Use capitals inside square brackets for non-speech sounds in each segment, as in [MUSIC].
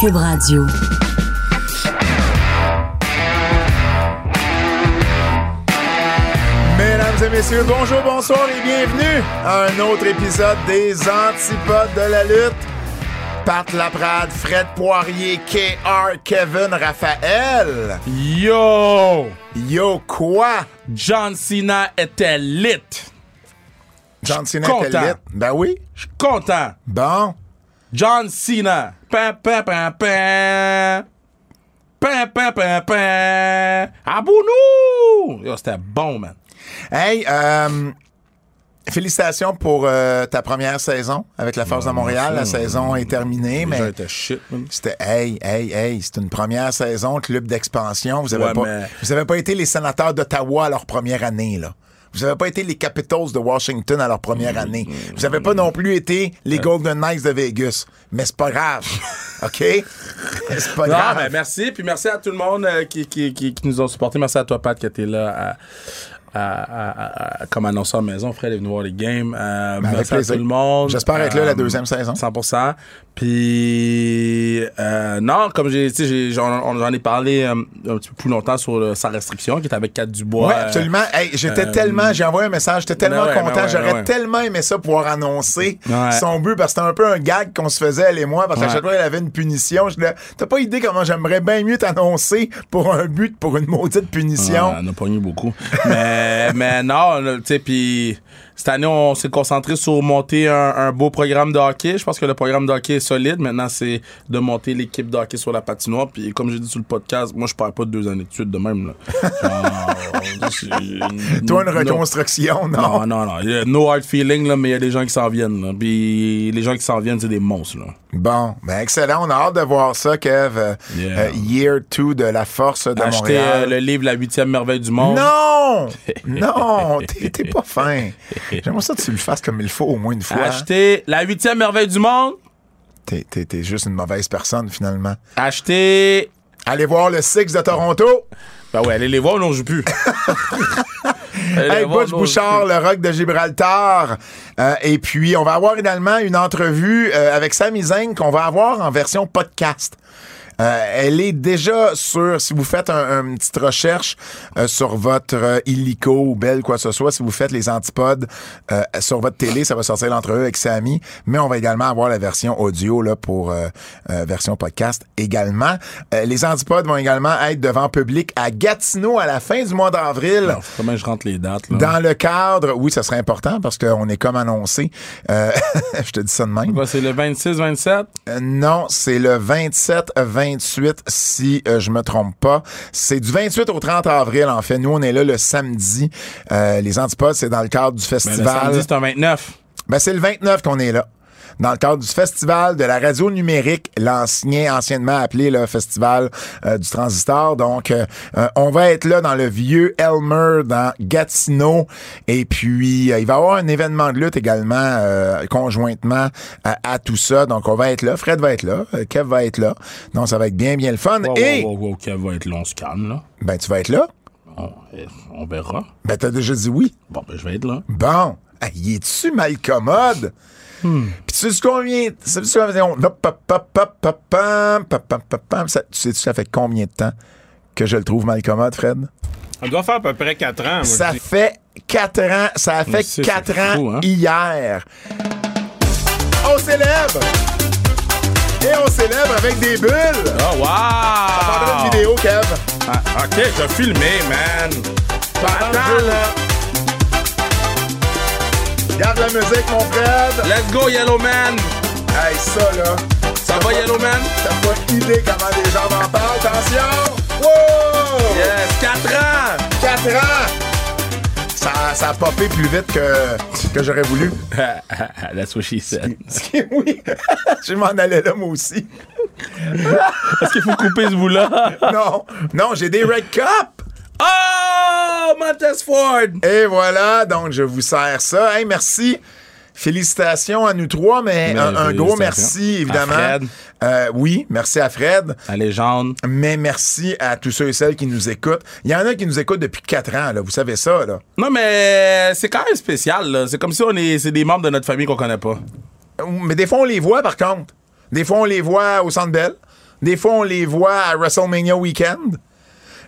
Cube Radio. Mesdames et messieurs, bonjour, bonsoir et bienvenue à un autre épisode des Antipodes de la lutte. Pat Laprade, Fred Poirier, KR, Kevin, Raphaël. Yo! Yo, quoi? John Cena était lit. John Cena content. était lit. Ben oui. Je suis content. Bon. John Cena. Pam, pam, pam, pam. Pam, pam, pam, pam. Abounou! Yo, c'était bon, man. Hey, euh, félicitations pour euh, ta première saison avec la Force de Montréal. La saison est terminée, mais étaient shit, man. c'était hey, hey, hey, c'est une première saison, club d'expansion. Vous avez Ouais, pas, mais- vous avez pas été les sénateurs d'Ottawa à leur première année, là. Vous avez pas été les Capitals de Washington à leur première Mm, année. Vous avez pas non plus été les Golden Knights de Vegas. Mais c'est pas grave. [LAUGHS] OK? C'est pas Non, grave. mais merci. Puis merci à tout le monde euh, qui, qui, qui, qui nous ont supportés. Merci à toi, Pat, qui était là à, à- à- comme annonceur maison. Fred est venu voir les games. Euh, Ben, merci à tout le monde. J'espère être là la Euh, deuxième saison. 100%. Puis, euh, non, comme j'ai, tu sais, j'ai- j'en, j'en ai parlé euh, un petit peu plus longtemps sur euh, sa restriction, qui est avec 4 Dubois. Oui, absolument. Hey, j'étais euh, tellement, j'ai envoyé un message, j'étais tellement ben ouais, content, ben ouais, j'aurais ben ouais. tellement aimé ça pouvoir annoncer son but parce que c'était un peu un gag qu'on se faisait elle et moi parce qu'à chaque fois elle avait une punition, je t'as pas idée comment j'aimerais bien mieux t'annoncer pour un but pour une maudite punition. On a pogné beaucoup. [LAUGHS] mais, mais non, tu sais, puis cette année, on s'est concentré sur monter un, un beau programme de hockey. Je pense que le programme de hockey est solide. Maintenant, c'est de monter l'équipe de hockey sur la patinoire. Puis, comme j'ai dit sur le podcast, moi, je parle pas de deux années de suite de même. Là. C'est- Toi une reconstruction, non? Non, non, non. No hard feeling, là, mais il y a des gens qui s'en viennent. Là. Puis les gens qui s'en viennent, c'est des monstres. Là. Bon, ben excellent, on a hâte de voir ça, Kev. Euh, Yeah. euh, year 2 de la force de Acheter euh, Montréal. le livre La huitième merveille du monde. Non! [LAUGHS] non! T'es pas fin. J'aimerais ça que tu le fasses comme il faut au moins une fois. Acheter La huitième merveille du monde. T'es- juste une mauvaise personne, finalement. Acheter Allez voir le Six de Toronto. Ben ouais, allez les voir, non, on joue plus. [LAUGHS] Hey, Butch Bouchard, le rock de Gibraltar. Euh, et puis, on va avoir également une entrevue euh, avec Sami Zayn qu'on va avoir en version podcast. Euh, elle est déjà sur, si vous faites un, une petite recherche euh, sur votre euh, illico ou belle quoi que ce soit, si vous faites les antipodes euh, sur votre télé, ça va sortir l'entrevue avec Samy, mais on va également avoir la version audio là pour version podcast également. Euh, les antipodes vont également être devant public à Gatineau à la fin du mois d'avril. Comment je rentre les dates, là? Dans le cadre, oui, ça serait important parce qu'on est comme annoncé. Euh, [LAUGHS] je te dis ça de même. Quoi, c'est le 26-27? Euh, non, c'est le 27-28, si euh, je me trompe pas. C'est du 28 au 30 avril, en fait. Nous, on est là le samedi. Euh, les Antipodes, c'est dans le cadre du Ben, le festival. samedi, c'est un 29. Ben, c'est le 29 qu'on est là. Dans le cadre du festival de la radio numérique, l'ancien, anciennement appelé le festival euh, du transistor. Donc, euh, euh, on va être là dans le vieux Elmer, dans Gatineau. Et puis, euh, il va y avoir un événement de lutte également, euh, conjointement à, à tout ça. Donc, on va être là. Fred va être là. Kev va être là. Donc, ça va être bien, bien le fun. Wow, Et, wow, OK, va être long, on se calme, là. ben, tu vas être là. On, eh, on verra. Ben, t'as déjà dit oui. Bon, ben, je vais être là. Bon. Hey, y es-tu mal commode? Hmm. Puis tu sais combien... Ça- Tu sais ça fait combien de temps que je le trouve mal commode, Fred? On doit faire à peu près 4 ans. moi, Ça fait 4 ans. Ça a fait sais, 4 c'est ans fou, hein? hier. On célèbre! Et on célèbre avec des bulles! Oh, wow! Une vidéo, Kev. Ah, OK, je vais filmer, man. Pendant là. Garde la musique, mon Fred. Let's go, Yellow Man. Hey, ça, là... Ça va, Yellow Man? T'as pas idée comment les gens m'en parlent. Attention! Wow! Yes, 4 ans! 4 ans! Ça, ça a popé plus vite que, que j'aurais voulu. [LAUGHS] That's what she said. [LAUGHS] oui, [LAUGHS] je m'en allais là, moi aussi. Est-ce qu'il faut couper ce bout-là? Non, non, j'ai des Red Cup! Oh, Montez Ford! Et voilà, donc je vous sers ça. Hey, merci. Félicitations à nous trois, mais Ben, un, un gros merci, évidemment. À Fred. Euh, oui, merci à Fred. La légende. Mais merci à tous ceux et celles qui nous écoutent. Il y en a qui nous écoutent depuis 4 ans, là. Vous savez ça, là. Non, mais c'est quand même spécial, là. C'est comme si on est, c'est des membres de notre famille qu'on connaît pas. Mais des fois, on les voit, par contre. Des fois, on les voit au Centre Bell. Des fois, on les voit à WrestleMania Weekend.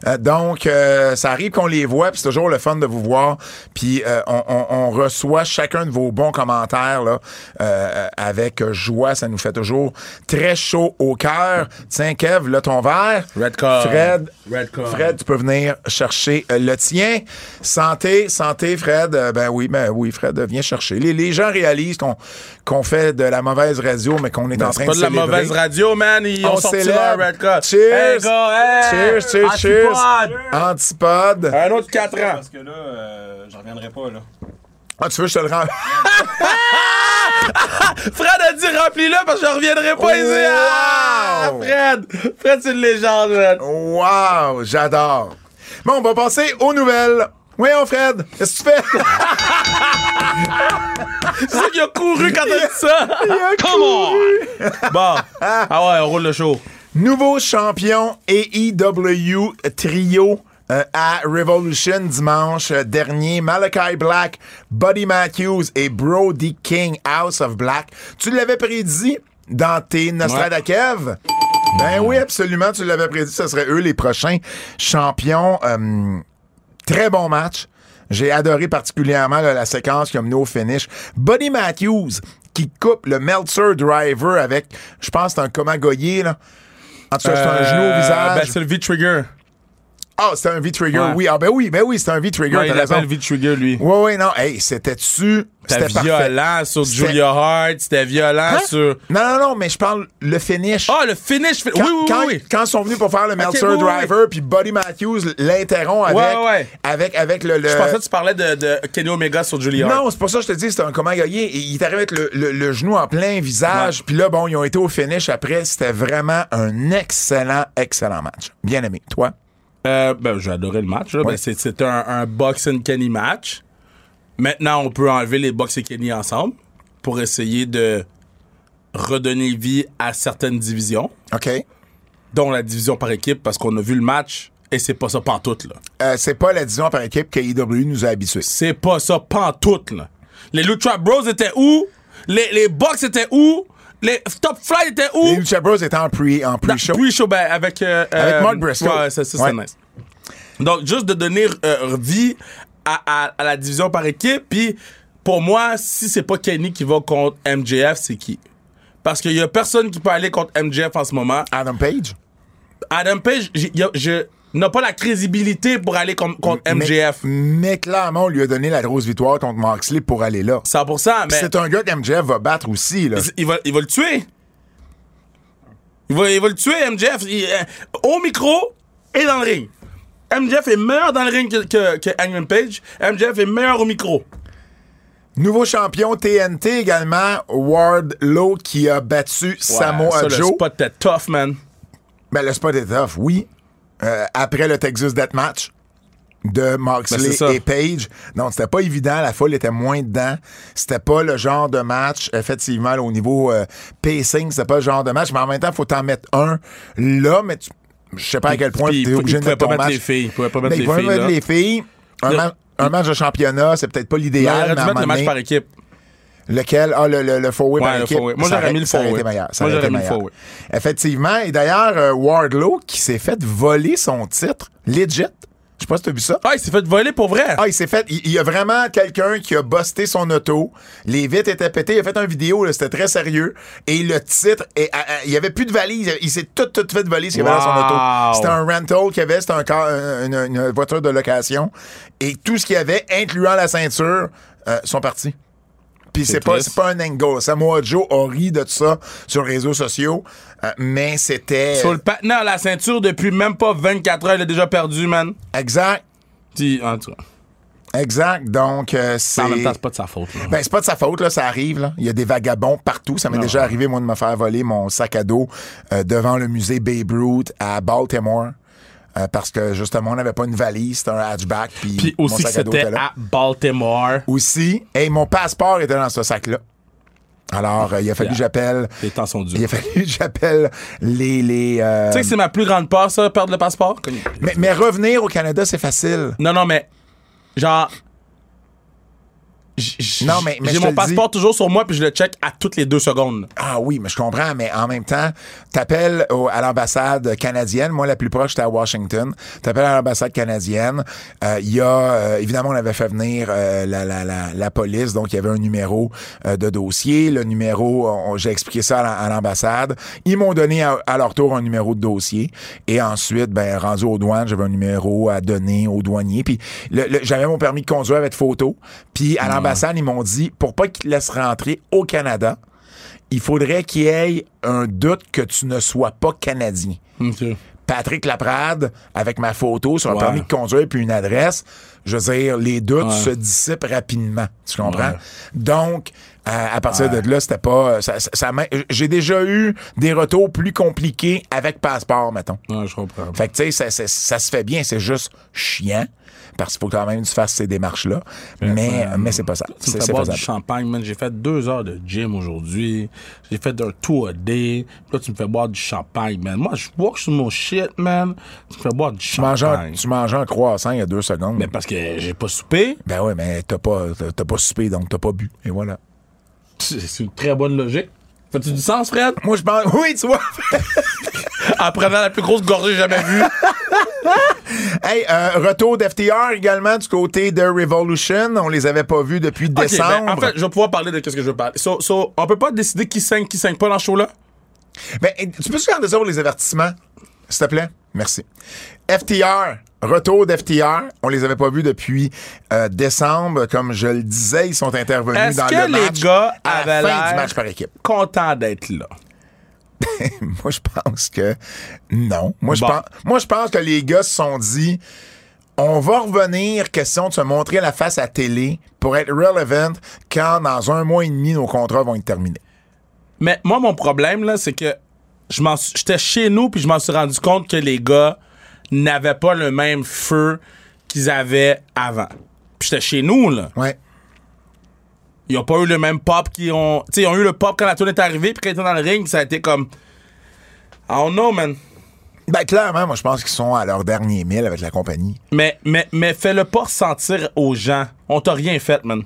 Euh, donc, euh, ça arrive qu'on les voit, puis c'est toujours le fun de vous voir. Puis euh, on, on- on reçoit chacun de vos bons commentaires là, euh, avec joie. Ça nous fait toujours très chaud au cœur. Tiens, Kev, là, ton verre. Red card. Fred, Red card. Fred, tu peux venir chercher euh, le tien. Santé, santé, Fred. Ben oui, ben oui, Fred, viens chercher. Les, les gens réalisent qu'on qu'on fait de la mauvaise radio, mais qu'on est en train C'est pas de la célébrer. mauvaise radio, man. Ils On ont sorti célèbre. leur Red card. Cheers. Hey, gars, hey. Cheers, cheers, cheers. Antipode. Antipode. Un autre 4 ans. Parce que là, euh, j'en reviendrai pas, là. Ah, tu veux je te le rends? [LAUGHS] Fred a dit remplis-le parce que je reviendrai pas ici. Ah, Wow. Fred. Fred, c'est une légende, man. Wow, j'adore. Bon, on va passer aux nouvelles. Voyons, Fred, qu'est-ce que tu fais? [LAUGHS] C'est ça qui a couru quand t'as dit ça. [LAUGHS] Come on! Bon. Ah ouais, on roule le show. Nouveau champion AEW trio euh, à Revolution dimanche dernier. Malachi Black, Buddy Matthews et Brody King, House of Black. Tu l'avais prédit dans tes Nostradakev? Ben oui, absolument, tu l'avais prédit. Ce serait eux les prochains champions. Euh, Très bon match. J'ai adoré particulièrement là, la séquence qui a mené au finish. Buddy Matthews qui coupe le Meltzer Driver avec, je pense, c'est un Komagoye, là. En tout cas, c'est un genou au Euh, visage. Ben, c'est le V-Trigger. Ah, c'était un V-Trigger, Ouais. oui. Ah, ben oui, ben oui, c'était un V-Trigger, Ouais, il raison. appelle V-Trigger, lui. Ouais, ouais, non. Hey, c'était-tu. C'était parfait. violent sur Julia Hart. C'était violent Hein? sur. Non, non, non, mais je parle le finish. Ah, le finish. fi- Quand, oui, oui, quand, oui. quand ils sont venus pour faire le Meltzer oui, oui. Driver, puis Buddy Matthews l'interrompt avec, Ouais, avec, avec le, le- Je pensais que tu parlais de, de Kenny Omega sur Julia Hart. Non, c'est pas ça que je te dis, c'était un comment gagner. Il est arrivé avec le, le- le genou en plein visage. Puis là, bon, ils ont été au finish après. C'était vraiment un excellent, excellent match. Bien aimé. Toi? Euh, ben, j'ai adoré le match. Ouais. Ben, C'était un, un Box and Kenny match. Maintenant, on peut enlever les Box et Kenny ensemble pour essayer de redonner vie à certaines divisions, OK. dont la division par équipe, parce qu'on a vu le match et c'est pas ça pantoute, là. Euh, c'est pas la division par équipe qu'AEW nous a habitués. C'est pas ça pantoute, là. Les Lucha Bros étaient où? Les, les Bucks étaient où? Les Top Fly étaient où? Les Lucha Bros étaient en pre- en pre-show. Pre-show, ben, avec... euh, Avec euh, Mark Briscoe. Ouais, c'est Ouais. nice. Donc, juste de donner euh, vie à, à- à la division par équipe. Puis, pour moi, si c'est pas Kenny qui va contre MJF, c'est qui? Parce qu'il y a personne qui peut aller contre MJF en ce moment. Adam Page? Adam Page, je n'a pas la crédibilité pour aller com- contre Mais- MJF. Mais, clairement, on lui a donné la grosse victoire contre Moxley pour aller là. 100%, mais C'est un gars qu'MJF va battre aussi. Là. il va, il va le tuer. Il va, il va le tuer, MJF. Il- euh, au micro et dans le ring. MJF est meilleur dans le ring que, que, que Hangman Page. MJF est meilleur au micro. Nouveau champion TNT également, Ward Lowe qui a battu Samoa ça, Le Joe. spot était tough, man. Ben, le spot est tough, oui. Euh, après le Texas Deathmatch de Ben, Moxley ça. et Page. Donc, c'était pas évident. La foule était moins dedans. C'était pas le genre de match, effectivement, là, au niveau euh, pacing, c'était pas le genre de match. Mais en même temps, faut t'en mettre un là, mais tu- je sais pas à quel point tu es il- obligé il de mettre pas ton mettre match. les filles. Il pouvait pas mettre Ben, il les pouvait filles. mettre là. les filles. Un, match de championnat, c'est peut-être pas Il l'idéal, aurait mais dû à un mettre le match par équipe. Lequel? Ah, le, le, le four-way Ouais, par le équipe. four-way. Moi, j'aurais mis le four-way. meilleur. Ça Moi, aurait été j'aurais mis le meilleur. Effectivement. Et d'ailleurs, euh, Wardlow, qui s'est fait voler son titre, legit. Je sais pas si t'as vu ça. Ah, il s'est fait voler pour vrai. Ah, il s'est fait. Il il y a vraiment quelqu'un qui a busté son auto. Les vitres étaient pétées. Il a fait une vidéo, c'était très sérieux. Et le titre, à- à- il y avait plus de valise. Il s'est tout, tout fait voler ce qu'il y avait dans son Wow. auto. C'était un rental qu'il y avait, c'était un une, une voiture de location. Et tout ce qu'il y avait, incluant la ceinture, euh, sont partis. Puis c'est pas, pas un angle. Samoa Joe a ri de tout ça sur les réseaux sociaux, euh, mais c'était Sur le patinet à la ceinture, depuis même pas 24 heures, il a déjà perdu, man. exact, Puis, en tout cas. exact. Donc euh, c'est En même temps, c'est pas de sa faute. Là. Ben, c'est pas de sa faute, là, ça arrive. Là. Il y a des vagabonds partout. Ça m'est déjà arrivé, moi, de me faire voler mon sac à dos euh, devant le musée Babe Ruth à Baltimore. Euh, parce que, justement, on n'avait pas une valise, c'était un hatchback. Puis, Puis mon aussi c'était à Baltimore. Aussi, et mon passeport était dans ce sac-là. Alors, euh, il a fallu que Yeah. j'appelle... Les temps sont Il durs. a fallu que j'appelle les... les euh, Tu sais que c'est ma plus grande peur, ça, perdre le passeport? mais, mais revenir au Canada, c'est facile. Non, non, mais genre. Non, mais- mais j'ai mon passeport toujours sur moi puis je le check à toutes les deux secondes. Ah oui, mais je comprends, mais en même temps, t'appelles à l'ambassade canadienne. Moi, la plus proche, j'étais à Washington. T'appelles à l'ambassade canadienne. Euh, Il y a, euh, évidemment, on avait fait venir euh, la, la, la, la police, donc il y avait un numéro euh, de dossier. Le numéro, j'ai expliqué ça à la- à l'ambassade. Ils m'ont donné à, à leur tour un numéro de dossier. Et ensuite, ben, rendu aux douanes, j'avais un numéro à donner aux douaniers. Puis le- le- j'avais mon permis de conduire avec photo. Puis à l'ambassade, ils m'ont dit, pour pas qu'ils te laissent rentrer au Canada, il faudrait qu'il y ait un doute que tu ne sois pas Canadien. Patrick Laprade, avec ma photo sur un Ouais. permis de conduire puis une adresse, je veux dire, les doutes Ouais. se dissipent rapidement. Tu comprends? Ouais. Donc, euh, à partir de là, c'était pas. Ça, ça- ça m'a- J'ai déjà eu des retours plus compliqués avec passeport, mettons. Ouais, je comprends. Fait que, tu sais, ça, ça- ça se fait bien, c'est juste chiant. Parce qu'il faut quand même que tu fasses ces démarches-là. Mais, Euh, mais c'est pas ça. Tu me C'est boire du champagne, man. J'ai fait deux heures de gym aujourd'hui. J'ai fait un tour a day. Puis Là, tu me fais boire du champagne, man. Moi, je work sur mon shit, man. Tu me fais boire du Tu manges, un, champagne. tu manges un croissant il y a deux secondes. Mais parce que j'ai pas soupé. Ben ouais, mais t'as pas, t'as pas soupé, donc t'as pas bu. Et voilà. C'est une très bonne logique. Fais-tu du sens, Fred? Moi, je pense. Oui, tu vois. [LAUGHS] En prenant la plus grosse gorgée jamais vue. [LAUGHS] hey, euh, retour d'FTR également du côté de Revolution. On les avait pas vus depuis ben, décembre. en fait, je vais pouvoir parler de ce que je veux parler. So, so, on peut pas décider qui saigne, qui saigne pas dans ce show-là? Ben, tu peux-tu garder ça pour les avertissements? S'il te plaît? Merci. FTR. Retour d'FTR. On les avait pas vus depuis euh, décembre. Comme je le disais, ils sont intervenus dans le les match gars à la avaient fin du match par équipe. Content d'être là? [LAUGHS] Moi, je pense que non. Moi, je Bon. pense, moi, je pense que les gars se sont dit on va revenir, question de se montrer la face à télé pour être relevant quand dans un mois et demi, nos contrats vont être terminés. Mais moi, mon problème, là, c'est que je m'en j'étais chez nous, puis je m'en suis rendu compte que les gars n'avaient pas le même feu qu'ils avaient avant. Puis j'étais chez nous, là. Ouais. Ils ont pas eu le même pop qu'ils ont. Tu sais, ils ont eu le pop quand la tour est arrivée, puis quand ils étaient dans le ring, ça a été comme. I don't know, man. Ben, clairement, moi, je pense qu'ils sont à leur dernier mille avec la compagnie. Mais, mais, mais fais-le pas ressentir aux gens. On t'a rien fait, man.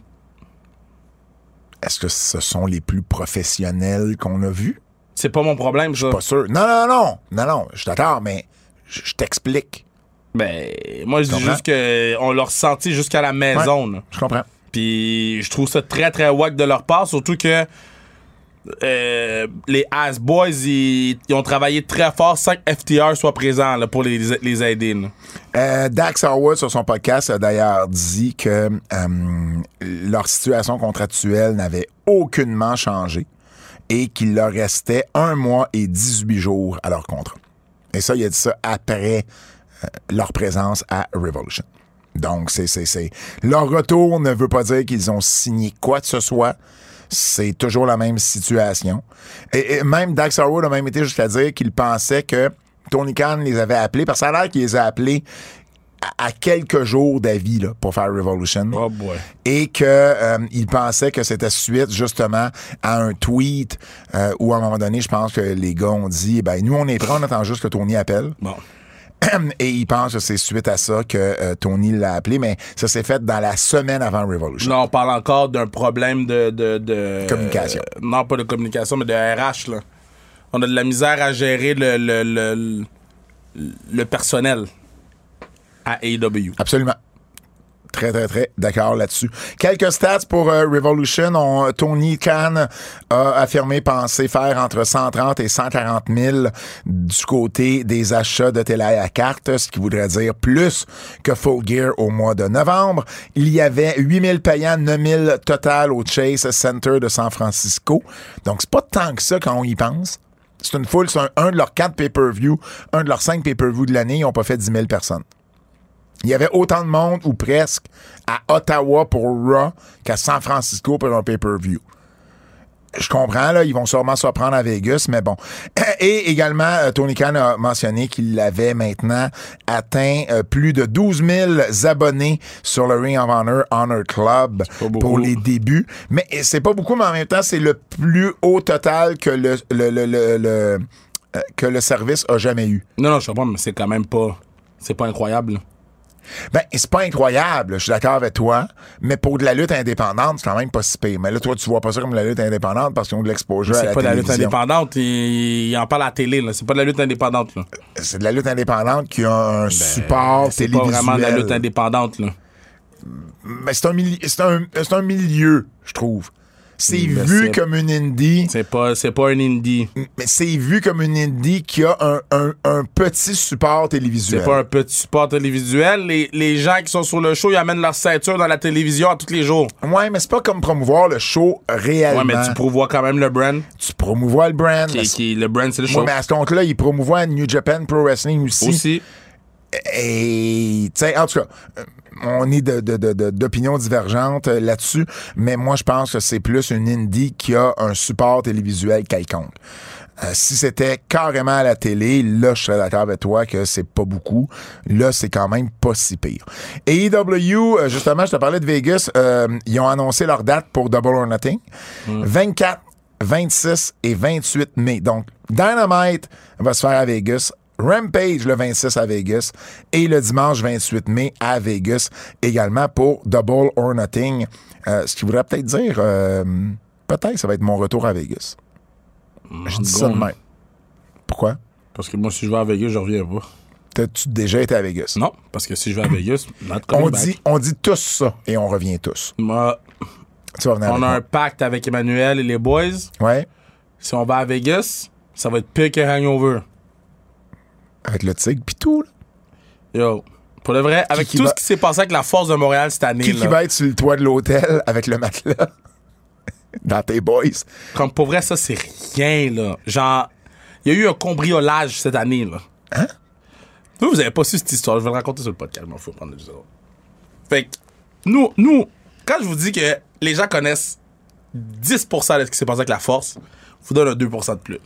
Est-ce que ce sont les plus professionnels qu'on a vus? C'est pas mon problème, ça. Pas sûr. Non, non, non. Non, non. Je suis d'accord, mais je je t'explique. Ben, moi, je dis Comprends? juste qu'on l'a ressenti jusqu'à la maison. Je comprends. Puis je trouve ça très très wack de leur part, surtout que euh, les Ass Boys, ils, ils ont travaillé très fort sans que FTR soit présent là, pour les, les aider. Euh, Dax Harwood, sur son podcast, a d'ailleurs dit que euh, leur situation contractuelle n'avait aucunement changé et qu'il leur restait un mois et 18 jours à leur contrat. Et ça, il a dit ça après euh, leur présence à Revolution. Donc, c'est, c'est. Leur retour ne veut pas dire qu'ils ont signé quoi que ce soit. C'est toujours la même situation. Et, et même Dax Harwood a même été jusqu'à dire qu'il pensait que Tony Khan les avait appelés, parce que ça a l'air qu'il les a appelés à, à quelques jours d'avis là, pour faire Revolution Oh boy. et que euh, il pensait que c'était suite justement à un tweet euh, où à un moment donné, je pense que les gars ont dit ben nous on est prêts, on attend juste que Tony appelle Bon. [CLEARS THROAT] et il pense que c'est suite à ça que euh, Tony l'a appelé mais ça s'est fait dans la semaine avant Revolution. Là, on parle encore d'un problème de, de, de- Communication. euh, non, pas de communication, mais de RH. Là. On a de la misère à gérer le, le, le, le personnel à AEW. Absolument. Très, très, très d'accord là-dessus. Quelques stats pour euh, Revolution. On- Tony Khan a affirmé penser faire entre 130 et 140 000 du côté des achats de télé à carte, ce qui voudrait dire plus que Full Gear au mois de novembre. Il y avait 8 000 payants, 9 000 total au Chase Center de San Francisco. Donc, c'est pas tant que ça quand on y pense. C'est une foule, c'est un, un de leurs quatre pay-per-view, un de leurs cinq pay-per-view de l'année, ils n'ont pas fait 10 000 personnes. Il y avait autant de monde, ou presque, à Ottawa pour Raw qu'à San Francisco pour un pay-per-view. Je comprends, là, ils vont sûrement se reprendre à Vegas, mais bon. [CLEARS THROAT] Et également, euh, Tony Khan a mentionné qu'il avait maintenant atteint euh, plus de 12 000 abonnés sur le Ring of Honor Honor Club pour les débuts. Mais c'est pas beaucoup, mais en même temps, c'est le plus haut total que le, le, le, le- le- euh, que le service a jamais eu. Non, non, je sais pas, mais c'est quand même pas. C'est pas incroyable. Ben, c'est pas incroyable, je suis d'accord avec toi, mais pour de la lutte indépendante, c'est quand même pas si pire. Mais là, toi, tu vois pas ça comme la lutte indépendante parce qu'ils ont de l'exposure à C'est la pas de la lutte télévision. indépendante. Il, il en parle à la télé, là. C'est pas de la lutte indépendante, là. C'est de la lutte indépendante qui a un support Ben, C'est pas vraiment de la lutte indépendante, là. Mais c'est un, c'est un, c'est un milieu, je trouve. C'est vu comme une indie, C'est pas, c'est pas un indie. mais c'est vu comme une indie qui a un, un, un petit support télévisuel. C'est pas un petit support télévisuel. Les, les gens qui sont sur le show, ils amènent leur ceinture dans la télévision à tous les jours. Ouais, mais c'est pas comme promouvoir le show réellement. Ouais, mais tu promouvois quand même le brand. Tu promouvois le brand. Qui, qui- le brand, c'est le Ouais, show. mais à ce compte-là, il promouvoit New Japan Pro Wrestling aussi. Aussi. Et, tu sais, en tout cas, euh, on est de, de, de- de- d'opinions divergentes euh, là-dessus, mais moi, je pense que c'est plus une indie qui a un support télévisuel quelconque. Euh, si c'était carrément à la télé, là, je serais d'accord avec toi que c'est pas beaucoup. Là, c'est quand même pas si pire. AEW, euh, justement, je te parlais de Vegas, euh, ils ont annoncé leur date pour Double or Nothing. 24, 26 et 28 mai. Donc, Dynamite va se faire à Vegas. Rampage le 26 à Vegas et le dimanche 28 mai à Vegas également pour Double or Nothing. Euh, ce qui voudrait peut-être dire, euh, peut-être ça va être mon retour à Vegas. Je dis ça de même. Pourquoi? Parce que moi, si je vais à Vegas, je reviens pas. T'as-tu déjà été à Vegas? Non, parce que si je vais à Vegas, On back. dit, on dit tous ça et on revient tous. Moi, Tu vas venir on avec a moi. un pacte avec Emmanuel et les boys. Ouais, Si on va à Vegas, ça va être pire que Hangover. Avec le tigre pis tout. là. Yo. Pour le vrai, avec qui tout va- ce qui s'est passé avec la force de Montréal cette année, Qui, là, qui va être sur le toit de l'hôtel avec le matelas? [LAUGHS] Dans tes boys. comme pour vrai, ça, c'est rien, là. Genre, il y a eu un cambriolage cette année, là. Hein? Vous, vous avez pas su cette histoire. Je vais le raconter sur le podcast. Fous de prendre des autres. Fait que, nous, nous, quand je vous dis que les gens connaissent 10% de ce qui s'est passé avec la force, je vous donne un 2% de plus.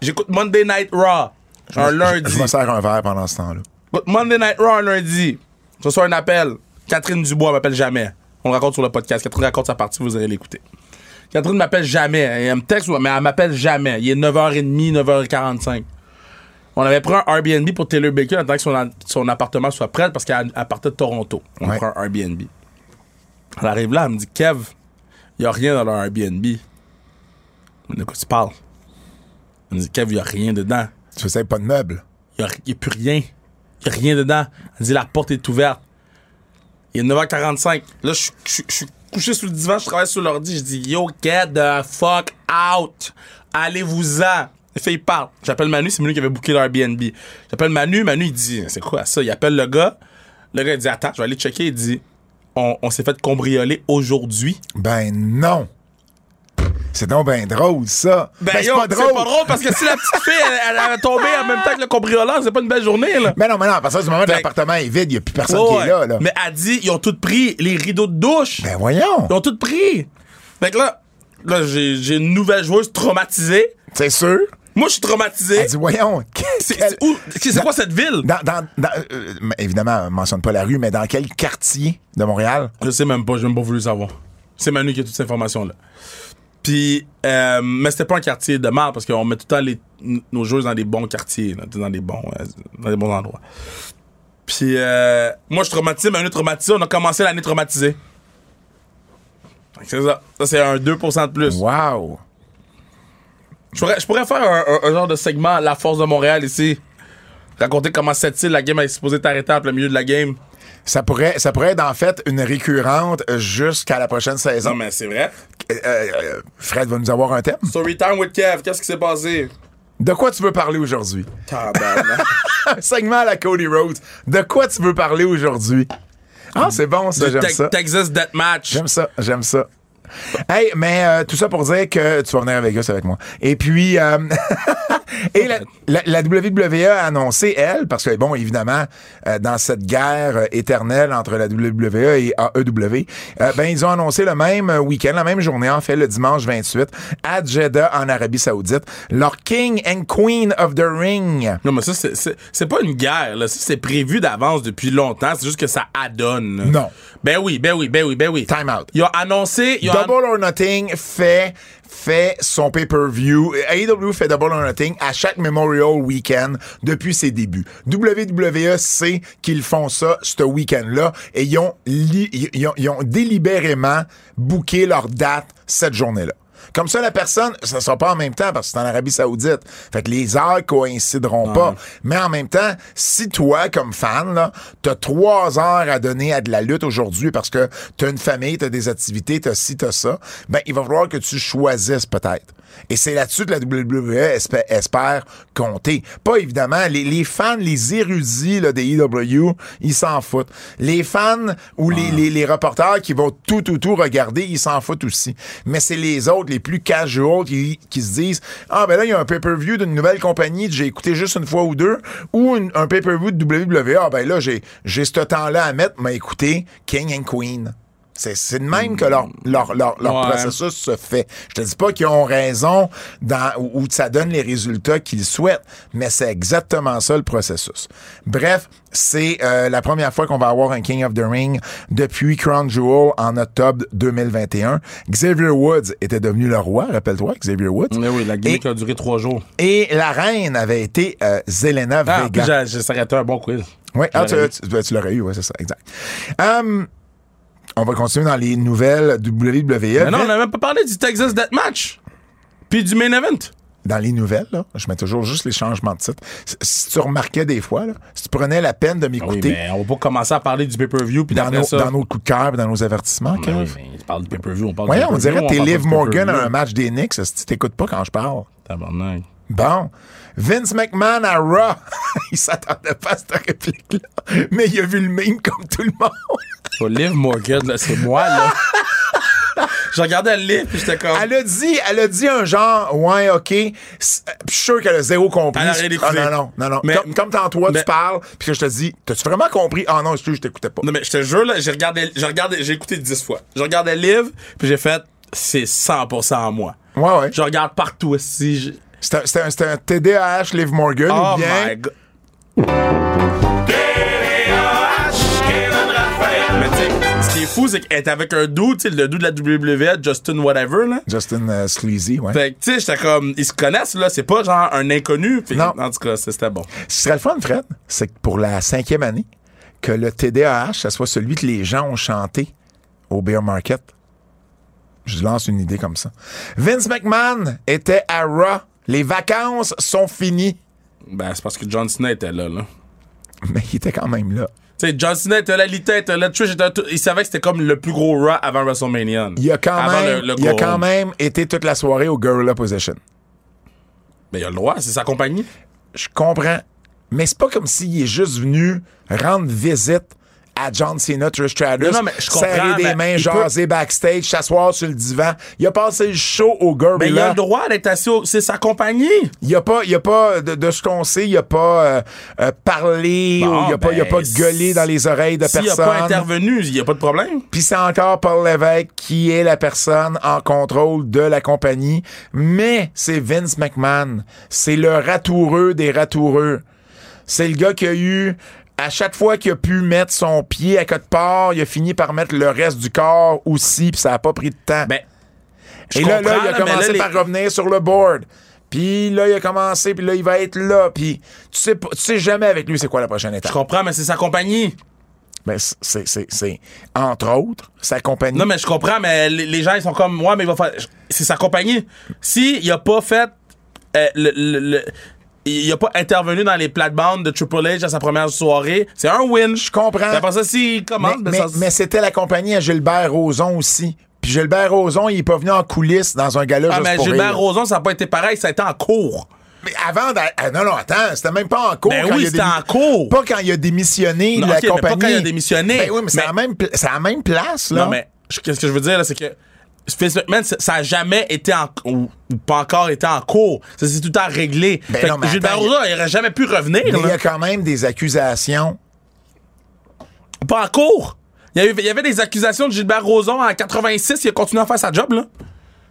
J'écoute Monday Night Raw un lundi. Je me sers un verre pendant ce temps-là. Monday Night Raw un lundi. Ce soir, un appel. Catherine Dubois m'appelle jamais. On le raconte sur le podcast. Catherine raconte sa partie, vous irez l'écouter. Catherine m'appelle jamais. Elle me texte, mais elle m'appelle jamais. Il est 9h30, 9h45. On avait pris un Airbnb pour Taylor Baker en que son, son appartement soit prêt parce qu'elle elle partait de Toronto. On Ouais. prend un Airbnb. Elle arrive là, elle me dit Kev, il n'y a rien dans leur Airbnb. De quoi tu parles? Elle me dit Kev, il n'y a rien dedans. Tu sais, pas de meubles. Il n'y a, plus rien. Il n'y a rien dedans. Elle dit la porte est ouverte. Il est 9h45. Là, je suis- couché sur le divan, je travaille sur l'ordi. Je dis Yo, get the fuck out. Allez-vous-en. Le fait, il parle. J'appelle Manu, c'est Manu qui avait booké l'Airbnb. J'appelle Manu, Manu, il dit C'est quoi ça? Il appelle le gars. Le gars, il dit Attends, je vais aller checker. Il dit On, on s'est fait cambrioler aujourd'hui. Ben non. C'est donc ben drôle, ça. Ben, Ben, c'est yo, pas drôle. parce que si la petite fille, elle, elle avait tombé en même temps que le cambrioleur, c'est pas une belle journée, là. Mais non, mais non, parce que du moment où l'appartement est vide, il n'y a plus personne Ouais, qui est là. là. Mais elle dit, ils ont tout pris les rideaux de douche. Ben voyons. Ils ont tout pris. Fait que là, là j'ai une nouvelle joueuse traumatisée. C'est sûr. Moi, je suis traumatisé. Elle dit, voyons. C'est quel- c'est c'est quoi cette ville? Dans, dans, dans- euh, mais évidemment, on mentionne pas la rue, mais dans quel quartier de Montréal? Je sais même pas, j'ai même pas voulu savoir. C'est Manu qui a toutes ces informations-là. Puis, euh, mais c'était pas un quartier de mal parce qu'on met tout le temps les, nos joueuses dans des bons quartiers, dans des bons, euh, dans des bons endroits. Puis, euh, moi, je suis traumatisé, Manu est traumatisé. On a commencé l'année traumatisée. C'est ça. Ça, c'est un 2% de plus. Wow. Je pourrais, je pourrais faire un, un- un genre de segment La Force de Montréal ici. Raconter comment cette île, la game est supposée t'arrêter en plein milieu de la game. Ça pourrait, ça pourrait être en fait une récurrente jusqu'à la prochaine saison. Non, mais c'est vrai. Euh, euh, Fred va nous avoir un thème. Story time with Kev, qu'est-ce qui s'est passé? De quoi tu veux parler aujourd'hui? Un [LAUGHS] segment à la Cody Rhodes. De quoi tu veux parler aujourd'hui? Ah, c'est bon, ça, j'aime ça. Texas Deathmatch. J'aime ça, j'aime ça. Hey, mais euh, tout ça pour dire que tu vas venir à Vegas avec moi. Et puis, euh, [LAUGHS] et la, la- la WWE a annoncé, elle, parce que, bon, évidemment, euh, dans cette guerre éternelle entre la WWE et AEW, euh, ben, ils ont annoncé le même week-end, la même journée, en fait, le dimanche 28, à Jeddah, en Arabie Saoudite, leur King and Queen of the Ring. Non, mais ça, c'est- pas une guerre, là. Ça, c'est prévu d'avance depuis longtemps. C'est juste que ça adonne. Non. Ben oui, ben oui, ben oui, ben oui. Time out. Ils ont annoncé. Ils ont Double or Nothing fait fait son pay-per-view. AEW fait Double or à chaque Memorial Weekend depuis ses débuts. WWE sait qu'ils font ça ce week-end-là et ils ont, li- ils ont, ils ont délibérément booké leur date cette journée-là. Comme ça, la personne, ça sera pas en même temps parce que c'est en Arabie Saoudite. Fait que les heures coïncideront pas. Mais en même temps, si toi, comme fan, là, t'as trois heures à donner à de la lutte aujourd'hui parce que t'as une famille, t'as des activités, t'as ci, t'as ça, ben, il va falloir que tu choisisses peut-être. Et c'est là-dessus que la WWE espère, espère compter. Pas évidemment, les, les fans, les érudits là, des EW, ils s'en foutent. Les fans ou les, les, les reporters qui vont tout, tout, tout regarder, ils s'en foutent aussi. Mais c'est les autres, les plus casual, qui, qui se disent Ah, ben là, il y a un pay-per-view d'une nouvelle compagnie, que j'ai écouté juste une fois ou deux, ou une- un pay-per-view de WWE. Ah, ben là, j'ai j'ai ce temps-là à mettre, mais écoutez, King and Queen. C'est c'est de même que leur, leur, leur, leur Ouais. processus se fait. Je te dis pas qu'ils ont raison dans, ou, ou que ça donne les résultats qu'ils souhaitent, mais c'est exactement ça le processus. Bref, c'est euh, la première fois qu'on va avoir un King of the Ring depuis Crown Jewel en octobre 2021. Xavier Woods était devenu le roi, rappelle-toi, Xavier Woods. Mais oui, la gimmick Et- a duré trois jours. Et la reine avait été euh, Zelena Ah, Vega. j'ai s'arrêté un bon quiz. Oui, ah, tu, l'aurais eu. tu- tu l'aurais eu, ouais, c'est ça, exact. Hum, on va continuer dans les nouvelles WWE. Mais non, on n'a même pas parlé du Texas Deathmatch. Puis du main event. dans les nouvelles, là, je mets toujours juste les changements de titre. Si, tu remarquais des fois, là, si tu prenais la peine de Oui, m'écouter mais on va pas commencer à parler du pay-per-view puis dans, nos, ça. dans nos coups de cœur dans nos avertissements, Mais oui, mais tu parles du pay-per-view, on parle Voyons, du on dirait que t'es Liv Morgan à un match des Knicks, si tu t'écoutes pas quand je parle? Tabarnak. Bon. Vince McMahon à Raw. [LAUGHS] il s'attendait pas à cette réplique-là. Mais il a vu le meme comme tout le monde. Pas Liv Morgan, là, c'est moi, là. Je regardais le livre puis j'étais comme. Elle a dit, elle a dit un genre, ouais, ok. Euh, Je suis sûr qu'elle a zéro compris. Elle a Ah, non, non, non, non. Mais- comme, comme tantôt, toi, mais- tu parles, puis que je te dis, t'as-tu vraiment compris? Ah non, excuse, je t'écoutais pas. Non, mais je te jure, là, j'ai regardé, j'ai regardé, j'ai écouté 10 fois. Je regardais le livre puis j'ai fait, c'est 100% moi. Ouais, ouais. Je regarde partout aussi. C'était un- TDAH Liv Morgan Oh ou bien. my god. Ce qui est fou, c'est qu'elle est avec un dude, sais, le dude de la WWE, Justin Whatever, là. Justin euh, Sleazy, ouais. Fait que, tu sais, j'étais comme, ils se connaissent, là, c'est pas genre un inconnu. Fait Non. En tout cas, c'était bon. Ce qui serait le fun, Fred, c'est que pour la cinquième année, que le TDAH, ça soit celui que les gens ont chanté au Bear Market. Je lance une idée comme ça. Vince McMahon était à Raw. Les vacances sont finies. Ben, c'est parce que John Cena était là, là. [LAUGHS] Mais il était quand même là. Tu sais, John Cena était là, Lita était là, Trish était là, il savait que c'était comme le plus gros Raw avant WrestleMania. Il a quand, Avant même, le- le il a quand même été toute la soirée au Gorilla Position. Ben, il a le droit, c'est sa compagnie. Je comprends. Mais c'est pas comme s'il est juste venu rendre visite à John Cena, Trish Stratus, Non, non, mais je serrer des mais mains, il jaser backstage, s'asseoir sur le divan. Il a passé le show au Gorilla. Ben, il a le droit d'être assis au... C'est sa compagnie. Il a pas, il a pas de, de ce qu'on sait, il a pas euh, euh, parlé, Bon, ou il a pas, il a ben, pas gueulé dans les oreilles de S'il a personne. pas intervenu, il y a pas de problème. Puis c'est encore Paul Lévesque qui est la personne en contrôle de la compagnie. Mais c'est Vince McMahon. C'est le ratoureux des ratoureux. C'est le gars qui a eu, à chaque fois qu'il a pu mettre son pied à quelque part, il a fini par mettre le reste du corps aussi, puis ça a pas pris de temps. Ben, je Et là, il a mais commencé là, les- par revenir sur le board. Puis là, il a commencé, puis là, il va être là. Puis tu sais, tu sais jamais avec lui c'est quoi la prochaine Je étape. comprends, mais c'est sa compagnie. Ben, c'est, c'est, c'est, entre autres, sa compagnie. Non, mais je comprends, mais les, gens, ils sont comme, ouais, mais il va faire. C'est sa compagnie. Si il a pas fait. euh, le, le- le- il a pas intervenu dans les plates-bandes de Triple H à sa première soirée, c'est un win. Je comprends. Mais Après ça, s'il Mais, commence, ben, mais, ça- mais c'était la compagnie à Gilbert Rozon aussi. Puis Gilbert Rozon, il est pas venu en coulisses dans un gala Ah, juste mais pour Gilbert rire. Rozon, ça n'a pas été pareil, ça a été en cours. Mais avant, ah, non, non, attends, c'était même pas en cours. Ben quand oui, c'était en cours. Pas quand il a démissionné Non, la ok, mais pas compagnie. quand il a démissionné. Ben oui, mais, c'est à la même, pla- c'est à la même place, là. Non, mais qu'est-ce que je veux dire, là, c'est que Vince McMahon, ça ça a jamais été en ou, ou pas encore été en cours. Ça s'est tout le temps réglé. Ben Fait non, que mais Gilbert attends, Rozon, il aurait jamais pu revenir. Mais il y a quand même des accusations. Pas en cours. Il y, avait, il y avait des accusations de Gilbert Rozon en 86, il a continué à faire sa job, là.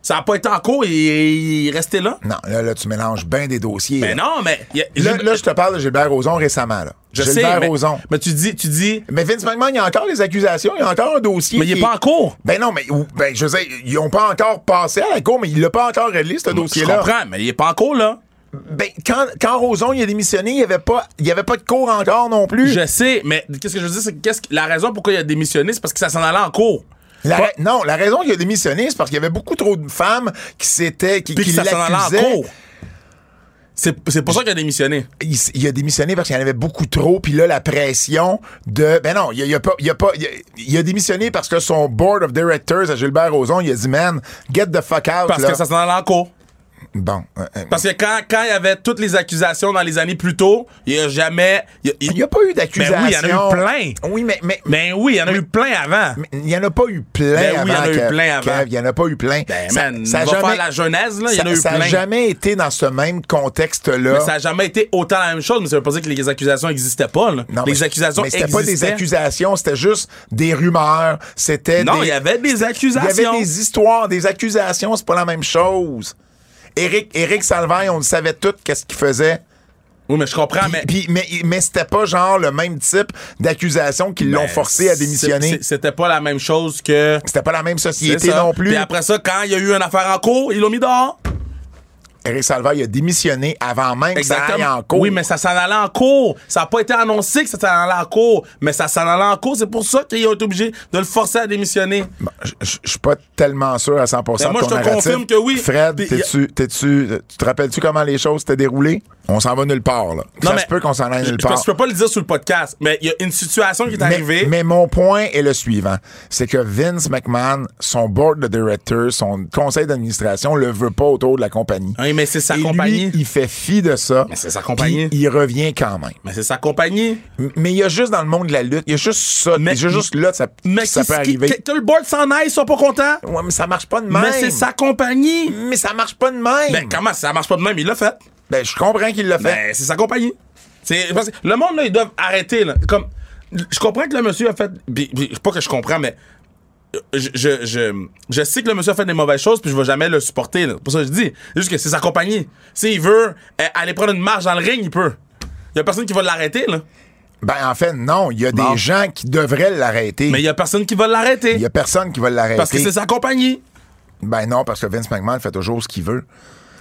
Ça a pas été en cours et il est resté là? Non, là, là, tu mélanges bien des dossiers. Mais là. non, mais. y a- Là, je te parle de Gilbert Rozon récemment. Là. je sais. Gilbert Mais, Rozon. mais tu dis, tu dis, Mais Vince McMahon, il y a encore les accusations, il y a encore un dossier. mais il qui est pas en cours. Ben non, mais ben, je sais, ils ont pas encore passé à la cour, mais il l'a pas encore réglé, ce Je dossier-là. comprends, mais il est pas en cours, là. Ben, quand, quand Roson il a démissionné, il y avait pas, il y avait pas de cours encore non plus. Je sais, mais qu'est-ce que je veux dire, c'est que qu'est-ce que- la raison pourquoi il a démissionné, c'est parce que ça s'en allait en cours. La Pas- ra- non, la raison qu'il a démissionné, c'est parce qu'il y avait beaucoup trop de femmes qui s'étaient, qui, Puis qui l'accusaient. C'est c'est pour ça qu'il a démissionné. Il, a démissionné parce qu'il y en avait beaucoup trop, puis là, la pression de... Ben non, il a, il a pas... Il a, pas il a, il a démissionné parce que son board of directors à Gilbert Rozon, il a dit, man, get the fuck out, Parce là. que ça s'en allait en cours. Bon. euh, euh, Parce que quand, quand il y avait toutes les accusations dans les années plus tôt, il y a jamais. il n'y a pas eu d'accusation. Ben oui, il y en a eu plein. Oui, mais... mais Ben oui, il y en a eu plein avant. mais il n'y en a pas eu plein Ben avant. oui, il y en a eu plein avant. Il n'y en a pas eu plein. Ben Ça- man, ça a va jamais- faire la genèse, là, il y en a ça- eu ça plein. n'a jamais été dans ce même contexte-là. Mais ça n'a jamais été autant la même chose, mais ça veut pas dire que les accusations n'existaient pas. Là. Non, les mais- accusations mais c'était pas des accusations, c'était juste des rumeurs. C'était Non, il y avait des Il y accusations. avait des histoires, des accusations, c'est pas la même chose. Éric, Éric Salvaille, on le savait tout qu'est-ce qu'il faisait. Oui, mais je comprends, mais. puis- mais mais c'était pas genre le même type d'accusation qui l'ont Ben, forcé à démissionner. C'était pas la même chose que. C'était pas la même société non plus. Puis après ça, quand il y a eu une affaire en cours, ils l'ont mis dehors. Éric Salvaille a démissionné avant même que ça aille en cours. Oui, mais ça s'en allait en cours. Ça n'a pas été annoncé que ça s'en allait en cours. Mais ça s'en allait en cours. C'est pour ça qu'ils ont été obligés de le forcer à démissionner. Bon, je- suis pas tellement sûr à 100% Ben, moi, de ton je te narratif. confirme que oui. Fred, Puis, t'es-tu, t'es-tu, tu te rappelles-tu comment les choses s'étaient déroulées? On s'en va nulle part, là. ça se peut qu'on s'en aille nulle part. je peux pas le dire sur le podcast, mais il y a une situation qui est Mais, arrivée. mais mon point est le suivant. C'est que Vince McMahon, son board de directors, son conseil d'administration le veut pas autour de la compagnie. Mais c'est sa Et compagnie. lui, il fait fi de ça. Mais c'est sa compagnie. Il revient quand même. Mais c'est sa compagnie. M- Mais il y a juste dans le monde de la lutte, il y a juste ça. Mais- il y a juste là, ça, Mais ça peut arriver. que le board s'en aille, ils sont pas contents. Ouais, mais ça marche pas de même. Mais c'est sa compagnie. Mais ça marche pas de même. Ben, comment ça marche pas de même? Il l'a fait. Ben, je comprends qu'il l'a fait. Ben, c'est sa compagnie. C'est, parce que le monde, là, ils doivent arrêter, là. Comme, je comprends que le monsieur a fait. puis- puis, Pas que je comprends, mais. Je, je, je, je sais que le monsieur a fait des mauvaises choses, puis je vais jamais le supporter. là. C'est pour ça que je dis. C'est juste que c'est sa compagnie. S'il veut euh, aller prendre une marche dans le ring, il peut. Il y a personne qui va l'arrêter, là. Ben, en fait, non. Il y a Bon. des gens qui devraient l'arrêter. Mais il y a personne qui va l'arrêter. Il y a personne qui va l'arrêter. Parce que c'est sa compagnie. Ben non, parce que Vince McMahon fait toujours ce qu'il veut.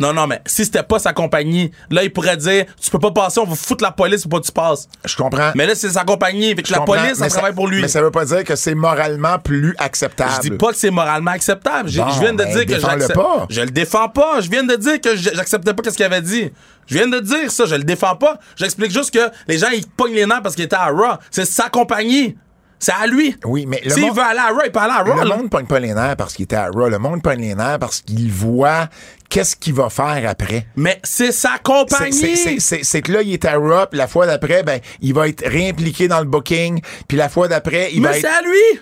Non, non, mais si c'était pas sa compagnie, là, il pourrait dire Tu peux pas passer, on va foutre la police pour pas que tu passes. Je comprends. Mais là, c'est sa compagnie. Fait que la police, ça travaille pour lui. Mais ça veut pas dire que c'est moralement plus acceptable. Je dis pas que c'est moralement acceptable. Bon, je viens de ben, dire que j'accepte. pas. Je le défends pas. Je viens de dire que j'acceptais pas ce qu'il avait dit. Je viens de dire ça. Je le défends pas. J'explique juste que les gens ils pognent les nerfs parce qu'il était à Raw. C'est sa compagnie. C'est à lui. Oui, mais le S'il monde- veut aller à Raw, il peut aller à Raw. Le là. monde pogne pas les nerfs parce qu'il était à Raw. Le monde pogne les nerfs parce qu'il voit qu'est-ce qu'il va faire après. Mais c'est sa compagnie. c'est- que là, il est à Raw, puis la fois d'après, ben, il va être réimpliqué dans le booking, puis la fois d'après, il va Mais être... c'est à lui.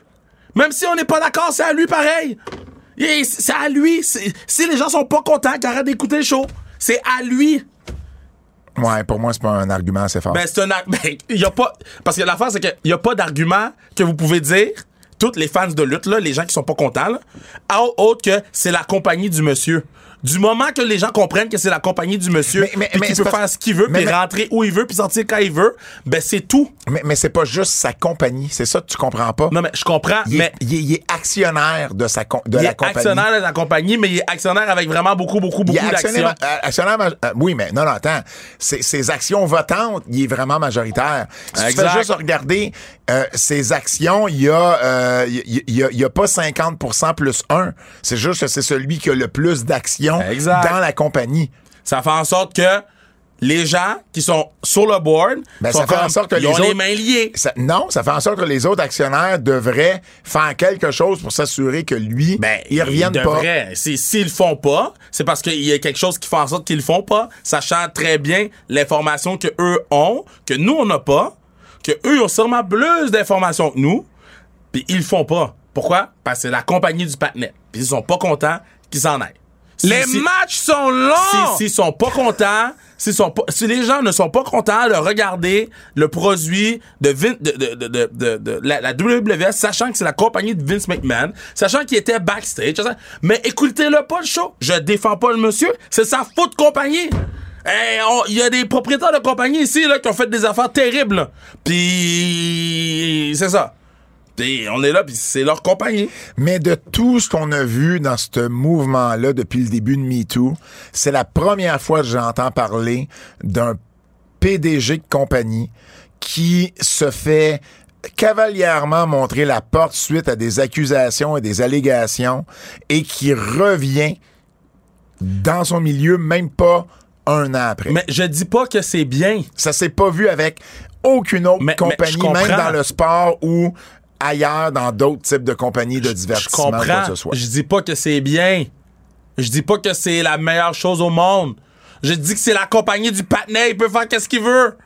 Même si on n'est pas d'accord, c'est à lui pareil. C'est à lui. Si les gens sont pas contents, arrêtent d'écouter le show. C'est à lui. Ouais, pour moi, c'est pas un argument assez fort. Ben, c'est un. ar- [LAUGHS] Ben, a pas. Parce que l'affaire, c'est qu'il n'y a pas d'argument que vous pouvez dire, toutes les fans de lutte, là, les gens qui sont pas contants, là, au- autre que c'est la compagnie du monsieur. Du moment que les gens comprennent que c'est la compagnie du monsieur, Mais- mais- qu'il peut faire ce qu'il veut, mais- puis rentrer où il veut, puis sortir quand il veut, ben c'est tout. Mais, mais c'est pas juste sa compagnie. C'est ça que tu comprends pas? Non, mais je comprends, il, mais est, il est- il est actionnaire de, sa, de il la est compagnie. actionnaire de la compagnie, mais il est actionnaire avec vraiment beaucoup, beaucoup, beaucoup d'actions. euh, actionnaire maj- euh, oui, mais non, non, attends. Ses, ses actions votantes, il est vraiment majoritaire. Si tu fais juste regarder euh, ses actions, il y a, euh, il y, il y a, y a pas 50% plus 1. C'est juste que c'est celui qui a le plus d'actions dans la compagnie. Ça fait en sorte que les gens qui sont sur le board Ben, sont ça fait en sorte que ils les ont les autres- mains liées. Ça- non, ça fait en sorte que les autres actionnaires devraient faire quelque chose pour s'assurer que lui, Ben, il ils pas. devraient. Si- S'ils le font pas, c'est parce qu'il y a quelque chose qui fait en sorte qu'ils le font pas, sachant très bien l'information que eux ont, que nous on n'a pas, que eux ont sûrement plus d'informations que nous, puis ils le font pas. Pourquoi? Parce que c'est la compagnie du patinet. Puis ils sont pas contents qu'ils s'en aillent. Si- Les si- matchs sont longs! si- S'ils sont pas contents, sont pas, si les gens ne sont pas contents de regarder le produit de, Vin- de, de, de, la, la WWE, sachant que c'est la compagnie de Vince McMahon, sachant qu'il était backstage, mais écoutez-le pas le show. Je défends pas le monsieur, c'est sa faute compagnie. Il y a des propriétaires de compagnie ici là, qui ont fait des affaires terribles. Puis c'est ça. Puis on est là, puis c'est leur compagnie. Mais de tout ce qu'on a vu dans ce mouvement-là depuis le début de MeToo, c'est la première fois que j'entends parler d'un PDG de compagnie qui se fait cavalièrement montrer la porte suite à des accusations et des allégations et qui revient dans son milieu même pas un an après. Mais je dis pas que c'est bien. Ça s'est pas vu avec aucune autre Mais- compagnie, je même dans le sport ou ailleurs dans d'autres types de compagnies de Je divertissement. comprends. que ce soit. Je dis pas que c'est bien. Je dis pas que c'est la meilleure chose au monde. Je dis que c'est la compagnie du patinet. Il peut faire qu'est-ce qu'il veut.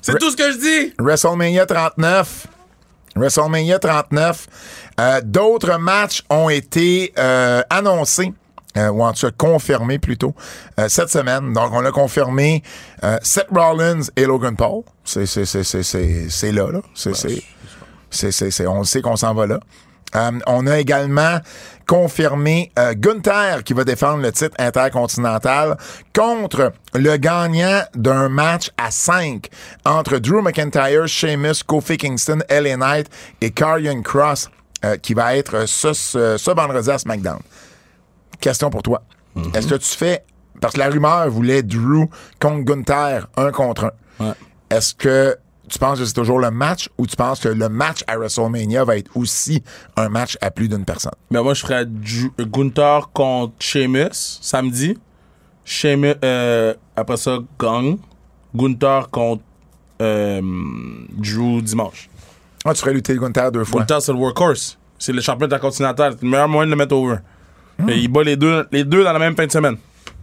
C'est Re- tout ce que je dis. WrestleMania 39. WrestleMania 39. Euh, D'autres matchs ont été euh, annoncés. Euh, ou en tout cas confirmés plutôt, euh, cette semaine. Donc, on a confirmé euh, Seth Rollins et Logan Paul. C'est c'est- c'est- c'est- c'est- c'est là, là. C'est c'est- c'est- c'est- c'est- on sait qu'on s'en va là. Euh, on a également confirmé euh, Gunther qui va défendre le titre intercontinental contre le gagnant d'un match à 5 entre Drew McIntyre, Sheamus, Kofi Kingston, LA Knight et Karrion Cross euh, qui va être ce, ce, ce vendredi à SmackDown. Question pour toi. Est-ce que tu fais... Parce que la rumeur voulait Drew contre Gunther, un contre un. Ouais. Est-ce que tu penses que c'est toujours le match ou tu penses que le match à WrestleMania va être aussi un match à plus d'une personne? Mais moi, je ferais Gunther contre Sheamus samedi. Sheamus, euh, après ça, Gang. Gunther contre euh, Drew dimanche. Ah, tu ferais lutter Gunther deux fois. Gunther, c'est le workhorse. C'est le champion intercontinental. C'est le meilleur moyen de le mettre over. Et il bat les deux, les deux dans la même fin de semaine.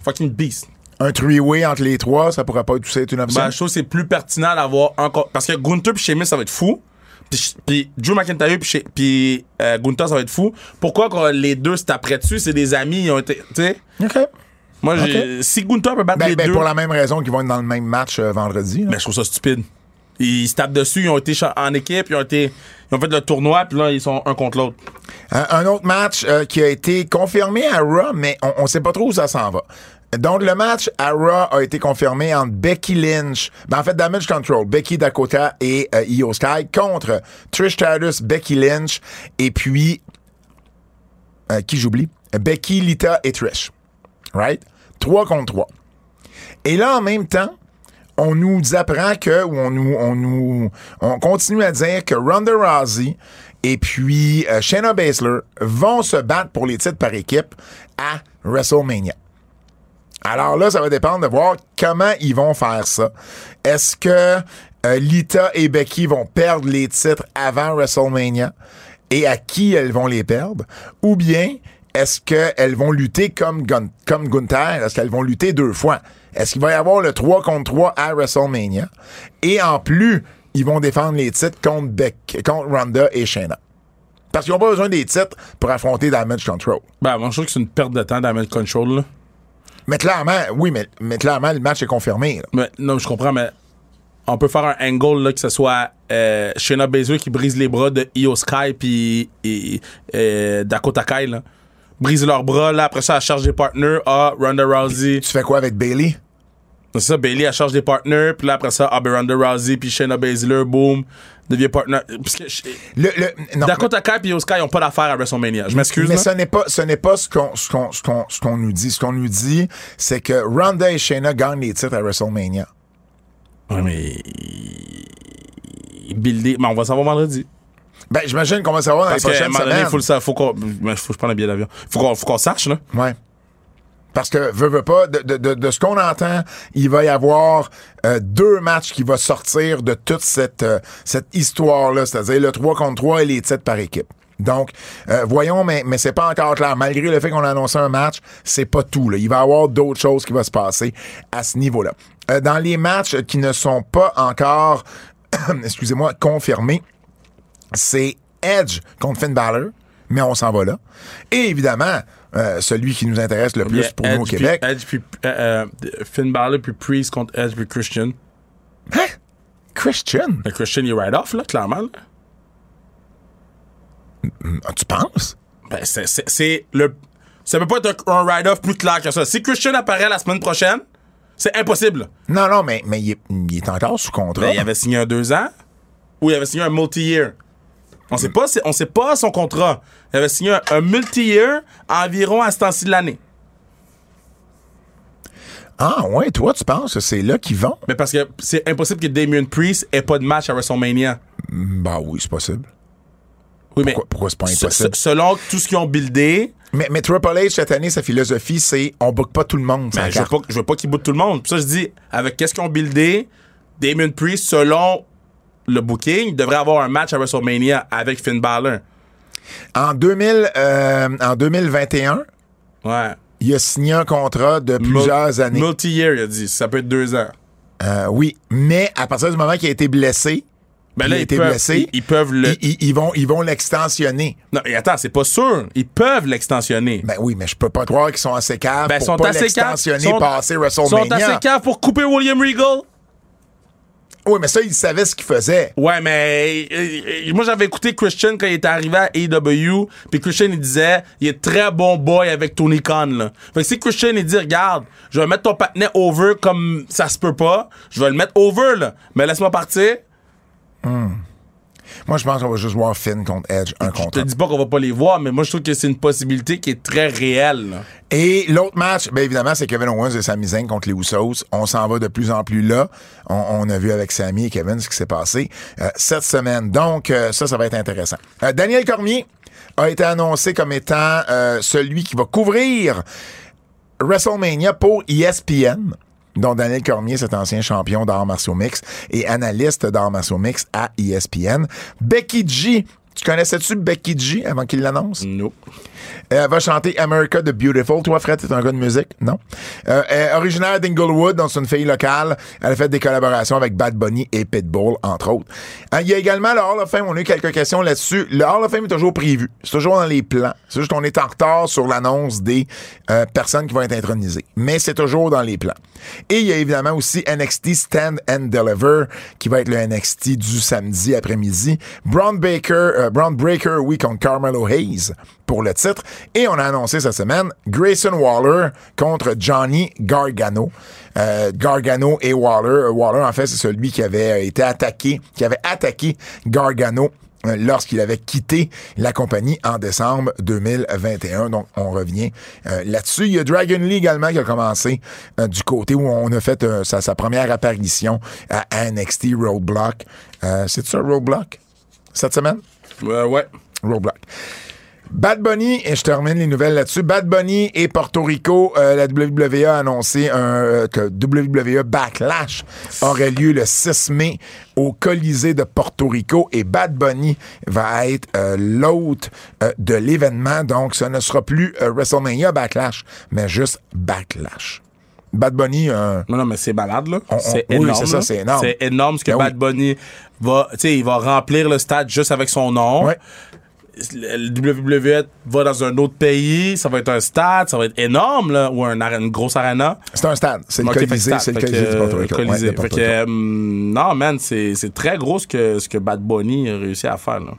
Fucking beast. Un three-way entre les trois, ça pourrait pas être aussi être une option? Ben, je trouve que c'est plus pertinent d'avoir un. co- Parce que Gunther puis Sheamus, ça va être fou. Puis, puis Drew McIntyre puis, puis euh, Gunther, ça va être fou. Pourquoi quand les deux se taperaient dessus? C'est des amis, ils ont été. Tu sais? OK. Moi, si Gunther peut battre Ben, les ben, deux. pour la même raison qu'ils vont être dans le même match euh, vendredi. là. Ben, je trouve ça stupide. Ils se tapent dessus, ils ont été en équipe, ils ont été. Ils fait le tournoi, puis là, ils sont un contre l'autre. Un, autre match euh, qui a été confirmé à Raw, mais on, on sait pas trop où ça s'en va. Donc, le match à Raw a été confirmé entre Becky Lynch, ben, en fait, Damage Control, Becky Dakota et euh, Sky contre Trish Stratus, Becky Lynch, et puis, euh, qui j'oublie? Becky, Lita et Trish. Right? 3 contre 3. Et là, en même temps, on nous apprend que, ou on nous, on nous, on continue à dire que Ronda Rousey et puis euh, Shayna Baszler vont se battre pour les titres par équipe à WrestleMania. Alors là, ça va dépendre de voir comment ils vont faire ça. Est-ce que euh, Lita et Becky vont perdre les titres avant WrestleMania et à qui elles vont les perdre? Ou bien est-ce qu'elles vont lutter comme, comme Gunther? Est-ce qu'elles vont lutter deux fois? Est-ce qu'il va y avoir le 3 contre 3 à WrestleMania? Et en plus, ils vont défendre les titres contre, Beck, contre Ronda et Shayna. Parce qu'ils n'ont pas besoin des titres pour affronter Damage Control. Ben, moi, je trouve que c'est une perte de temps Damage Control, là. Mais clairement, oui, mais, mais clairement, le match est confirmé. là. Mais, non, je comprends, mais on peut faire un angle, là, que ce soit euh, Shayna Baszler qui brise les bras de Io Sky puis et, et Dakota Kai, là. Brise leurs bras, là. Après ça, elle charge des partners. Ah, Ronda Rousey. Tu fais quoi avec Bailey? C'est ça, Bailey, elle charge des partners. Puis là, après ça, ah, ben, Ronda Rousey puis Shayna Baszler, boom, devient partner. Parce que je- Le, le, non, Dakota Kai puis Io Sky n'ont pas d'affaire à WrestleMania. Je m'excuse, mais là. ce n'est pas, ce n'est pas ce qu'on, ce qu'on, ce qu'on, ce qu'on nous dit. Ce qu'on nous dit, c'est que Ronda et Shayna gagnent les titres à WrestleMania. Ouais, mais. Builder. Mais on va savoir vendredi. Ben, j'imagine qu'on va savoir dans Parce les prochaines semaines. faut, le sa- faut qu'on. mais Faut que je prenne un billet d'avion. Faut qu'on, faut qu'on sache, là. Ouais. Parce que, veux, veux pas, de, de, de, de ce qu'on entend, il va y avoir euh, deux matchs qui vont sortir de toute cette, euh, cette histoire-là, c'est-à-dire le 3 contre 3 et les titres par équipe. Donc, euh, voyons, mais, mais c'est pas encore clair. Malgré le fait qu'on a annoncé un match, c'est pas tout. Là. Il va y avoir d'autres choses qui vont se passer à ce niveau-là. Euh, dans les matchs qui ne sont pas encore, [COUGHS] excusez-moi, confirmés, c'est Edge contre Finn Balor, mais on s'en va là. Et évidemment, euh, celui qui nous intéresse le plus pour nous au puis- Québec. Edge puis euh, euh, Finn Balor puis Priest contre Edge puis Christian. Hein? Christian? Le Christian, il est right off, là, clairement. là. Ah, Tu penses? Ben, c'est- le. Ça peut pas être un, un ride-off plus clair que ça. Si Christian apparaît la semaine prochaine, c'est impossible. Non, non, mais, mais il, est, il est encore sous contrat. Ben, il avait signé un deux ans ou il avait signé un multi-year. On sait pas, on sait pas son contrat. Il avait signé un, un multi-year environ à ce temps-ci de l'année. Ah, ouais, toi, tu penses que c'est là qu'ils vont? Mais parce que c'est impossible que Damien Priest ait pas de match à WrestleMania. Bah oui, c'est possible. Oui, mais Pourquoi, c'est pas impossible? se- selon tout ce qu'ils ont buildé, Mais, mais Triple H, cette année, sa philosophie, c'est on book pas tout le monde. ben, je veux pas, je veux pas qu'ils tout le monde. Ça, je dis, avec qu'est-ce qu'ils ont buildé, Damien Priest, selon le booking, devrait avoir un match à WrestleMania avec Finn Balor. En, 2000, euh, en 2021, Ouais. il a signé un contrat de plusieurs Mul- années. Multi-year, il a dit. Ça peut être deux ans. Euh, oui, mais à partir du moment qu'il a été blessé, Ben il a ils été peuvent, blessé, ils, ils peuvent le. ils, ils- ils vont, ils vont l'extensionner. Non, et attends, c'est pas sûr. Ils peuvent l'extensionner. Ben oui, mais je peux pas croire qu'ils sont assez caves Ben, pour sont pas l'extensionner, passer Ils sont WrestleMania. assez caves pour couper William Regal. Oui, mais ça, ils savaient ce qu'ils faisaient. Ouais, mais euh, moi j'avais écouté Christian quand il était arrivé à AEW, puis Christian il disait il est très bon boy avec Tony Khan là. Fait que si Christian il dit regarde, je vais mettre ton patinet over comme ça se peut pas, je vais le mettre over là, mais laisse-moi partir. Moi, je pense qu'on va juste voir Finn contre Edge, un Je te contre dis pas qu'on va pas les voir, mais moi je trouve que c'est une possibilité qui est très réelle. là. Et l'autre match, bien évidemment, c'est Kevin Owens et Sami Zayn contre les Usos. On s'en va de plus en plus là. On, on a vu avec Sami et Kevin ce qui s'est passé euh, cette semaine. Donc, euh, ça, ça va être intéressant. Euh, Daniel Cormier a été annoncé comme étant celui qui va couvrir WrestleMania pour ESPN. Dont Daniel Cormier, cet ancien champion d'arts martiaux mix et analyste d'arts martiaux mix à ESPN. Becky G. Tu connaissais-tu Becky G avant qu'il l'annonce? Non. Elle va chanter America the Beautiful. Toi, Fred, t'es un gars de musique? Non. Euh, elle est originaire d'Inglewood, donc c'est une fille locale. Elle a fait des collaborations avec Bad Bunny et Pitbull, entre autres. Euh, Il y a également le Hall of Fame. On a eu quelques questions là-dessus. Le Hall of Fame est toujours prévu. C'est toujours dans les plans. C'est juste qu'on est en retard sur l'annonce des euh, personnes qui vont être intronisées. Mais c'est toujours dans les plans. Et il y a évidemment aussi NXT Stand and Deliver, qui va être le NXT du samedi après-midi. Braun Baker, euh, Braun Breaker, oui, contre Carmelo Hayes pour le titre. Et on a annoncé cette semaine Grayson Waller contre Johnny Gargano. Euh, Gargano et Waller. Euh, Waller, en fait, c'est celui qui avait été attaqué, qui avait attaqué Gargano euh, lorsqu'il avait quitté la compagnie en décembre 2021. Donc, on revient là-dessus. Il y a Dragon Lee également qui a commencé du côté où on a fait sa, sa première apparition à NXT Roadblock. C'est ça, Roadblock? Cette semaine? Euh, ouais. Roadblock. Bad Bunny, et je termine les nouvelles là-dessus. Bad Bunny et Porto Rico, euh, la WWE a annoncé un, euh, que WWE Backlash aurait lieu le 6 mai au Colisée de Porto Rico et Bad Bunny va être euh, l'hôte euh, de l'événement. Donc, ce ne sera plus WrestleMania Backlash, mais juste Backlash. Bad Bunny, euh, Non, non, mais c'est malade, là. C'est oui, énorme. c'est ça, c'est énorme. C'est énorme ce que Ben oui. Bad Bunny va. Tu sais, il va remplir le stade juste avec son nom. Ouais. Le WWE va dans un autre pays, ça va être un stade, ça va être énorme, là, ou un, arène- une grosse arena. c'est un stade. C'est le Ok, fait que Colisée, c'est le Colisée de Porto Rico. euh, Ouais, Fait que, non, man, c'est c'est très gros ce que, ce que Bad Bunny a réussi à faire, là.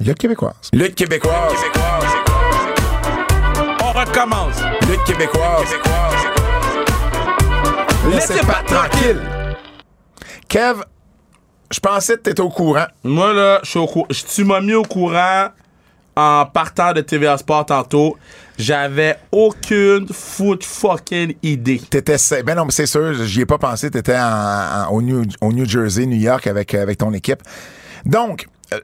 Lutte québécoise. Lutte québécoise. On recommence! Lutte québécoise. Laissez pas tranquille. Kev, je pensais que t'étais au courant. Moi, là, je suis au courant. Tu m'as mis au courant en partant de TVA Sport tantôt. J'avais aucune foot fucking idée. T'étais, ben non, mais c'est sûr, j'y ai pas pensé. T'étais en, en- au, New, au New Jersey, New York avec, euh, avec ton équipe. Donc, euh,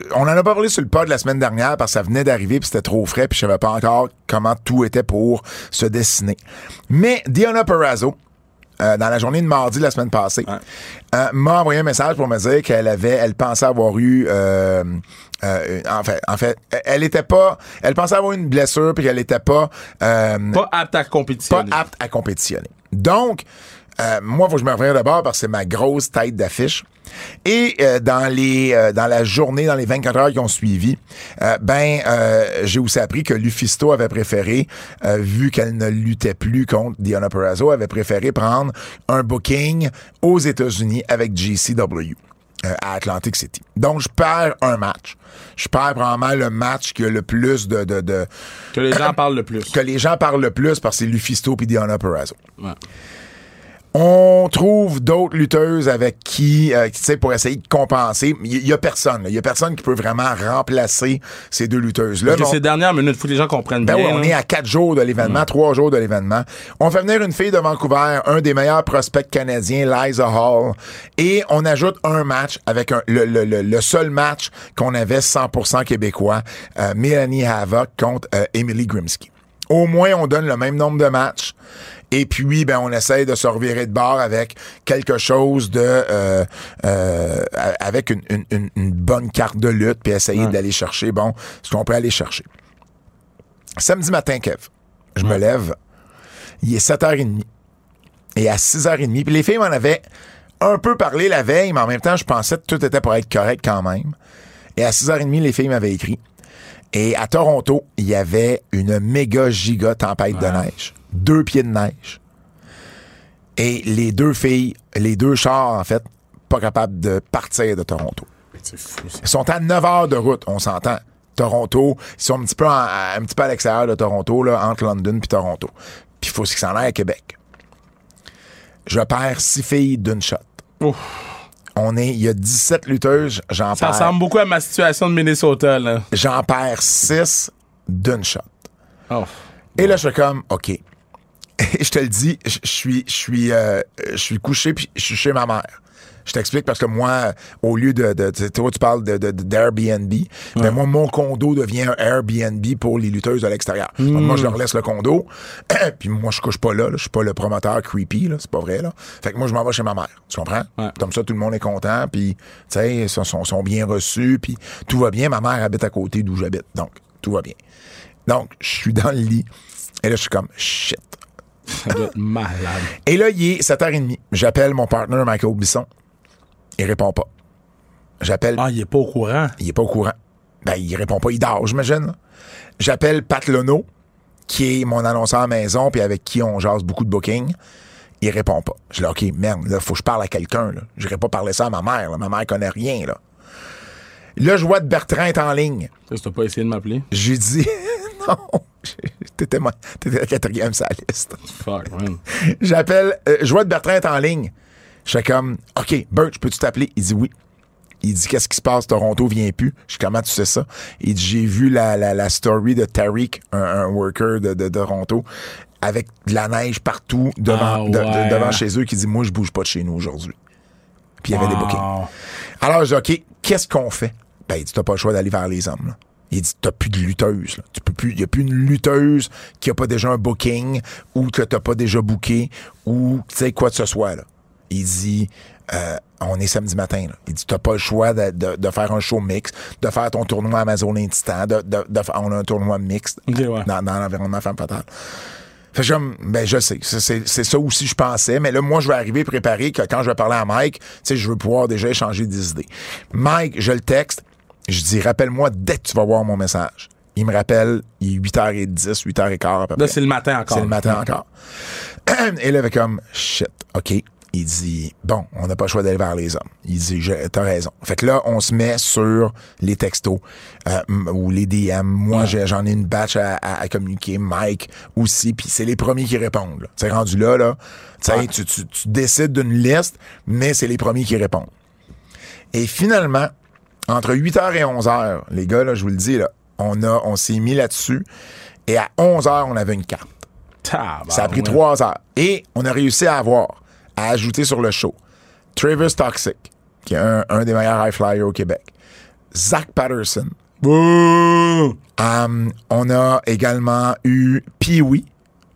euh, on en a pas parlé sur le pod la semaine dernière parce que ça venait d'arriver puis c'était trop frais puis je savais pas encore comment tout était pour se dessiner. Mais Diana Perrazzo, euh, dans la journée de mardi la semaine passée, Ouais. euh, m'a envoyé un message pour me dire qu'elle avait, elle pensait avoir eu, euh, euh, en fait, en fait, elle était pas, elle pensait avoir une blessure puis qu'elle était pas, euh, Pas apte à compétitionner. pas apte à compétitionner. Donc, euh, moi, faut que je me revienne d'abord parce que c'est ma grosse tête d'affiche. Et euh, dans les euh, dans la journée, dans les 24 heures qui ont suivi, euh, ben euh, j'ai aussi appris que Lufisto avait préféré, euh, vu qu'elle ne luttait plus contre Diana Perrazzo, avait préféré prendre un booking aux États-Unis avec GCW. euh, à Atlantic City. Donc, je perds un match. Je perds probablement le match qui a le plus de, de, de- Que les gens [COUGHS] parlent le plus. que les gens parlent le plus parce que c'est Lufisto puis Diana Perrazzo. Ouais. On trouve d'autres lutteuses avec qui, euh, tu sais, pour essayer de compenser. Il y, a personne. Il y a personne qui peut vraiment remplacer ces deux lutteuses-là. Parce que ces dernières minutes, faut que les gens comprennent ben bien. oui, on est à quatre jours de l'événement, trois jours de l'événement. On fait venir une fille de Vancouver, un des meilleurs prospects canadiens, Liza Hall, et on ajoute un match avec un- le, le- le- le seul match qu'on avait 100% québécois, euh, Mélanie Havoc contre euh, Emily Grimsky. Au moins, on donne le même nombre de matchs. Et puis, ben, on essaye de se revirer de bord avec quelque chose de, euh, euh, avec une, une- une- une bonne carte de lutte, puis essayer d'aller chercher, bon, ce qu'on peut aller chercher. Samedi matin, Kev, je me lève. Il est 7h30. Et à 6h30, puis les filles m'en avaient un peu parlé la veille, mais en même temps, je pensais que tout était pour être correct quand même. Et à 6h30, les filles m'avaient écrit. Et à Toronto, il y avait une méga giga tempête de neige. Deux pieds de neige. Et les deux filles, les deux chars, en fait, pas capables de partir de Toronto. Fou, ça. Ils sont à 9 heures de route, on s'entend. Toronto, ils sont un petit peu, en- un petit peu à l'extérieur de Toronto, là, entre London puis Toronto. Puis il faut qu'ils s'en aillent à Québec. Je perds six filles d'une shot. Ouf. On est, il y a 17 lutteuses, j'en Ça perds, ressemble beaucoup à ma situation de Minnesota, là. j'en perds 6 d'une shot. Oh. Et là, je suis comme, OK. Et je te le dis, je suis, je suis, euh, je suis couché puis je suis chez ma mère. Je t'explique parce que moi, au lieu de, de, toi, tu parles de, de- d'Airbnb, mais moi, mon condo devient un Airbnb pour les lutteuses de l'extérieur. Donc, moi, je leur laisse le condo, [CLEARS THROAT] puis moi, je couche pas là, là. je suis pas le promoteur creepy, là, c'est pas vrai, là. Fait que moi, je m'en vais chez ma mère, tu comprends? Ouais. Comme ça, tout le monde est content, puis, tu sais, ils sont, sont, sont bien reçus, puis tout va bien. Ma mère habite à côté d'où j'habite, donc tout va bien. Donc, je suis dans le lit, et là, je suis comme, shit. Ça doit être malade. Et là, il est 7h30. J'appelle mon partner Michael Bisson. Il répond pas. J'appelle. Ah, il est pas au courant? Il est pas au courant. Ben, il répond pas. Il dort, j'imagine. J'appelle Pat Lono, qui est mon annonceur à maison, puis avec qui on jase beaucoup de booking. Il répond pas. Je dis, OK, merde, là, faut que je parle à quelqu'un. là. Je n'irai pas parler ça à ma mère. là. Ma mère connaît rien. Là, là je vois que Bertrand est en ligne. Ça, t'as pas essayé de m'appeler? J'ai dit, [LAUGHS] [LAUGHS] non, t'étais, la quatrième sur la liste. Fuck, man. J'appelle, euh, je vois que Bertrand est en ligne. Je fais comme, OK, Bert, peux-tu t'appeler? Il dit oui. Il dit, qu'est-ce qui se passe? Toronto vient plus. Je dis, comment tu sais ça? Il dit, j'ai vu la, la, la story de Tariq, un, un worker de, de, Toronto, avec de la neige partout devant, Ah, de- devant chez eux, qui dit, moi, je bouge pas de chez nous aujourd'hui. Puis il y avait des bookings. Alors, je dis, OK, qu'est-ce qu'on fait? Ben, il dit, t'as pas le choix d'aller vers les hommes, là. Il dit, t'as plus de lutteuse, là. Tu peux plus, il y a plus une lutteuse qui a pas déjà un booking ou que t'as pas déjà booké ou, tu sais, quoi que ce soit, là. Il dit, euh, on est samedi matin, là. Il dit, t'as pas le choix de, de- de faire un show mix, de faire ton tournoi Amazon Instant, de, on a un tournoi mixte ouais. dans, dans l'environnement femme fatale. Fait que je, ben, je sais, c'est ça aussi je pensais, mais là, moi, je vais arriver préparé que quand je vais parler à Mike, tu sais, je veux pouvoir déjà échanger des idées. Mike, je le texte, je dis, rappelle-moi dès que tu vas voir mon message. Il me rappelle, il est 8h10, 8h15 à peu près. Là, c'est le matin encore. C'est le matin encore. [CLEARS THROAT] Et là, avec comme, shit, OK. Il dit, bon, on n'a pas le choix d'aller vers les hommes. Il dit, t'as raison. Fait que là, on se met sur les textos euh, ou les DM. Moi, j'en ai une batch à, à- à communiquer. Mike aussi. Puis c'est les premiers qui répondent. C'est rendu là, là. Tu sais, Ouais. tu, tu- tu décides d'une liste, mais c'est les premiers qui répondent. Et finalement, entre 8h et 11h, les gars, là, je vous le dis, là, on, a, on s'est mis là-dessus. Et à 11h, on avait une carte. Ça a pris trois heures. Et on a réussi à avoir, à ajouter sur le show, Travis Toxic, qui est un, un des meilleurs high flyers au Québec. Zach Patterson. Bouh! Um, on a également eu Pee-Wee,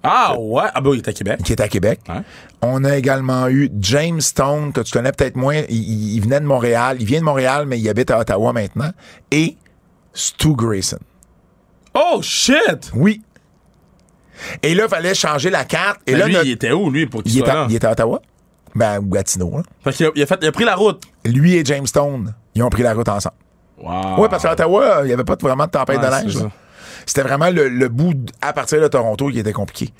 Ah ouais? Ah bah il est à Québec. qui est à Québec. Ouais. On a également eu James Stone, que tu connais peut-être moins. Il, venait de Montréal. Il vient de Montréal, mais il habite à Ottawa maintenant. Et Stu Grayson. Oh shit! Oui. Et là, il fallait changer la carte. Et Mais là, lui, notre- il était où, lui, pour qu'il il, soit là? il était à Ottawa? Ben, ou Gatineau. là. Fait qu'il a, il a fait, il a pris la route. Lui et James Stone, ils ont pris la route ensemble. Wow. Oui, parce qu'à Ottawa, il n'y avait pas vraiment de tempête Ouais, de neige. C'était vraiment le, le bout à partir de Toronto qui était compliqué.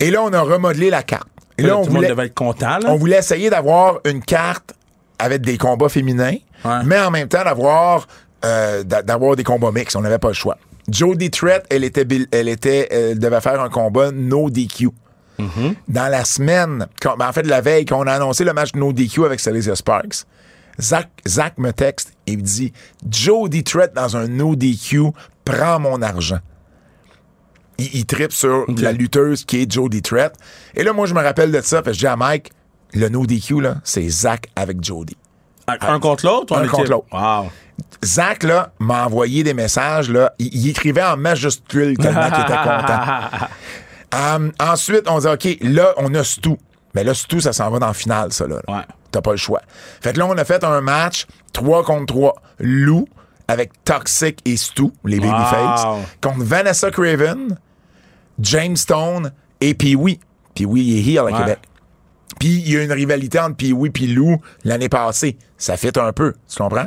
Et là, on a remodelé la carte. Et là, on tout le monde voulait, devait être content, là. on voulait essayer d'avoir une carte avec des combats féminins, Ouais. mais en même temps d'avoir euh, d'a- d'avoir des combats mixtes. On n'avait pas le choix. Jodie Trett, elle était, elle était, elle devait faire un combat no DQ. Mm-hmm. Dans la semaine, quand- ben, en fait, la veille, quand on a annoncé le match no DQ avec Celicia Sparks, Zach, Zach me texte et me dit Jodie Trett dans un no DQ, prends mon argent. Il, il tripe sur la lutteuse qui est Jodie Trett. Et là, moi, je me rappelle de ça, parce que je dis à Mike, le no DQ, là, c'est Zach avec Jodie. Un contre l'autre Un contre l'autre. Wow. Zach, là, m'a envoyé des messages, là. Il, il écrivait en majuscule tellement qu'il était content. [LAUGHS] Um, ensuite, on dit, OK, là, on a Stu. Mais là, Stu, ça s'en va dans le final, ça, là. Ouais. T'as pas le choix. Fait que là, on a fait un match 3 contre 3. Lou avec Toxic et Stu, les Wow. Babyface, contre Vanessa Craven, James Stone et Pee-Wee. Pee-Wee il est heel à Ouais. Québec. Puis il y a une rivalité entre Pee-Wee et Lou l'année passée. Ça fait un peu, tu comprends?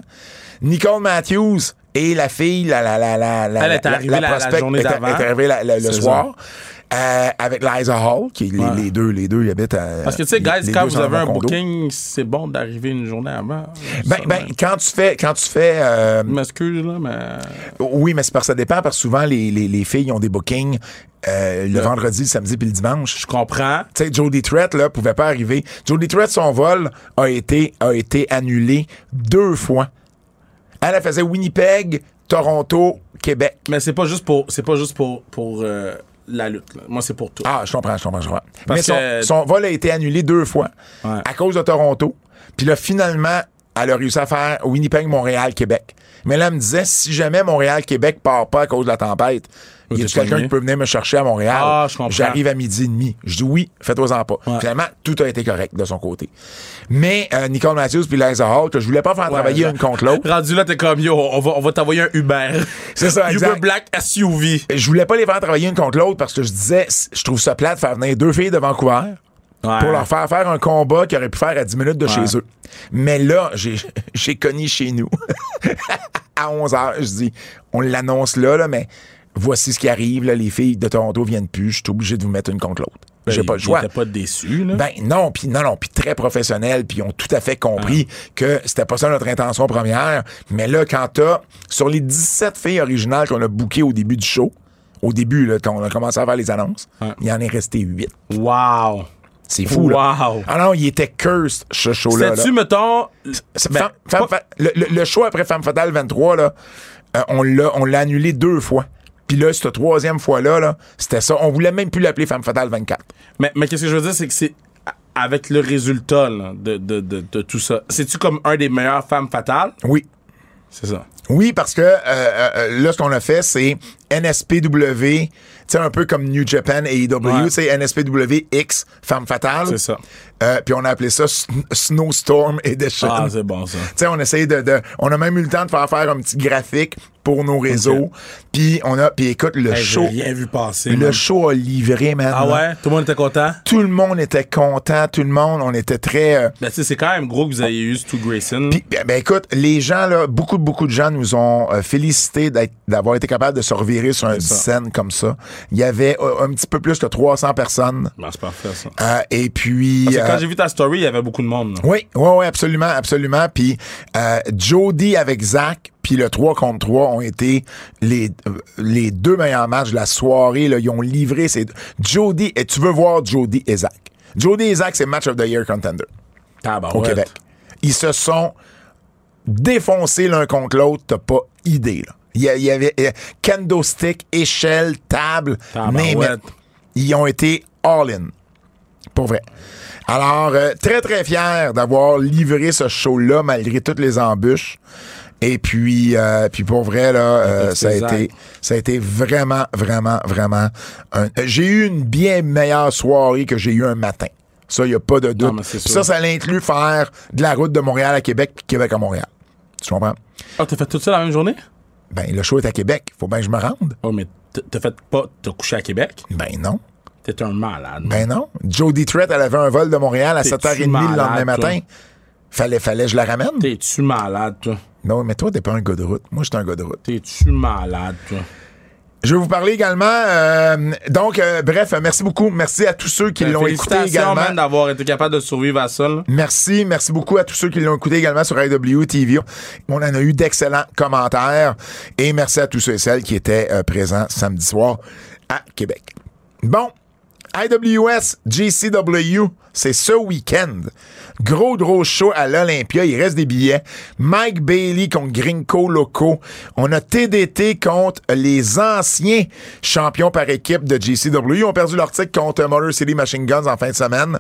Nicole Matthews et la fille, la, la, la, la, Elle est la- arrivée la journée est- d'avant. est arrivée le soir. Euh, avec Liza Hall, qui les, Ouais. les deux, les deux, ils habitent à. Parce que, tu sais, guys, les quand vous avez un condo. booking, c'est bon d'arriver une journée avant. Ben, ben, quand tu fais, quand tu fais, euh, Je m'excuse, là, mais. oui, mais c'est parce que ça dépend parce que souvent les, les, les filles ont des bookings euh, le vendredi, le samedi puis le dimanche. Je comprends. Tu sais, Jodie Trett, là, pouvait pas arriver. Jodie Trett, son vol a été, a été annulé deux fois. Elle, elle faisait Winnipeg, Toronto, Québec. Mais c'est pas juste pour, c'est pas juste pour, pour euh, la lutte. là. Moi, c'est pour tout. Ah, je comprends, je comprends, je comprends. Parce Mais son, que- son vol a été annulé deux fois Ouais. à cause de Toronto. Puis là, finalement, elle a réussi à faire Winnipeg, Montréal, Québec. Mais là, elle me disait, si jamais Montréal-Québec part pas à cause de la tempête, y a quelqu'un qui peut venir me chercher à Montréal? Ah, je comprends. J'arrive à midi et demi. Je dis oui, faites-en pas. Ouais. Finalement, tout a été correct de son côté. Mais euh, Nicole Matthews puis Liza Hall, que je voulais pas faire travailler une contre l'autre. Rendu là, t'es comme yo, on va, on va t'envoyer un Uber. C'est ça, [LAUGHS] Uber. Black SUV. Je voulais pas les faire travailler une contre l'autre parce que je disais, je trouve ça plate de faire venir deux filles de Vancouver. Pour leur faire faire un combat qu'ils auraient pu faire à 10 minutes de Ouais. chez eux. Mais là, j'ai [LAUGHS] cogné chez nous. [LAUGHS] à 11 h je dis, on l'annonce là, là, mais voici ce qui arrive. Là, les filles de Toronto viennent plus. Je suis obligé de vous mettre une contre l'autre. J'ai pas le choix. Pas déçu, là. Ben non, puis non, non, puis très professionnel, puis ils ont tout à fait compris que c'était pas ça notre intention première. Mais là, quand t'as, sur les 17 filles originales qu'on a bookées au début du show, au début, là, quand on a commencé à faire les annonces, il y en est resté 8. Wow. C'est fou, là. Wow. Ah non, il était cursed, ce show-là. là. Sais-tu, mettons. Ben, Femme- pas- le, le- show après Femme Fatale 23, là, euh, on l'a annulé deux fois. Puis là, cette troisième fois-là, là, c'était ça. On voulait même plus l'appeler Femme Fatale 24. Mais, mais qu'est-ce que je veux dire, c'est que c'est avec le résultat là, de, de, de, de tout ça. C'est-tu comme un des meilleurs femmes fatales? Oui. C'est ça. Oui, parce que euh, euh, là, ce qu'on a fait, c'est NSPW, sais, un peu comme New Japan et tu sais, NSPW X, Femme Fatale. C'est ça. Euh, puis on a appelé ça Sn- Snowstorm Edition. Ah, c'est bon, ça. Tu sais, on essaye de, de- On a même eu le temps de faire faire un petit graphique pour nos réseaux. Puis on a... Puis écoute, le Hey, show... Rien vu passer. Le man. show a livré, man. Ah ouais? Tout le monde était content? Tout le monde était content, tout le monde, on était très... euh, Ben, tu sais, c'est quand même gros que vous ayez eu Stu Grayson. Puis, ben, ben, écoute, les gens, là, beaucoup, beaucoup de gens nous ont euh, félicité d'être- d'avoir été capables de se revirer sur une ça. scène comme ça. Il y avait euh, un petit peu plus que 300 personnes. Ben, c'est parfait, ça. Euh, et puis... Euh, quand j'ai vu ta story, il y avait beaucoup de monde. là. oui, oui, oui, absolument, absolument. Puis euh, Jody avec Zach, puis le 3 contre 3 ont été les, euh, les deux meilleurs matchs de la soirée. Là. Ils ont livré ces... Jody, et tu veux voir Jody et Zach. Jody et Zach, c'est Match of the Year Contender au Tabarouette. Québec. Ils se sont défoncés l'un contre l'autre, t'as pas idée. Là. Il y, il avait euh, kendo stick, échelle, table, name it. Ils ont été all-in. Pour vrai. Alors, euh, très, très fier d'avoir livré ce show-là malgré toutes les embûches. Et puis, euh, puis pour vrai, là, euh, ça, a été, ça a été vraiment, vraiment, vraiment... un- J'ai eu une bien meilleure soirée que j'ai eu un matin. Ça, il n'y a pas de doute. ça, ça l'inclut faire de la route de Montréal à Québec puis Québec à Montréal. Tu comprends? Ah, t'as fait tout ça la même journée? Ben, le show est à Québec. Faut bien que je me rende. Oh, mais t'as fait pas. T'as couché à Québec? Ben non. T'es un malade. Ben non. Jodie Trett, elle avait un vol de Montréal à T'es-tu 7h30 le lendemain matin. toi? Fallait, fallait que je la ramène? T'es-tu malade, toi? Non, mais toi, t'es pas un gars de route. Moi, je suis un gars de route. T'es-tu malade, toi? Je vais vous parler également. euh, donc, euh, bref, merci beaucoup. Merci à tous ceux qui Ben, l'ont écouté également. d'avoir été capable de survivre à ça. là. Merci, merci beaucoup à tous ceux qui l'ont écouté également sur IW TV. On en a eu d'excellents commentaires et merci à tous ceux et celles qui étaient euh, présents samedi soir à Québec. Bon, IWS GCW, c'est ce week-end. Gros, gros show à l'Olympia. Il reste des billets. Mike Bailey contre Grinko Loco. On a TDT contre les anciens champions par équipe de GCW. Ils ont perdu leur titre contre Motor City Machine Guns en fin de semaine.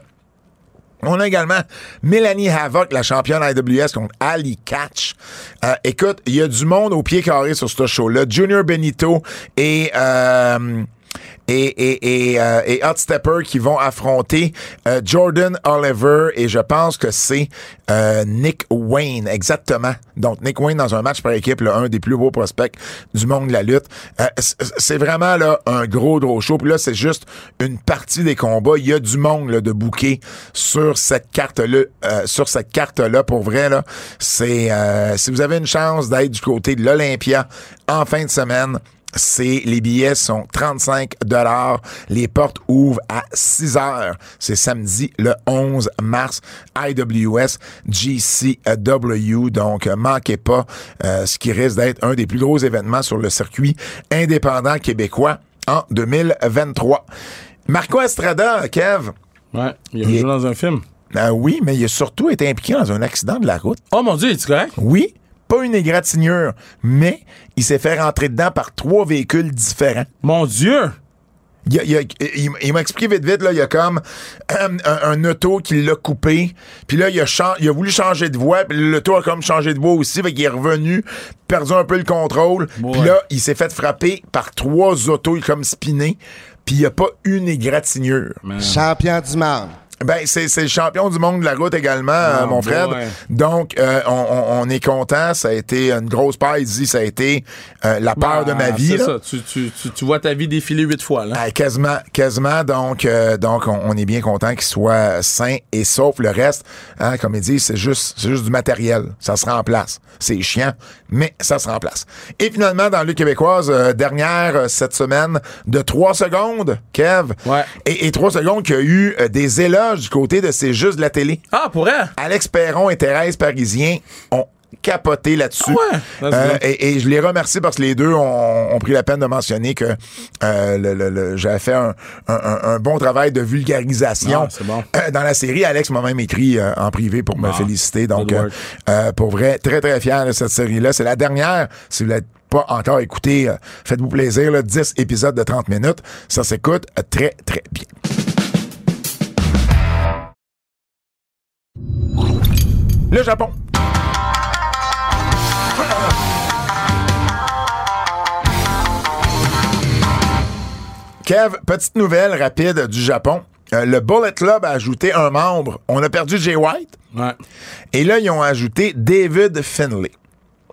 On a également Mélanie Havoc, la championne IWS contre Ali Catch. Euh, écoute, il y a du monde au pied carré sur ce show-là. Junior Benito et... euh, et, et, euh, et Hot Stepper qui vont affronter euh, Jordan Oliver et je pense que c'est euh, Nick Wayne, exactement. Donc Nick Wayne dans un match par équipe, là, un des plus beaux prospects du monde de la lutte. Euh, c'est vraiment là un gros gros show. Puis là, c'est juste une partie des combats. Il y a du monde là, de bouquet sur cette carte-là. euh, sur cette carte-là, pour vrai, là, c'est euh, si vous avez une chance d'être du côté de l'Olympia en fin de semaine, c'est les billets sont 35 dollars. Les portes ouvrent à 6 heures. C'est samedi le 11 mars. IWS GCW. Donc, manquez pas euh, ce qui risque d'être un des plus gros événements sur le circuit indépendant québécois en 2023. Marco Estrada, Kev. Ouais, il a joué dans un film. euh, oui, mais il a surtout été impliqué dans un accident de la route. Oh mon Dieu, es-tu correct? Oui, pas une égratignure, mais il s'est fait rentrer dedans par trois véhicules différents. Mon Dieu! Il, m'a expliqué vite vite, là, il y a comme euh, [CLEARS THROAT] un, un auto qui l'a coupé, puis là, il a, chan- il a voulu changer de voie, puis l'auto a comme changé de voie aussi, fait qu'il est revenu, perdu un peu le contrôle, Ouais. puis là, il s'est fait frapper par trois autos comme spinés, puis il n'y a pas une égratignure. Man. Champion du monde. Ben, c'est c'est le champion du monde de la route également, euh, Oh mon frère. Donc, euh, on, on- est content. Ça a été une grosse part. Il dit, ça a été euh, la peur de ma Ben, vie. C'est ça. Tu, tu, tu, tu vois ta vie défiler huit fois, là. Ah, quasiment, quasiment. Donc, euh, donc on, on est bien content qu'il soit sain et sauf. Le reste, hein, comme il dit, c'est juste, c'est juste du matériel. Ça se remplace. C'est chiant, mais ça se remplace. Et finalement, dans le québécoise, euh, dernière cette semaine de 3 secondes, Kev. Ouais. Et, et 3 secondes qu'il y a eu des du côté de C'est juste de la télé. Ah, pour elle? Alex Perron et Thérèse Parisien ont capoté là-dessus. Ah ouais? That's Euh, et, et je les remercie parce que les deux ont, ont pris la peine de mentionner que euh, le- le- le- j'avais fait un, un- un- un bon travail de vulgarisation Ah, c'est bon. euh, dans la série. Alex m'a même écrit euh, en privé pour me Ah, féliciter. Donc, euh, euh, pour vrai, très, très fier de cette série-là. C'est la dernière. Si vous l'êtes pas encore écouté, euh, faites-vous plaisir. Là, 10 épisodes de 30 minutes. Ça s'écoute euh, très, très bien. Le Japon. Kev, petite nouvelle rapide du Japon. Euh, le Bullet Club a ajouté un membre. On a perdu Jay White. Ouais. Et là, ils ont ajouté David Finlay.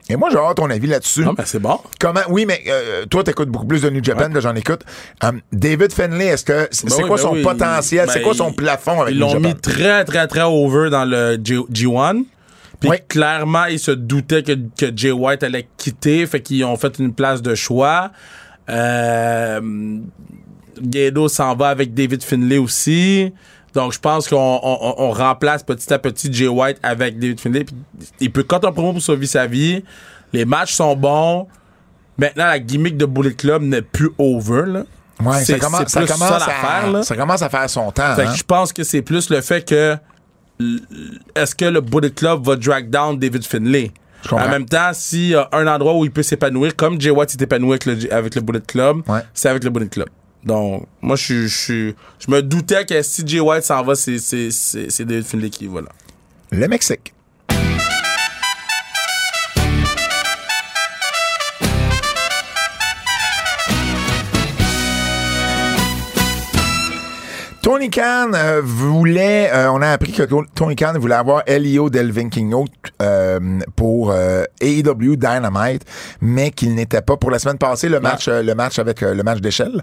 Et moi, j'ai hâte ton avis là-dessus. Non, ben c'est bon. Comment Oui, mais euh, toi, t'écoutes beaucoup plus de New Japan que j'en écoute. Euh, David Finlay, est-ce que c'est Ben c'est oui, quoi ben son oui. potentiel? C'est Ben, quoi son plafond avec Ils l'ont mis très, très, très over dans le G- G1. Puis Oui. clairement, ils se doutaient que, que Jay White allait quitter. Fait qu'ils ont fait une place de choix. Euh, Guedo s'en va avec David Finlay aussi. Donc, je pense qu'on on- on- on remplace petit à petit Jay White avec David Finlay. Puis il peut quand un promo pour sauver sa vie. Les matchs sont bons. Maintenant, la gimmick de Bullet Club n'est plus over. Là. Ouais, ça commence, ça, commence ça, à, l'affaire, là. ça commence à faire son temps. Fait hein. que je pense que c'est plus le fait que est-ce que le Bullet Club va drag down David Finlay? En même temps, s'il y a un endroit où il peut s'épanouir, comme Jay White s'est épanoui avec le, avec le Bullet Club, Ouais. c'est avec le Bullet Club. Donc, moi, je je je me doutais que si Jay White s'en va, c'est David Finlay qui va là. Le Mexique. Tony Khan euh, voulait, euh, on a appris que Tony Khan voulait avoir Elio Del Vikingo euh, pour euh, AEW Dynamite, mais qu'il n'était pas pour la semaine passée le match, euh, le match avec euh, le match d'échelle,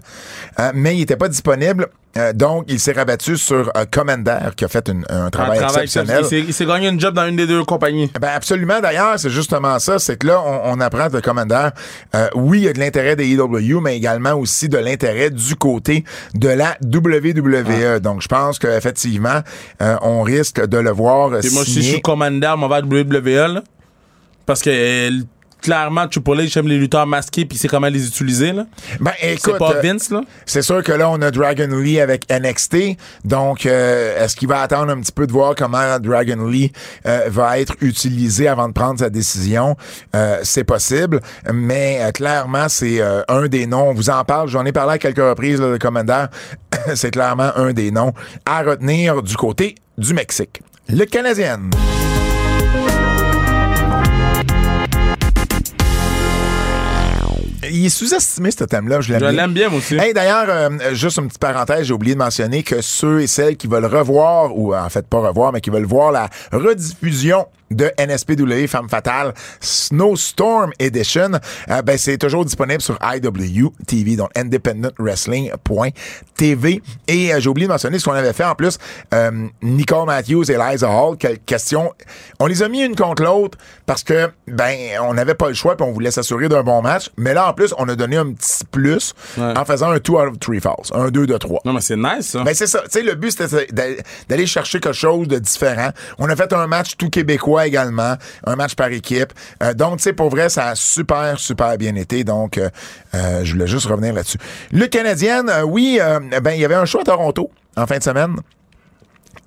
Euh, mais il n'était pas disponible. Euh, donc, il s'est rabattu sur Commander, qui a fait une- un travail, Un travail exceptionnel. Il s'est- il s'est gagné une job dans une des deux compagnies. Ben absolument. D'ailleurs, c'est justement ça. C'est que là, on, on apprend de Commander. euh, oui, il y a de l'intérêt des EW, mais également aussi de l'intérêt du côté de la WWE. Donc, je pense qu'effectivement, euh, on risque de le voir Puis moi, si je suis commandant, on va à WWE, là, parce que euh, clairement, Triple H aime les lutteurs masqués puis il sait comment les utiliser. Là. Ben, C'est pas euh, Vince, là. c'est sûr que là, on a Dragon Lee avec NXT. Donc, euh, est-ce qu'il va attendre un petit peu de voir comment Dragon Lee euh, va être utilisé avant de prendre sa décision? Euh, c'est possible. Mais clairement, c'est un des noms. On vous en parle. J'en ai parlé à quelques reprises, là, le commandant. [COUGHS] c'est clairement un des noms à retenir du côté du Mexique. Le Canadien. Il est sous-estimé, ce thème-là. Je l'aime Je bien. l'aime bien, moi aussi. Hey, d'ailleurs, euh, juste une petite parenthèse, j'ai oublié de mentionner que ceux et celles qui veulent revoir, ou en fait pas revoir, mais qui veulent voir la rediffusion de NSPW Femme Fatale Snowstorm Edition, euh, ben c'est toujours disponible sur IW TV, donc independentwrestling.tv. Et euh, j'ai oublié de mentionner ce qu'on avait fait en plus. euh, Nicole Matthews et Liza Hall, quelle question. On les a mis une contre l'autre parce que ben on n'avait pas le choix puis on voulait s'assurer d'un bon match. Mais là, en plus, on a donné un petit plus Ouais. en faisant un 2 out of 3 falls. Un 2 de 3. Non, mais c'est nice, ça. Ben c'est ça. Tu sais, le but, c'était d'aller chercher quelque chose de différent. On a fait un match tout québécois également, un match par équipe. Euh, donc, tu sais, pour vrai, ça a super, super bien été. Donc, euh, euh, je voulais juste revenir là-dessus. Le Canadien, oui, ben il y avait un show à Toronto en fin de semaine.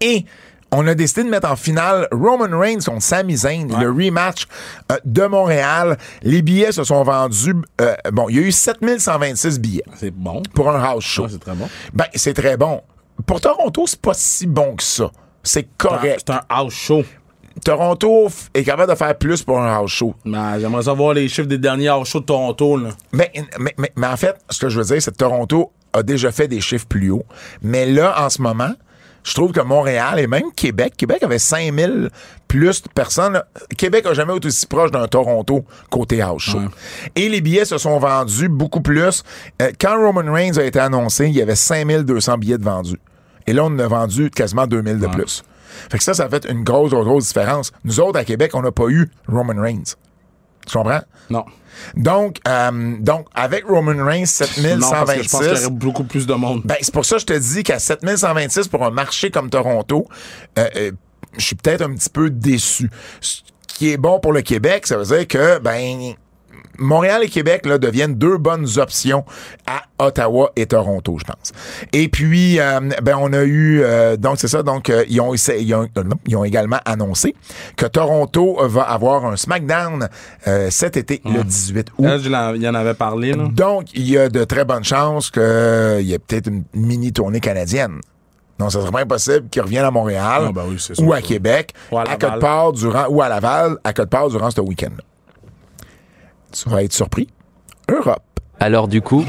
Et on a décidé de mettre en finale Roman Reigns contre Sami Zayn, le rematch euh, de Montréal. Les billets se sont vendus. euh, bon, il y a eu 7126 billets C'est bon. pour un house show. Ouais, c'est très bon. Ben, c'est très bon. Pour Toronto, c'est pas si bon que ça. C'est correct. C'est un house show. Toronto est capable de faire plus pour un house show. Ben, J'aimerais savoir les chiffres des derniers house shows de Toronto. Là. Mais, mais, mais, mais en fait, ce que je veux dire, c'est que Toronto a déjà fait des chiffres plus hauts. Mais là, en ce moment, je trouve que Montréal et même Québec, Québec avait 5000 plus de personnes. là. Québec a jamais été aussi proche d'un Toronto côté house show. Et les billets se sont vendus beaucoup plus. Euh, quand Roman Reigns a été annoncé, il y avait 5200 billets de vendus. Et là, on en a vendu quasiment 2000 de plus. Fait que ça, ça a fait une grosse, grosse, grosse différence. Nous autres, à Québec, on n'a pas eu Roman Reigns. Tu comprends? Non. Donc, euh, donc avec Roman Reigns, Non, parce que je pense qu'il y 7126. aurait beaucoup plus de monde. Ben, c'est pour ça que je te dis qu'à 7126 pour un marché comme Toronto, euh, euh, je suis peut-être un petit peu déçu. Ce qui est bon pour le Québec, ça veut dire que, ben, Montréal et Québec là, deviennent deux bonnes options à Ottawa et Toronto, je pense. Et puis, euh, ben, on a eu, euh, donc c'est ça, donc euh, ils, ont, essa- ils, ont, non, ils ont également annoncé que Toronto va avoir un SmackDown cet été, le 18 août. Là, je l'en- il y en avait parlé. Là. Donc, il y a de très bonnes chances qu'il y ait peut-être une mini tournée canadienne. Donc, ça serait pas impossible qu'ils reviennent à Montréal Ah, ben oui, c'est sûr, ou à. Québec, Ou à à part durant, ou à Laval, à part durant ce week-end-là. Tu vas être surpris. Europe. Alors du coup,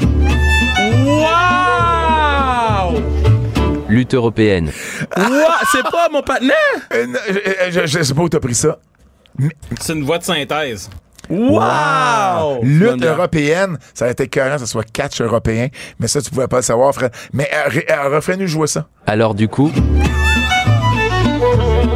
Wow! lutte européenne. Wow! C'est pas mon partenaire? Euh, je, je- je sais pas où t'as pris ça. C'est une voix de synthèse. Wow! Lutte européenne, ça a été que ce soit catch européen, mais ça, tu pouvais pas le savoir, Fred. Mais euh, euh, refais-nous jouer ça. Alors du coup,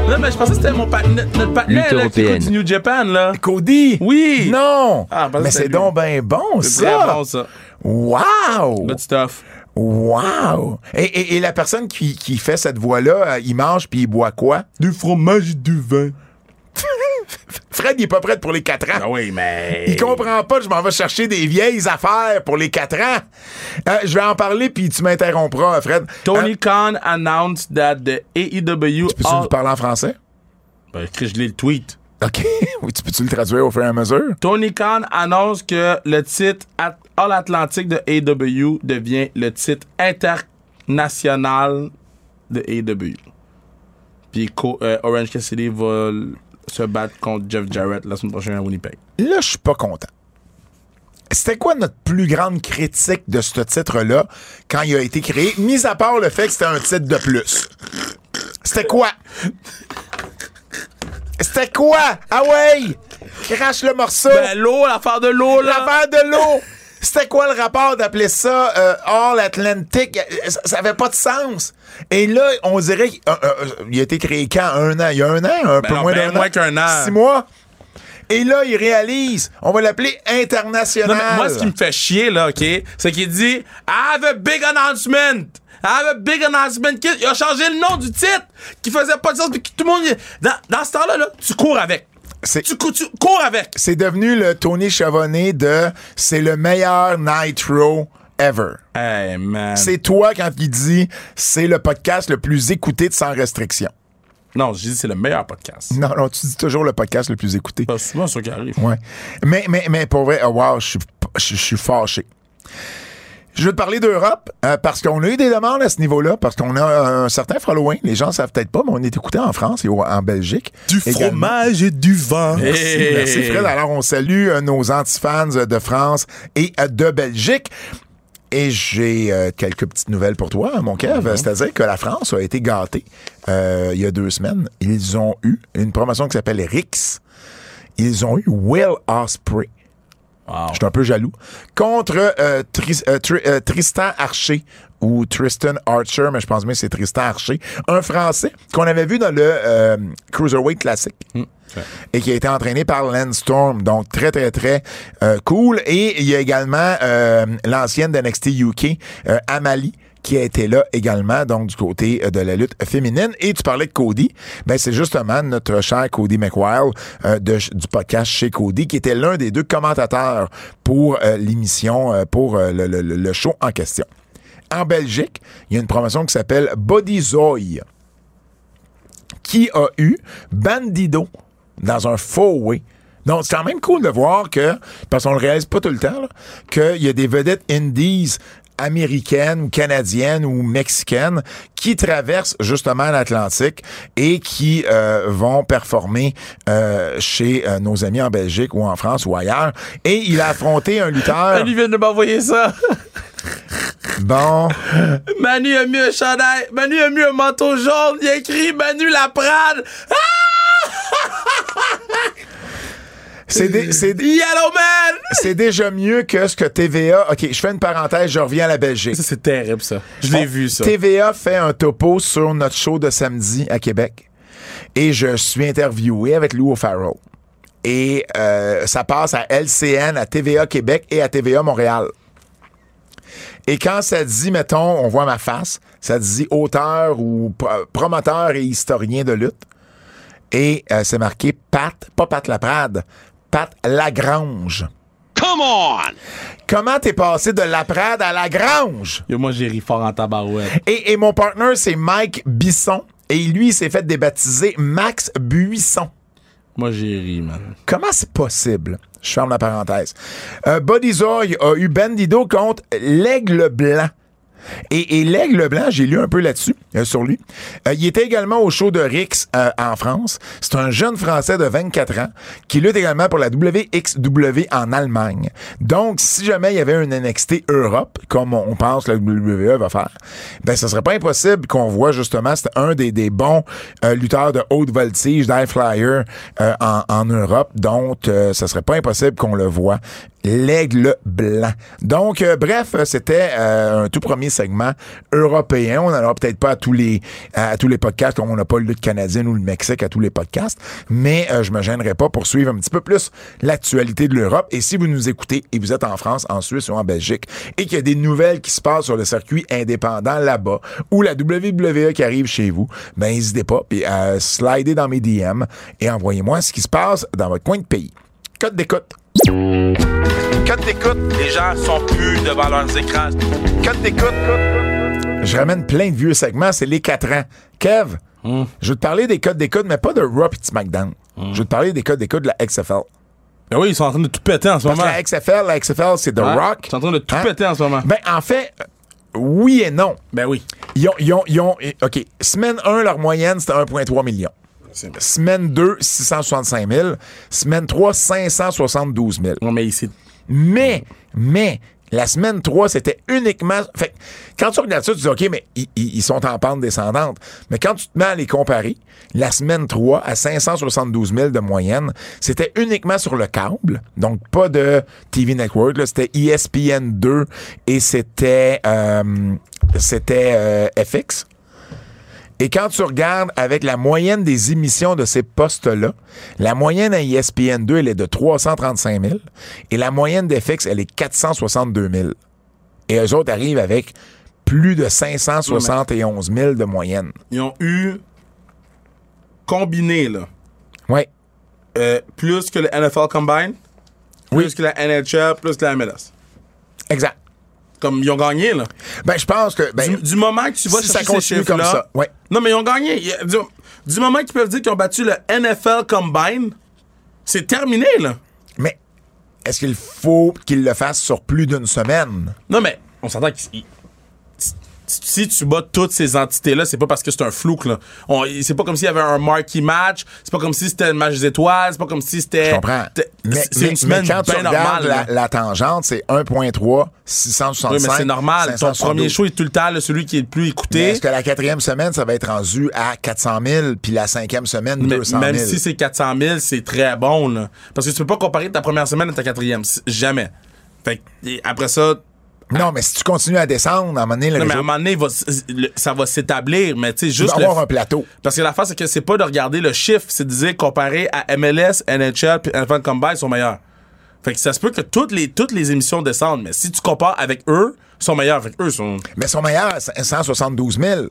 Non, mais je pensais que c'était mon pa- notre partenaire là, qui écoute New Japan, là. Cody! Oui! Non! Ah, mais c'est c'est donc ben bon, C'est ça! très bon, ça. Wow! Good stuff. Wow! Et, et- et la personne qui, qui fait cette voix-là, euh, il mange puis il boit quoi? Du fromage et du vin. Fred, il est pas prêt pour les 4 ans. Ah oui, mais... Il comprend pas, je m'en vais chercher des vieilles affaires pour les 4 ans. Euh, je vais en parler puis tu m'interrompras, Fred. Tony Euh, Khan announced that the AEW... peux-tu All- parler en français? Ben, je lis le tweet. OK. [LAUGHS] oui, tu peux-tu le traduire au fur et à mesure? Tony Khan annonce que le titre At- All Atlantic de AEW devient le titre international de AEW. Puis euh, Orange Cassidy va se battre contre Jeff Jarrett la semaine prochaine à Winnipeg. Là, je suis pas content. C'était quoi notre plus grande critique de ce titre-là quand il a été créé, mis à part le fait que c'était un titre de plus? C'était quoi? C'était quoi? Ah ouais! Crache le morceau! Ben, l'eau, l'affaire de l'eau, là. L'affaire de l'eau! C'était quoi le rapport d'appeler ça euh, All Atlantic? Euh, Ça, ça avait pas de sens. Et là, on dirait qu'il euh, euh, il a été créé quand? Un an? Il y a un an? Un peu non, moins ben d'un moins an? qu'un an. Six mois? Et là, il réalise. On va l'appeler international. Non, mais moi, ce qui me fait chier, là, OK, c'est qu'il dit I have a big announcement. I have a big announcement. Il a changé le nom du titre qui faisait pas de sens. Puis tout le monde. Dans, dans ce temps-là, là, tu cours avec. C'est- Tu, tu cours avec. C'est devenu le Tony Chavonnet de c'est le meilleur Nitro ever. Hey, man. C'est toi quand il dit c'est le podcast le plus écouté de sans restriction. Non, je dis c'est le meilleur podcast. Non, non, tu dis toujours le podcast le plus écouté. C'est souvent ça qui arrive. Ouais. Mais, mais, mais pour vrai, oh, wow, je suis, je, je suis fâché. Je veux te parler d'Europe euh, parce qu'on a eu des demandes à ce niveau-là, parce qu'on a un certain following. Les gens savent peut-être pas, mais on est écouté en France et au- en Belgique. également. et du vin. Merci, merci Fred. Alors, on salue euh, nos antifans euh, de France et euh, de Belgique. Et j'ai euh, quelques petites nouvelles pour toi, mon Kev. C'est-à-dire que la France a été gâtée euh, il y a deux semaines. Ils ont eu une promotion qui s'appelle Rix. Ils ont eu Will Osprey. Wow. Je suis un peu jaloux. Contre euh, Tris- euh, euh, Tristan Archer ou Tristan Archer, mais je pense bien que c'est Tristan Archer, un Français qu'on avait vu dans le Cruiserweight Classic et qui a été entraîné par Lance Storm. Donc, très, très, très cool. Et il y a également l'ancienne d'NXT UK, Amalie, qui a été là également, donc du côté euh, de la lutte féminine. Et tu parlais de Cody, ben c'est justement notre cher Cody McWild euh, du podcast chez Cody, qui était l'un des deux commentateurs pour euh, l'émission, pour le, le- le show en question. En Belgique, il y a une promotion qui s'appelle Body Zoy qui a eu Bandido dans un four-way. Donc, c'est quand même cool de voir que, parce qu'on le réalise pas tout le temps, qu'il y a des vedettes indies américaines ou canadiennes ou mexicaines qui traversent justement l'Atlantique et qui euh, vont performer euh, chez euh, nos amis en Belgique ou en France ou ailleurs. Et il a affronté un lutteur. Manu vient de m'envoyer ça. Bon, Manu a mis un chandail. Manu a mis un manteau jaune. Il a écrit Manu Laprade. C'est des- c'est des- Yellow Man. c'est déjà mieux que ce que TVA. OK, je fais une parenthèse, je reviens à la Belgique. Ça, c'est terrible, ça. Je l'ai vu, ça. TVA fait un topo sur notre show de samedi à Québec. Et je suis interviewé avec Lou O'Farrell. Et euh, ça passe à LCN, à TVA Québec et à TVA Montréal. Et quand ça dit, mettons, on voit ma face, ça dit auteur ou pro- promoteur et historien de lutte. Et euh, c'est marqué Pat, pas Pat Laprade, Pat Lagrange. Come on! Comment t'es passé de Laprade à Lagrange? Yo, moi, j'ai ri fort en tabarouette. Et, et mon partner, c'est Mike Bisson. Et lui, il s'est fait débaptiser Max Buisson. Moi, j'ai ri, man. Comment c'est possible? Je ferme la parenthèse. Euh, Bodyzoy a eu Bandido contre l'Aigle Blanc. Et, et l'Aigle Blanc, j'ai lu un peu là-dessus, euh, sur lui. Euh, il était également au show de Rix euh, en France. C'est un jeune Français de 24 ans qui lutte également pour la WXW en Allemagne. Donc, si jamais il y avait un NXT Europe, comme on, pense que la WWE va faire, ben, ce serait pas impossible qu'on voit justement, c'est un des, bons lutteurs de haute voltige, d'high flyer en, Europe. Donc, ce serait pas impossible qu'on le voit l'aigle blanc. Donc, euh, bref, c'était euh, un tout premier segment européen. On n'en aura peut-être pas à tous les tous les podcasts, comme on n'a pas le lutte canadienne ou le Mexique à tous les podcasts, mais euh, je me gênerai pas pour suivre un petit peu plus l'actualité de l'Europe. Et si vous nous écoutez et vous êtes en France, en Suisse ou en Belgique, et qu'il y a des nouvelles qui se passent sur le circuit indépendant là-bas, ou la WWE qui arrive chez vous, ben n'hésitez pas, puis à slider dans mes DM et envoyez-moi ce qui se passe dans votre coin de pays. Code d'écoute. Code d'écoute. Les gens sont plus devant leurs écrans. Code d'écoute. Je ramène plein de vieux segments, c'est les 4 ans. Kev, je veux te parler des codes d'écoute, mais pas de Raw et de SmackDown. Je veux te parler des codes d'écoute de la XFL. Ben oui, ils sont en train de tout péter en ce Parce moment. que la XFL, la XFL, c'est The Ouais, Rock. Ils sont en train de tout Hein? péter en ce moment. Ben, en fait, oui et non. Ben oui. Ils ont, ils ont, ils ont- OK, semaine 1, leur moyenne, c'était 1,3 million. Semaine 2, 665 000. Semaine 3, 572 000. Non, mais ici. Mais, mais, la semaine 3, c'était uniquement. Fait quand tu regardes ça, tu dis, OK, mais ils, sont en pente descendante. Mais quand tu te mets à les comparer, la semaine 3, à 572 000 de moyenne, c'était uniquement sur le câble. Donc, pas de TV Network. là. C'était ESPN 2 et c'était, euh, c'était euh, FX. Et quand tu regardes avec la moyenne des émissions de ces postes-là, la moyenne à E ESPN 2, elle est de 335 000 et la moyenne d'FX, elle est 462 000. Et eux autres arrivent avec plus de 571 000 de moyenne. Ils ont eu combiné, là, Oui. euh, plus que le NFL Combine, plus Oui. que la NHL, plus que la MLS. Exact. Comme ils ont gagné, là. Ben, je pense que. Ben, du, du moment que tu vas si ça continue ces comme ça, ouais. Non, mais ils ont gagné. Du, du moment qu'ils peuvent dire qu'ils ont battu le NFL Combine, c'est terminé, là. mais est-ce qu'il faut qu'ils le fassent sur plus d'une semaine? Non, mais on s'entend que si- tu bats toutes ces entités-là, c'est pas parce que c'est un flou, là. On- C'est pas comme s'il y avait un marquee match, c'est pas comme si c'était le match des étoiles, c'est pas comme si c'était. Je comprends. Mais, C'est mais- une semaine mais quand tu bien normale. la, tangente, c'est 1.3, 665. Oui, mais c'est normal. Ton 572. premier show est tout le temps là, celui qui est le plus Mais écouté. Est-ce que la quatrième semaine, ça va être rendu à 400 000, puis la cinquième semaine, Mais 200 000? même si c'est 400 000, c'est très bon, là. Parce que tu peux pas comparer ta première semaine à ta quatrième. Jamais. Fait que, après ça, Non, mais si tu continues à descendre, à un moment donné, le non, mais à un moment donné, va le- ça va s'établir. Mais tu sais, tu juste. vas le avoir un plateau. Parce que l'affaire, c'est que c'est pas de regarder le chiffre, c'est de dire comparé à MLS, NHL puis NFL Combine, ils sont meilleurs. Fait que ça se peut que toutes les, toutes les émissions descendent, mais si tu compares avec eux, ils sont meilleurs. Fait que eux sont. Mais ils sont meilleurs à 172 000.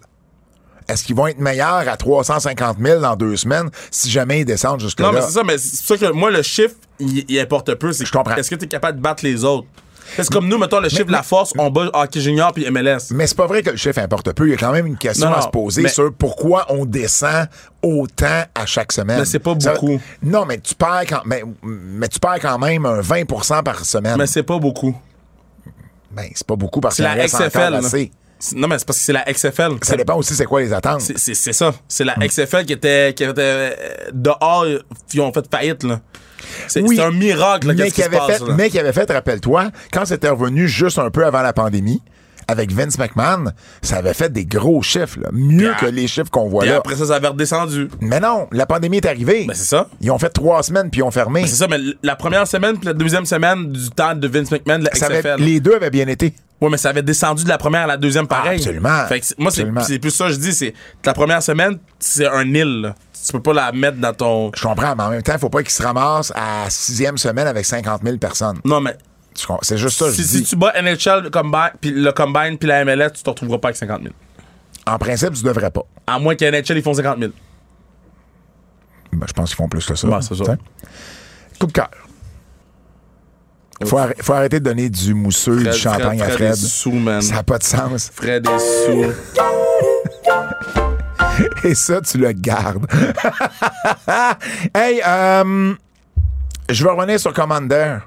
Est-ce qu'ils vont être meilleurs à 350 000 dans deux semaines si jamais ils descendent jusque-là? Non, mais c'est ça, mais c'est ça que moi, le chiffre, il, il importe peu. Je comprends. Est-ce que tu es capable de battre les autres? C'est comme nous, mettons, le chiffre de la force, on bat hockey junior puis MLS. Mais c'est pas vrai que le chiffre importe peu. Il y a quand même une question Non, à se poser mais- sur pourquoi on descend autant à chaque semaine. Mais c'est pas Ça- beaucoup. non, mais tu perds quand, mais, mais tu perds quand même un 20% par semaine. Mais c'est pas beaucoup. Ben, c'est pas beaucoup parce qu'il reste XFL. encore assez. Non, mais c'est parce que c'est la XFL. Ça dépend aussi c'est quoi les attentes. C'est- ça. C'est la XFL qui était, qui était euh, dehors, ils ont fait faillite, là. C'est Oui, un miracle, là, mais qu'est-ce qui qui se avait passe, fait, là. mais qui avait fait, rappelle-toi, quand c'était revenu juste un peu avant la pandémie, avec Vince McMahon, ça avait fait des gros chiffres, là, mieux Puis que les chiffres qu'on voit Et là. après ça, ça avait redescendu. Mais non, la pandémie est arrivée. Ben, c'est ça. Ils ont fait trois semaines puis ils ont fermé. C'est ça, mais la première semaine puis la deuxième semaine du temps de Vince McMahon, de la Ça avait- XFL. les deux avaient bien été. Ouais, mais ça avait descendu de la première à la deuxième pareil. Ah, absolument. Fait que moi, c'est plus ça que je dis, c'est la première semaine, c'est un nil. là. Tu peux pas la mettre dans ton. Je comprends, mais en même temps, il faut pas qu'ils se ramassent à sixième semaine avec 50 000 personnes. Non, mais? C'est juste ça, je si, si dis. tu bats NHL, le Combine, puis le Combine, puis la MLS, tu te retrouveras pas avec 50 000. En principe, tu devrais pas. À moins qu'NHL, ils font 50 000. Ben, je pense qu'ils font plus que ça. C'est ça. Coup de cœur. Faut, arr- faut arrêter de donner du mousseux du champagne à Fred Fred. des sous, man. Ça n'a pas de sens. Fred des sous. [LAUGHS] Et ça, tu le gardes. [LAUGHS] hey, euh, je vais revenir sur Commander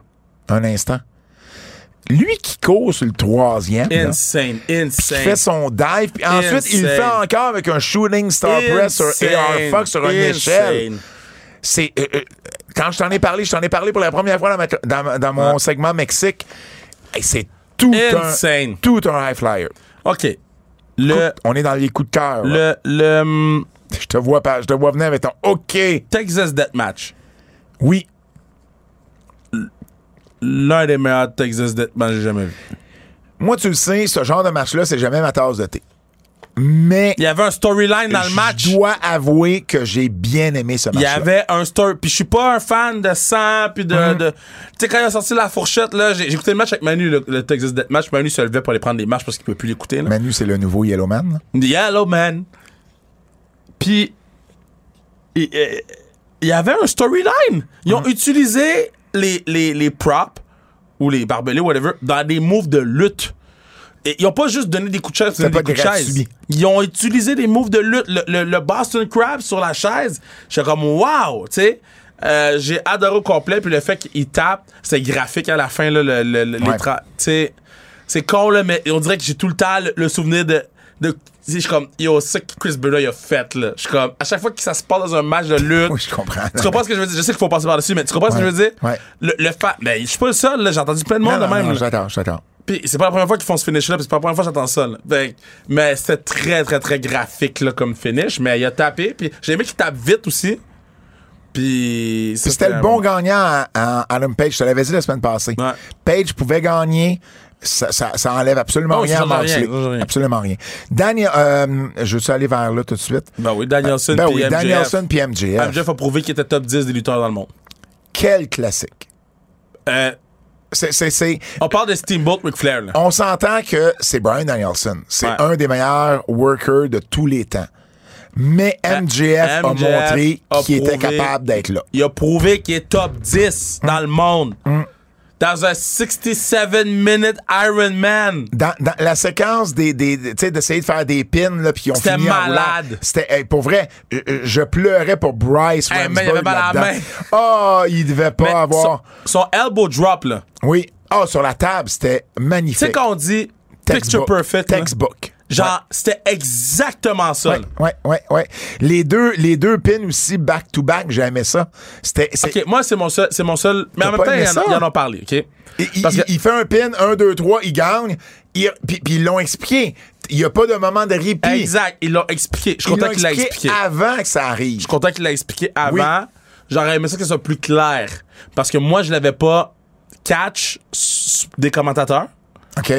un instant. Lui qui court sur le troisième, là, Insane, qui insane. fait son dive, puis ensuite il le fait Insane. encore avec un shooting star press sur Insane. AR Fox sur une Insane. échelle. C'est euh, euh, quand je t'en ai parlé, je t'en ai parlé pour la première fois dans, ma- dans- dans mon segment Mexique. Hey, c'est tout Insane. un tout un high flyer. OK. Le, On est dans les coups de cœur. le, le Je te vois pas, je te vois venir avec ton OK. Texas Deathmatch. Oui, L'un des meilleurs Texas Deathmatch que j'ai jamais vu. Moi, tu le sais, ce genre de match-là, c'est jamais ma tasse de thé. Mais Il y avait un storyline dans le match. je dois avouer que j'ai bien aimé ce Il y avait un story. Puis je suis pas un fan de sang. Puis de. De- Tu sais, quand il a sorti la fourchette, là, j'ai écouté le match avec Manu, le, le Texas Deathmatch. Manu se levait pour aller prendre des marches parce qu'il pouvait plus l'écouter. Manu, c'est le nouveau Yellowman. là. The Yellow Man. Puis, il euh, il y avait un storyline. Ils Mm. ont utilisé les, les, les props ou les barbelés, whatever, dans des moves de lutte. Et ils ont pas juste donné des coups de chaise, des pas coups de chaise. Ils ont utilisé des moves de lutte. Le, le- le Boston Crab sur la chaise, j'étais comme wow, tu sais. Euh, j'ai adoré au complet, puis le fait qu'il tape, c'est graphique à la fin, là, le, le- le- les Ouais. tra- tu sais, c'est con, là, mais on dirait que j'ai tout le temps le, le souvenir de de. Je suis comme, yo, c'est ça que Chris Benoit a fait, là. Je suis comme, à chaque fois que ça se passe dans un match de lutte. Oui, je comprends. Tu comprends ce que je veux dire? Je sais qu'il faut passer par-dessus, mais tu comprends ce que je veux dire? Ouais. Le, le fa... Ben, je suis pas le seul, là. J'ai entendu plein de monde Non, de non, même. non, là. j'attends, j'attends. Puis c'est pas la première fois qu'ils font ce finish-là, puis c'est pas la première fois que j'entends ça. là. Fait que- mais c'était très, très, très graphique là, comme finish. Mais il a tapé, puis j'ai aimé qu'il tape vite aussi. Puis ça, c'était le bon gagnant à, à Adam Page. Je te l'avais dit la semaine passée. Ouais. Page pouvait gagner. Ça, ça, ça enlève absolument Oh, rien ça à change Moxley. rien, ça change rien. Absolument rien. Daniel, euh, je veux aller vers là tout de suite? Ben oui, Danielson Ben puis oui, MJF. Danielson puis MJF. MJF a prouvé qu'il était top 10 des lutteurs dans le monde. Quel classique. Euh, C'est, on parle de Steamboat Ric Flair. Là. on s'entend que c'est Brian Danielson. C'est Ouais. un des meilleurs workers de tous les temps. Mais MJF, a montré qu'il était capable d'être là. Il a prouvé qu'il est top 10 dans le monde. Mm. Dans un 67-minute Ironman. Dans, dans la séquence des, des, des- tu sais, d'essayer de faire des pins là puis ont C'était malade. C'était hey, pour vrai, je, je pleurais pour Bryce Hey, il avait mal à la main. Oh, il devait pas Mais avoir. son, son elbow drop, là. Oui. Oh, sur la table, c'était Tu magnifique. sais quand on dit picture Textbook. perfect, là? Genre, c'était exactement ça. Ouais, ouais, ouais, ouais. Les deux, les deux pins aussi back to back, j'aimais ça. C'était, Ok, moi, c'est mon seul. C'est mon seul. Mais en même temps, ils en, en ont parlé, OK? il, il- Parce que- il fait un pin, un, deux, trois, il gagne. Il- Puis puis ils l'ont expliqué. Il n'y a pas de moment de répit. Exact, ils l'ont expliqué. Je suis content qu'il l'a expliqué avant que ça arrive. Je suis content qu'il l'a expliqué avant. Oui. J'aurais aimé ça que ce soit plus clair. Parce que moi, je l'avais pas catch des commentateurs. OK.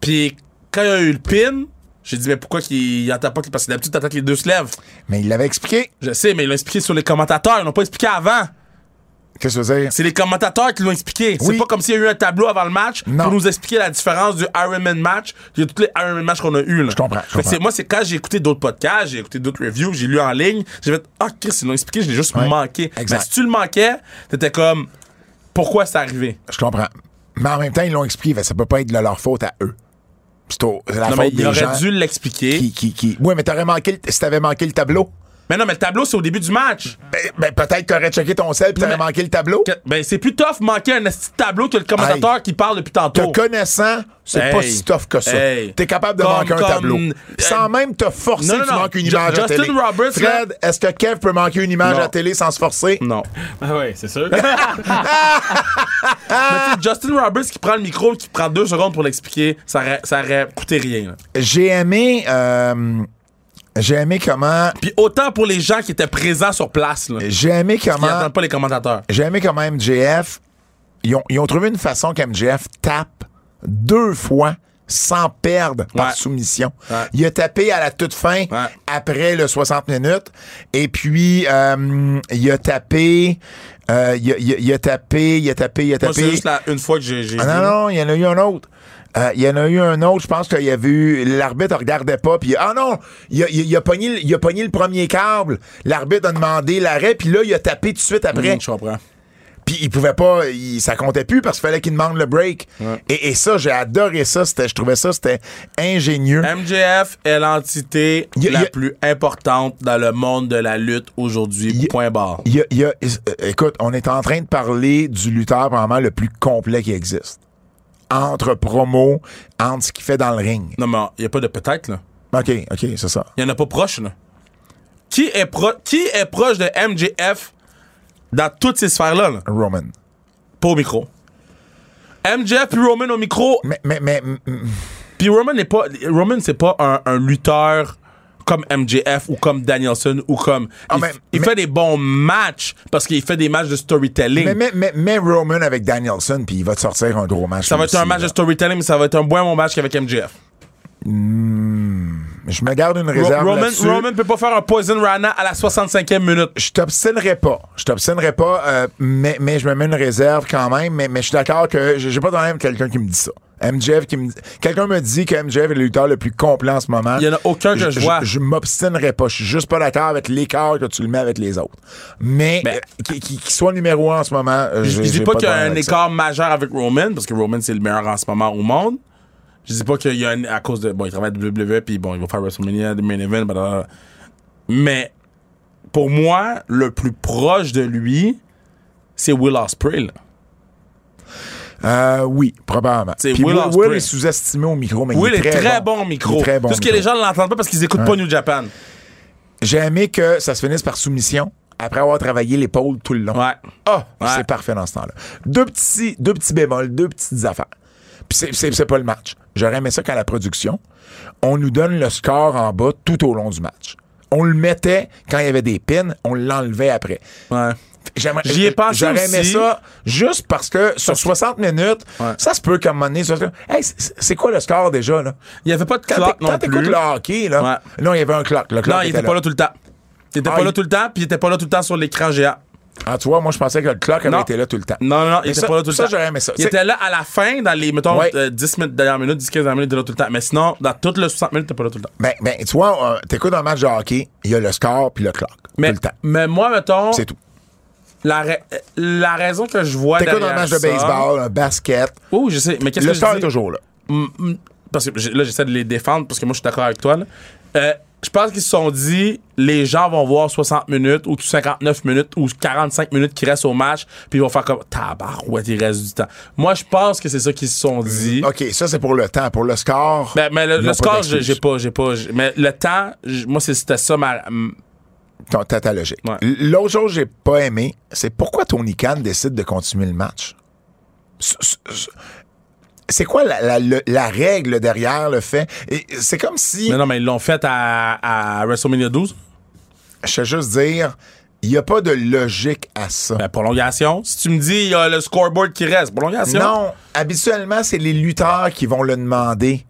Puis quand il y a eu le pin, j'ai dit, mais pourquoi qu'il entend pas? Parce que d'habitude, t'attends que les deux se lèvent. Mais il l'avait expliqué. Je sais, mais ils l'ont expliqué sur les commentateurs. Ils l'ont pas expliqué avant. Qu'est-ce que ça veut dire? C'est les commentateurs qui l'ont expliqué. Oui. C'est pas comme s'il y a eu un tableau avant le match Non. pour nous expliquer la différence du Ironman match. Il a tous les Ironman matchs qu'on a eu là. Je comprends, je moi, c'est quand j'ai écouté d'autres podcasts, j'ai écouté d'autres reviews, j'ai lu en ligne, j'ai fait Ah, Chris, ils l'ont expliqué, je l'ai juste manqué. Exact. Mais si tu le manquais, t'étais comme Pourquoi c'est arrivé? Je comprends. Mais en même temps, ils l'ont expliqué. Ça peut pas être de leur faute à eux. C'est la Non, mais il des aurait gens dû l'expliquer. qui, qui, qui... Oui, mais t'aurais manqué si t'avais manqué le tableau. Mais non, mais le tableau, c'est au début du match. Ben, ben, peut-être que t'aurais checké ton sel pis t'aurais manqué le tableau. Que- Ben, c'est plus tough manquer un de tableau que le commentateur qui parle depuis Te tantôt. connaissant, c'est Hey. pas si tough que ça. Hey. T'es capable de Comme- manquer un comme- tableau. euh, sans même te forcer, non, non, tu non. manques une image à Justin télé. Roberts, Fred, est-ce que Kev peut manquer une image Non. à télé sans se forcer? Non. [LAUGHS] Ah ouais, c'est sûr. [LAUGHS] Mais tu sais, Justin Roberts qui prend le micro, qui prend deux secondes pour l'expliquer, ça aurait, ça aurait coûté rien. J'ai aimé... euh, j'ai aimé comment... Puis autant pour les gens qui étaient présents sur place, là, J'ai aimé qui comment... n'entendent pas les commentateurs. J'ai aimé comment MJF, ils ont, ils ont trouvé une façon qu'MJF tape deux fois sans perdre par Ouais. soumission. Ouais. Il a tapé à la toute fin Ouais. après le 60 minutes. Et puis, euh, il a tapé... euh, il, a, il a- il a tapé, il a tapé, il a Moi, c'est tapé. juste la, une fois que j'ai j'ai Ah non, non, il y en a eu un autre. Euh, il y en a eu un autre, je pense qu'il y a vu. L'arbitre regardait pas, puis ah non, il a, il, il a pogné, le- il a pogné le premier câble. L'arbitre a demandé l'arrêt, puis là, il a tapé tout de suite après. Mmh, je comprends. Puis il pouvait pas, il- ça comptait plus parce qu'il fallait qu'il demande le break. Et, et ça, j'ai adoré ça. C'était, je trouvais ça, c'était ingénieux. MJF est l'entité Y a- la y a- plus importante dans le monde de la lutte aujourd'hui. Point barre. A- y a- euh, écoute, on est en train de parler du lutteur probablement le plus complet qui existe. Entre promo, entre ce qu'il fait dans le ring. Non, mais il n'y a pas de peut-être, là. OK, OK, c'est ça. Il n'y en a pas proche, là. Qui est, pro- qui est proche de MJF dans toutes ces sphères-là, là? Roman. Pas au micro. MJF puis Roman au micro. Mais, mais, mais, Puis Roman n'est pas. Roman, c'est pas un, un lutteur comme MJF ou comme Danielson ou comme. Ah, il mais- il mais- fait des bons matchs parce qu'il fait des matchs de storytelling. mais, mais, mais, Roman avec Danielson, puis il va te sortir un gros match. ça va être un match de storytelling, mais ça va être un bon match qu'avec MJF. Je me garde une réserve Roman. Roman peut pas faire un Poison Rana à la 65e minute. Je t'obstinerai pas. Je t'obstinerai pas, euh, mais, mais je me mets une réserve quand même. Mais, mais je suis d'accord que j'ai j'ai pas de problème avec quelqu'un qui me dit ça. MJF qui me dit- Quelqu'un me dit que MJF est le lutteur le plus complet en ce moment. Il y en a aucun que je vois. Je, m'obstinerai pas. Je suis juste pas d'accord avec l'écart que tu le mets avec les autres. Mais Ben- euh, qu'il soit numéro un en ce moment, euh, Je je dis pas qu'il y a un ça. écart majeur avec Roman, parce que Roman, c'est le meilleur en ce moment au monde. Je dis pas qu'il y a un. À cause de. Bon, il travaille à WWE, puis bon, il va faire WrestleMania, The Main Event, blablabla. Mais, pour moi, le plus proche de lui, c'est Will Ospreay. là. Euh, oui, probablement. Puis Will Will, Ospreay. Will est sous-estimé au micro, mais Will il est est très, bon. micro. Il est très bon que les gens ne l'entendent pas parce qu'ils écoutent pas New Japan. J'ai aimé que ça se finisse par soumission après avoir travaillé l'épaule tout le long. Ouais. Ah, Ouais. c'est parfait dans ce temps-là. Deux petits, deux petits bémols, deux petites affaires. Puis c'est- pas le match. J'aurais aimé ça qu'à la production, on nous donne le score en bas tout au long du match. On le mettait quand il y avait des pins, on l'enlevait après. Ouais. J'aimerais- J'y ai pensé J'aurais aimé aussi. ça juste parce que sur 60 minutes, Ouais. ça se peut qu'à un moment donné, ça se- Hey, c'est- c'est quoi le score déjà, là? Il n'y avait pas de Quand clock non quand t'écoutes plus. le hockey, là. Non, il y avait un clock. Le clock Non, il était pas là tout le temps. Il était Ah, pas là il- tout le temps, puis il était pas là tout le temps sur l'écran géant. Ah, tu vois, moi, je pensais que le clock avait Non. été là tout le temps. Non, non, non, il Mais était ça- pas là tout le ça, temps. j'aurais aimé ça. Il C'est- était là à la fin, dans les, mettons, Ouais. euh, 10 minutes, dernières minutes, 10-15 dernières minutes, il était là tout le temps. Mais sinon, dans toutes les 60 minutes, il était pas là tout le temps. Ben, ben, tu vois, euh, t'écoutes un match de hockey, il y a le score puis le clock. Mais, tout le temps. mais moi, mettons, C'est tout. La, ra- la raison que je vois T'écoutes un derrière match de baseball, un basket, Oh, je sais, mais qu'est-ce que je dis? est toujours là. Parce que là, j'essaie de les défendre parce que moi, je suis d'accord avec toi. là. Euh, je pense qu'ils se sont dit, les gens vont voir 60 minutes ou 59 minutes ou 45 minutes qui restent au match, puis ils vont faire comme tabarouette, il reste du temps. Moi, je pense que c'est ça qu'ils se sont dit. OK, ça, c'est pour le temps. Pour le score. Ben, mais le, le score, j'ai pas, j'ai pas. Mais le temps, moi, c'est- c'était ça ma. T'as ta logique. Ouais. L'autre chose que j'ai pas aimé, c'est pourquoi Tony Khan décide de continuer le match? C'est quoi la, la- le- la règle derrière le fait? C'est comme si, Mais non, mais ils l'ont fait à, à WrestleMania 12. je veux juste dire, il n'y a pas de logique à ça. Ben, prolongation. Si tu me dis, il y a le scoreboard qui reste, prolongation. Non, habituellement, c'est les lutteurs qui vont le demander.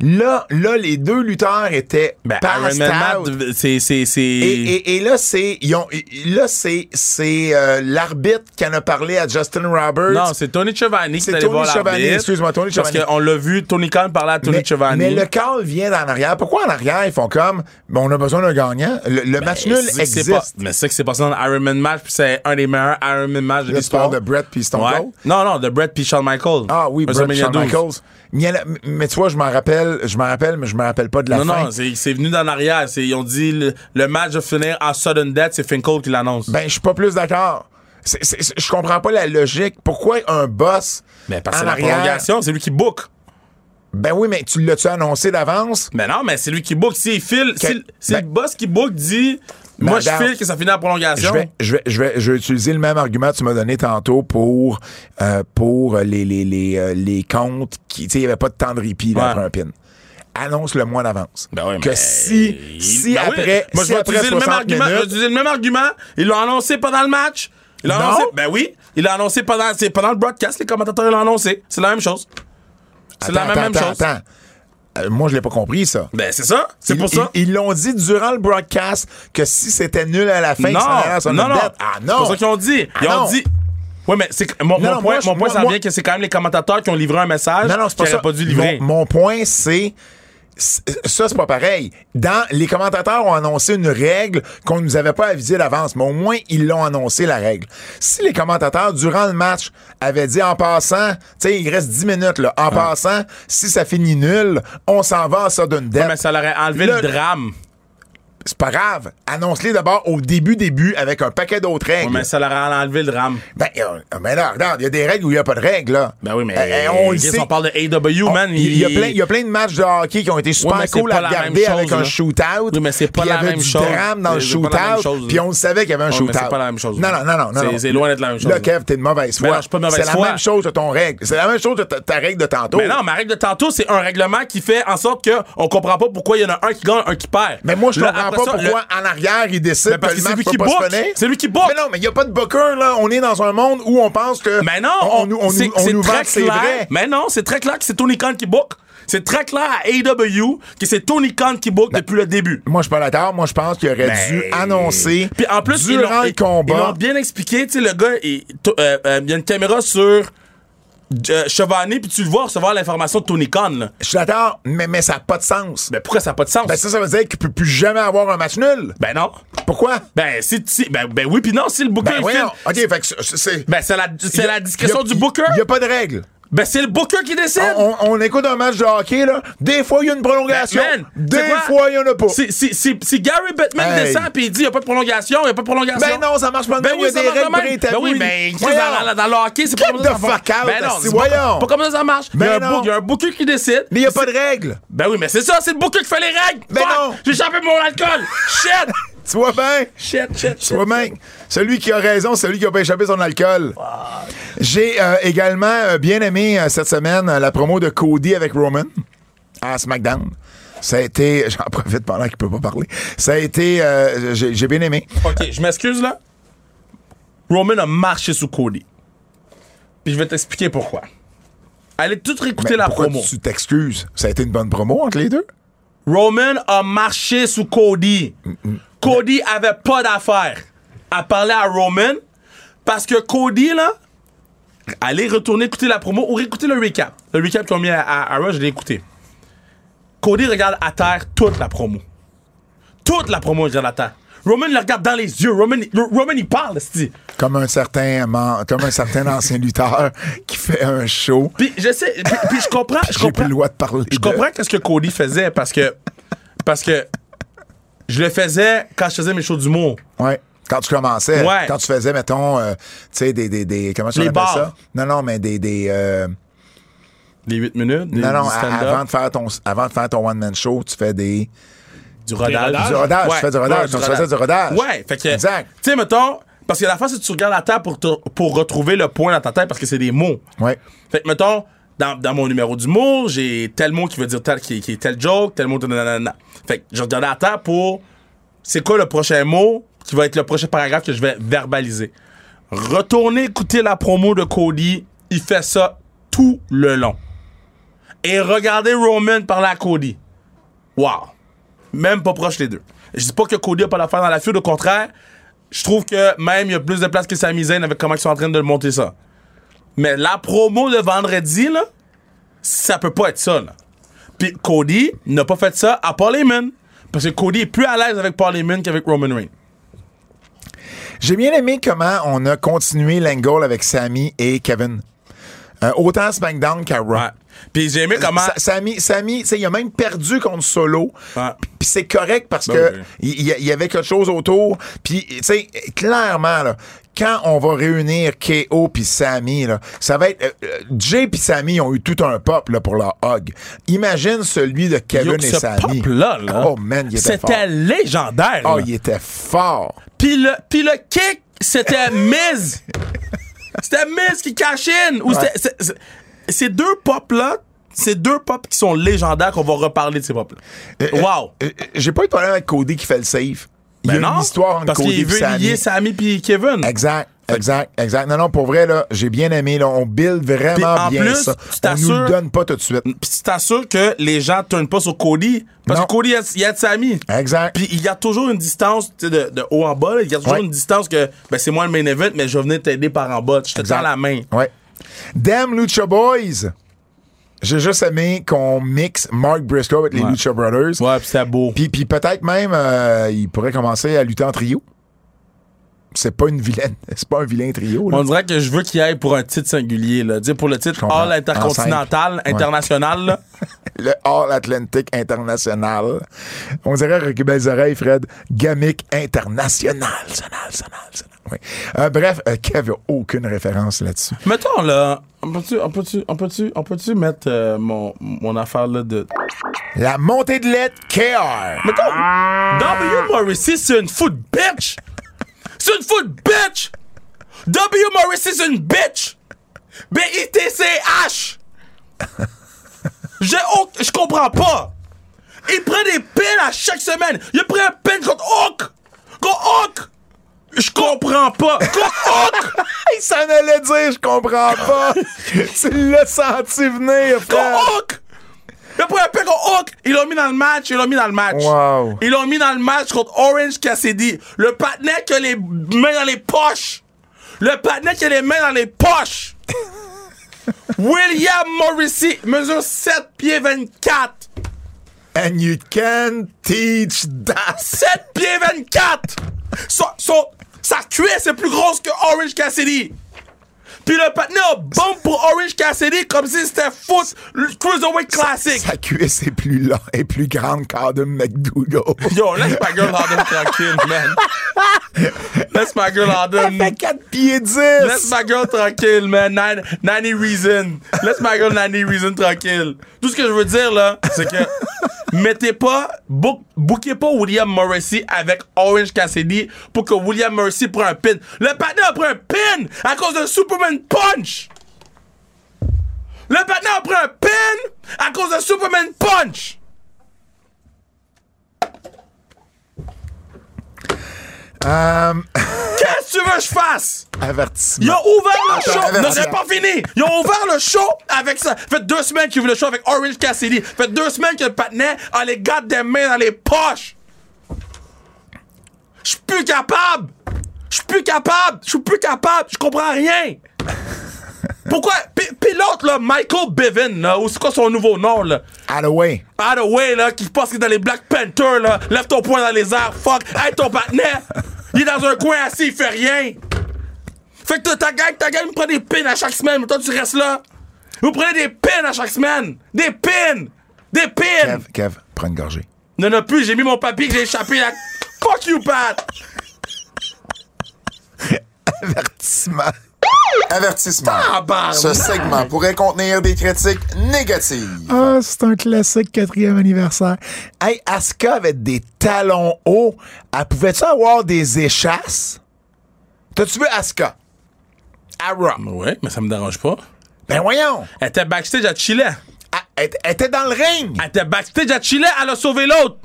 Là, là, les deux lutteurs étaient Ben, passed Iron Man c'est. c'est- c'est- Et, et- et là, c'est ils ont- là c'est c'est euh, l'arbitre qui en a parlé à Justin Roberts. Non, c'est Tony Schiavone qui C'est est allé Tony voir excuse-moi, Tony Parce Schiavone. qu'on l'a vu, Tony Khan parler à Tony mais, Schiavone. mais le call vient d'en arrière. Pourquoi en arrière ils font comme bon, on a besoin d'un gagnant? Le, le match nul Ben, existe. pas- mais c'est ça que c'est passé dans Iron Man match, puis c'est un des meilleurs Iron Man match de l'histoire. de Brett puis Stone Ouais. Cold? Non, non, de Brett puis Shawn Michaels. Ah oui, Brett Shawn 12. Michaels. Mais, mais tu vois, je m'en rappelle, je m'en rappelle, mais je me rappelle pas de la Non, fin. non, c'est c'est venu d'en arrière. Ils ont dit le, le match va finir en sudden death, c'est Finkel qui l'annonce. Ben, je suis pas plus d'accord. Je comprends pas la logique. Pourquoi un boss Ben, parce que c'est la prolongation, c'est lui qui book. Ben oui, mais tu l'as-tu annoncé d'avance? Mais non, mais c'est lui qui book. S'il file, si, si ben- le boss qui book dit Moi, je file que ça finit en Je prolongation. vais, je, vais, je, vais, je vais utiliser le même argument que tu m'as donné tantôt pour, euh, pour les, les, les, euh, les comptes qui, tu sais, il n'y avait pas de temps de répit Ouais. après un pin. Annonce le mois d'avance. Ben oui, que mais- si, si Ben oui. après, Moi, si je vais après utiliser le même 60 argument. Je vais utiliser le même argument. Ils l'ont annoncé pendant le match. Ils l'ont Non. annoncé. Ben oui. Ils l'ont annoncé pendant, c'est pendant le broadcast. Les commentateurs l'ont annoncé. C'est la même chose. C'est la Attends, même, même attends, chose. attends. Euh, moi, je l'ai pas compris, ça. Ben, c'est ça. C'est pour ça. Ils l'ont dit durant le broadcast que si c'était nul à la fin, non, ça non, non. dette. Ah C'est non! pour ça qu'ils ont dit. Ils Ah ont dit. Ouais, mais c'est mon, Non, mon point, moi, mon point, moi- ça vient que c'est quand même les commentateurs qui ont livré un message Non, non, c'est pas ça. pas dû livrer. Mon, mon point, c'est. Ça, c'est pas pareil. Dans, les commentateurs ont annoncé une règle qu'on ne nous avait pas avisé d'avance, mais au moins, ils l'ont annoncé, la règle. Si les commentateurs, durant le match, avaient dit en passant, tu sais, il reste 10 minutes, là, en passant, si ça finit nul, on s'en va à ça d'une dette. Ouais, mais ça leur aurait enlevé Le- le drame. C'est pas grave. Annonce-les d'abord au début, début, avec un paquet d'autres règles. mais ça leur a enlevé le drame. Ben, euh, mais là, regarde, il y a des règles où il n'y a pas de règles, là. Ben oui, mais Euh, euh, on le sait. on parle de AW, On- man. Il y, a plein, y a plein de matchs de hockey qui ont été super cool pas à la regarder même chose, avec un shootout. Oui, mais c'est pas Puis il y la avait même du chose. drame dans le pas la même shootout. chose, Puis on savait qu'il y avait un shootout. c'est pas la même chose, Non, non, non, non. C'est- loin d'être la même chose, Là. Kev, t'es de mauvaise Mais foi. pas C'est la même chose de ton règle. C'est la même chose de ta, règle de tantôt. Mais non, ma règle de tantôt, c'est un règlement qui fait en sorte qu'on comprend pas pourquoi il y en a un qui gagne, un qui perd. Mais moi, je comprends après pas ça, pourquoi en arrière, il décide Ben, parce que que le c'est match lui qui pas se book. finir. C'est lui qui book. Mais non, mais il n'y a pas de booker, là. On est dans un monde où on pense que. Mais non, on, on, on c'est nous vend que c'est vrai. Mais non, c'est très clair que c'est Tony Khan qui book. C'est très clair à AEW que c'est Tony Khan qui book Ben, depuis le début. Moi, je suis pas d'accord. Moi, je pense qu'il aurait dû annoncer. Puis en plus, ils durant l'ont- le ils- Ils l'ont combat. bien expliqué. Tu sais, le gars, il euh, euh, il y a une caméra sur euh, puis tu le vois recevoir l'information de Tony Khan. Là. Je suis d'accord, mais, mais ça n'a pas de sens. Ben pourquoi ça n'a pas de sens? Ben, ça, ça veut dire qu'il peut plus jamais avoir un match nul. Ben non. Pourquoi? Ben, si, si- ben, ben oui, puis non, si le booker Ben, il voyons. file- OK, fait que c'est- c'est. Ben, c'est la, c'est la discrétion du booker. Il n'y a pas de règle. Ben, c'est le booker qui décide. On, on écoute un match de hockey, là. Des fois, il y a une prolongation. Ben, man, des fois, il y en a pas. Si, si, si, si Gary Bettman Hey. descend et il dit il n'y a pas de prolongation, il n'y a pas de prolongation. Ben non, ça marche pas de Ben même, oui, il y a des règles préétablies. Ben oui, mais Voyons. dans, le hockey, c'est pas comme ça fuck out, Ben non, c'est pas, voyons. pas comme ça ça marche. Il Ben il y a un booker qui décide. Mais il n'y a pas de règles. Ben oui, mais c'est ça, c'est le booker qui fait les règles. Ben Fuck, non. J'ai échappé mon alcool. [LAUGHS] Shit. Tu vois bien? Shit, shit, Tu shit. vois bien? Celui qui a raison, celui qui a pas échappé son alcool. J'ai euh, également euh, bien aimé euh, cette semaine la promo de Cody avec Roman à SmackDown. Ça a été, [LAUGHS] j'en profite pendant qu'il peut pas parler. Ça a été, j'ai j'ai bien aimé. OK, je m'excuse là. Roman a marché sous Cody. Puis je vais t'expliquer pourquoi. Allez tout réécouter Mais la pourquoi promo. tu t'excuses? Ça a été une bonne promo entre les deux? Roman a marché sous Cody. Cody avait pas d'affaire à parler à Roman parce que Cody, là, allez retourner écouter la promo ou réécouter le recap. Le recap qu'ils ont mis à, à, à Raw, je l'ai écouté. Cody regarde à terre toute la promo. Toute la promo, il regarde à terre. Roman le regarde dans les yeux. Roman, il- Roman il parle, c'est Comme un certain, comme un certain [LAUGHS] ancien lutteur qui fait un show. Puis je sais, puis, puis je comprends, je J'ai plus comprends. le droit de parler. Je de- comprends qu'est-ce que Cody faisait parce que parce que je le faisais quand je faisais mes shows d'humour. Ouais. Quand tu commençais, Ouais. quand tu faisais, mettons, euh, tu sais, des, des, des. Comment tu Les appelles bars. ça? Non, non, mais des. des euh, Les 8 minutes, des, non, non, avant de, faire ton, avant de faire ton one-man show, tu fais des. du rodage. Du rodage, Ouais, tu fais du rodage. ouais, tu faisais du rodage. Ouais, fait que. Exact. Tu sais, mettons, parce que la fois, c'est que tu regardes la table pour, te- pour retrouver le point dans ta tête parce que c'est des mots. Ouais. Fait que, mettons, dans, mon numéro d'humour, j'ai tel mot qui veut dire tel, qui, est tel joke, tel mot, nanana. Fait que je regardais la table pour c'est quoi le prochain mot qui va être le prochain paragraphe que je vais verbaliser? Retournez écouter la promo de Cody, il fait ça tout le long. Et regardez Roman parler à Cody. Wow. Même pas proche les deux. Je dis pas que Cody a pas d'affaire dans la feud, au contraire, je trouve que même il y a plus de place que Sami Zayn avec comment ils sont en train de monter ça. Mais la promo de vendredi, là, ça peut pas être ça. Puis Cody n'a pas fait ça à Paul Heyman. Parce que Cody est plus à l'aise avec Paul Heyman qu'avec Roman Reigns. J'ai bien aimé comment on a continué l'angle avec Sammy et Kevin. Euh, autant SmackDown qu'à Raw. Ouais. Puis j'ai aimé comment. Sa- Sammy, Sammy, tu sais, il a même perdu contre Solo. Ouais. Puis c'est correct parce Ben que oui. il y, avait quelque chose autour. Puis, tu sais, clairement, là, quand on va réunir KO puis Sammy, là, ça va être... euh, euh, Jay puis Sammy ont eu tout un pop là, pour leur hug. Imagine celui de Kevin Yo, et ce Sammy. pop-là, là, Oh, man, il était fort. C'était légendaire. Oh, là. il était fort. Puis le, puis le kick, c'était [LAUGHS] Miz. C'était Miz qui cash in. Ou c'est- Ces deux pop-là, ces deux pop qui sont légendaires qu'on va reparler de ces pop-là. Euh, Wow. euh, euh, J'ai pas eu de problème avec Cody qui fait le save. Il y a Ben non, une histoire entre parce Cody qu'il et veut Sammy. lier Sammy puis Kevin. Exact, exact, exact. Non, non, pour vrai, là, j'ai bien aimé. Là, on build vraiment en bien plus, ça. On nous le donne pas tout de suite. Puis tu t'assures que les gens ne tournent pas sur Cody. Parce Non. que Cody, il y a- de Sammy. Exact. Puis il y a toujours une distance de, de haut en bas. Il y a toujours Ouais. une distance que ben, c'est moi le main event, mais je vais venir t'aider par en bas. Je te tends la main. Ouais. Damn Lucha Boys! J'ai juste aimé qu'on mixe Mark Briscoe avec les Ouais. Lucha Brothers. Ouais, puis c'était beau. Puis, puis peut-être même, euh, il pourrait commencer à lutter en trio. C'est pas une vilaine. [LAUGHS] C'est pas un vilain trio. Là. On dirait que je veux qu'il aille pour un titre singulier. Là. Dire pour le titre. All Intercontinental, international. là. [LAUGHS] Le All Atlantic International. On dirait avec belles oreilles, Fred. Gamic International. Sonal, sonal, sonal. Oui. Euh, bref, euh, Kev a aucune référence là-dessus. Mettons là, on peut-tu, on peut-tu, on peut-tu, on peut-tu mettre euh, mon, mon affaire là de. La montée de lait KR. Mettons, W. Morrissey, c'est une foot bitch! C'est une foot bitch! W. Morrissey, c'est une bitch! B-I-T-C-H! J'ai honte, je comprends pas! Il prend des pins à chaque semaine! Il pris un pin contre Hawk! Contre Hawk! Je comprends pas! [LAUGHS] Il s'en allait dire, je comprends pas. [LAUGHS] tu l'as senti venir, frère. Hawk! Il a pris un pin contre Hawk! Ils l'ont mis dans le match, ils l'ont mis dans le match. Wow. Ils l'ont mis dans le match contre Orange Cassidy. Le patinet qui a les mains dans les poches. Le patinet qui a les mains dans les poches. [LAUGHS] William Morrissey mesure 7 pieds 24. And you can teach that. 7 pieds 24. Son, son- sa cuisse est plus grosse que Orange Cassidy. Puis le a bombe pour Orange Cassidy comme si c'était foot le Cruiserweight Classic. Sa cuisse est plus, là, est plus grande qu'Adam McDougall. Yo, laisse ma girl Adam tranquille, man. Laisse ma girl Adam. Elle fait 4 pieds 10. Laisse ma girl tranquille, man. Nan- Nanny Reason. Laisse ma girl Nanny Reason tranquille. Tout ce que je veux dire, là, c'est que mettez pas, bookez pas William Morrissey avec Orange Cassidy pour que William Morrissey prenne un pin. Le patin a pris un pin à cause de Superman Punch. Le patin a pris un pin à cause de Superman Punch. Euh, [LAUGHS] Qu'est-ce que tu veux que je fasse? avertissement. Ils ont ouvert le show. Non, c'est pas fini. Ils ont ouvert le show avec ça. Fait deux semaines qu'ils ouvrent le show avec Orange Cassidy. Fait deux semaines que le patinet a les gars des mains dans les poches. Je suis plus capable. Je suis plus capable. Je suis plus capable. Je comprends rien. Pourquoi? L'autre, là, Michael Bevin, là, ou c'est quoi son nouveau nom, là? Hathaway. By the way, là, qui pense qu'il est dans les Black Panther, là, lève ton poing dans les airs, fuck, hey, ton partenaire, il est dans un coin assis, il fait rien. Fait que ta gang, ta gang me prend des pins à chaque semaine, mais toi, tu restes là. Vous prenez des pins à chaque semaine. Des pins! Des pins! Kev, Kev, prends une gorgée. Non, non, plus, j'ai mis mon papier que j'ai échappé là. Fuck you, Pat! [LAUGHS] Avertissement. Avertissement. Ce segment pourrait contenir des critiques négatives. Ah, c'est un classique quatrième anniversaire. Hey, Asuka avait des talons hauts. Elle pouvait-tu avoir des échasses? T'as-tu vu Asuka? À Raw. Ouais, mais ça me dérange pas. Ben voyons. Elle était backstage à Chile. Elle, elle- elle était dans le ring. Elle était backstage à Chile, elle a sauvé l'autre.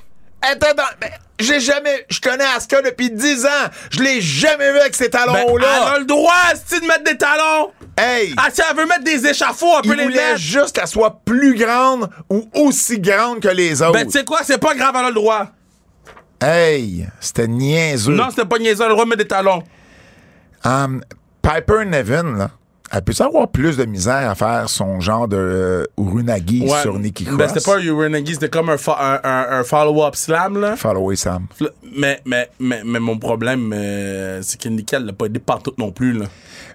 Elle était dans... Ben, j'ai jamais... Je connais Asuka depuis 10 ans. Je l'ai jamais vu avec ces talons Ben, elle a le droit, c'est de mettre des talons. Hey! Ah, si elle veut mettre des échafauds, elle peut les voulait mettre. juste qu'elle soit plus grande ou aussi grande que les autres. Ben, tu sais quoi, c'est pas grave, elle a le droit. hey, c'était niaiseux. Non, c'était pas niaiseux, elle a le droit de mettre des talons. Um, Piper Nevin, là, elle peut avoir plus de misère à faire son genre de euh, Urunagi Ouais. sur Nikki Cross? Ben, c'était pas un Uranagi, c'était comme un, fo- un, un- un follow-up slam, là. Follow Sam. Mais, mais, mais, mais mon problème, euh, c'est que Nikki, elle l'a pas aidé partout non plus, là.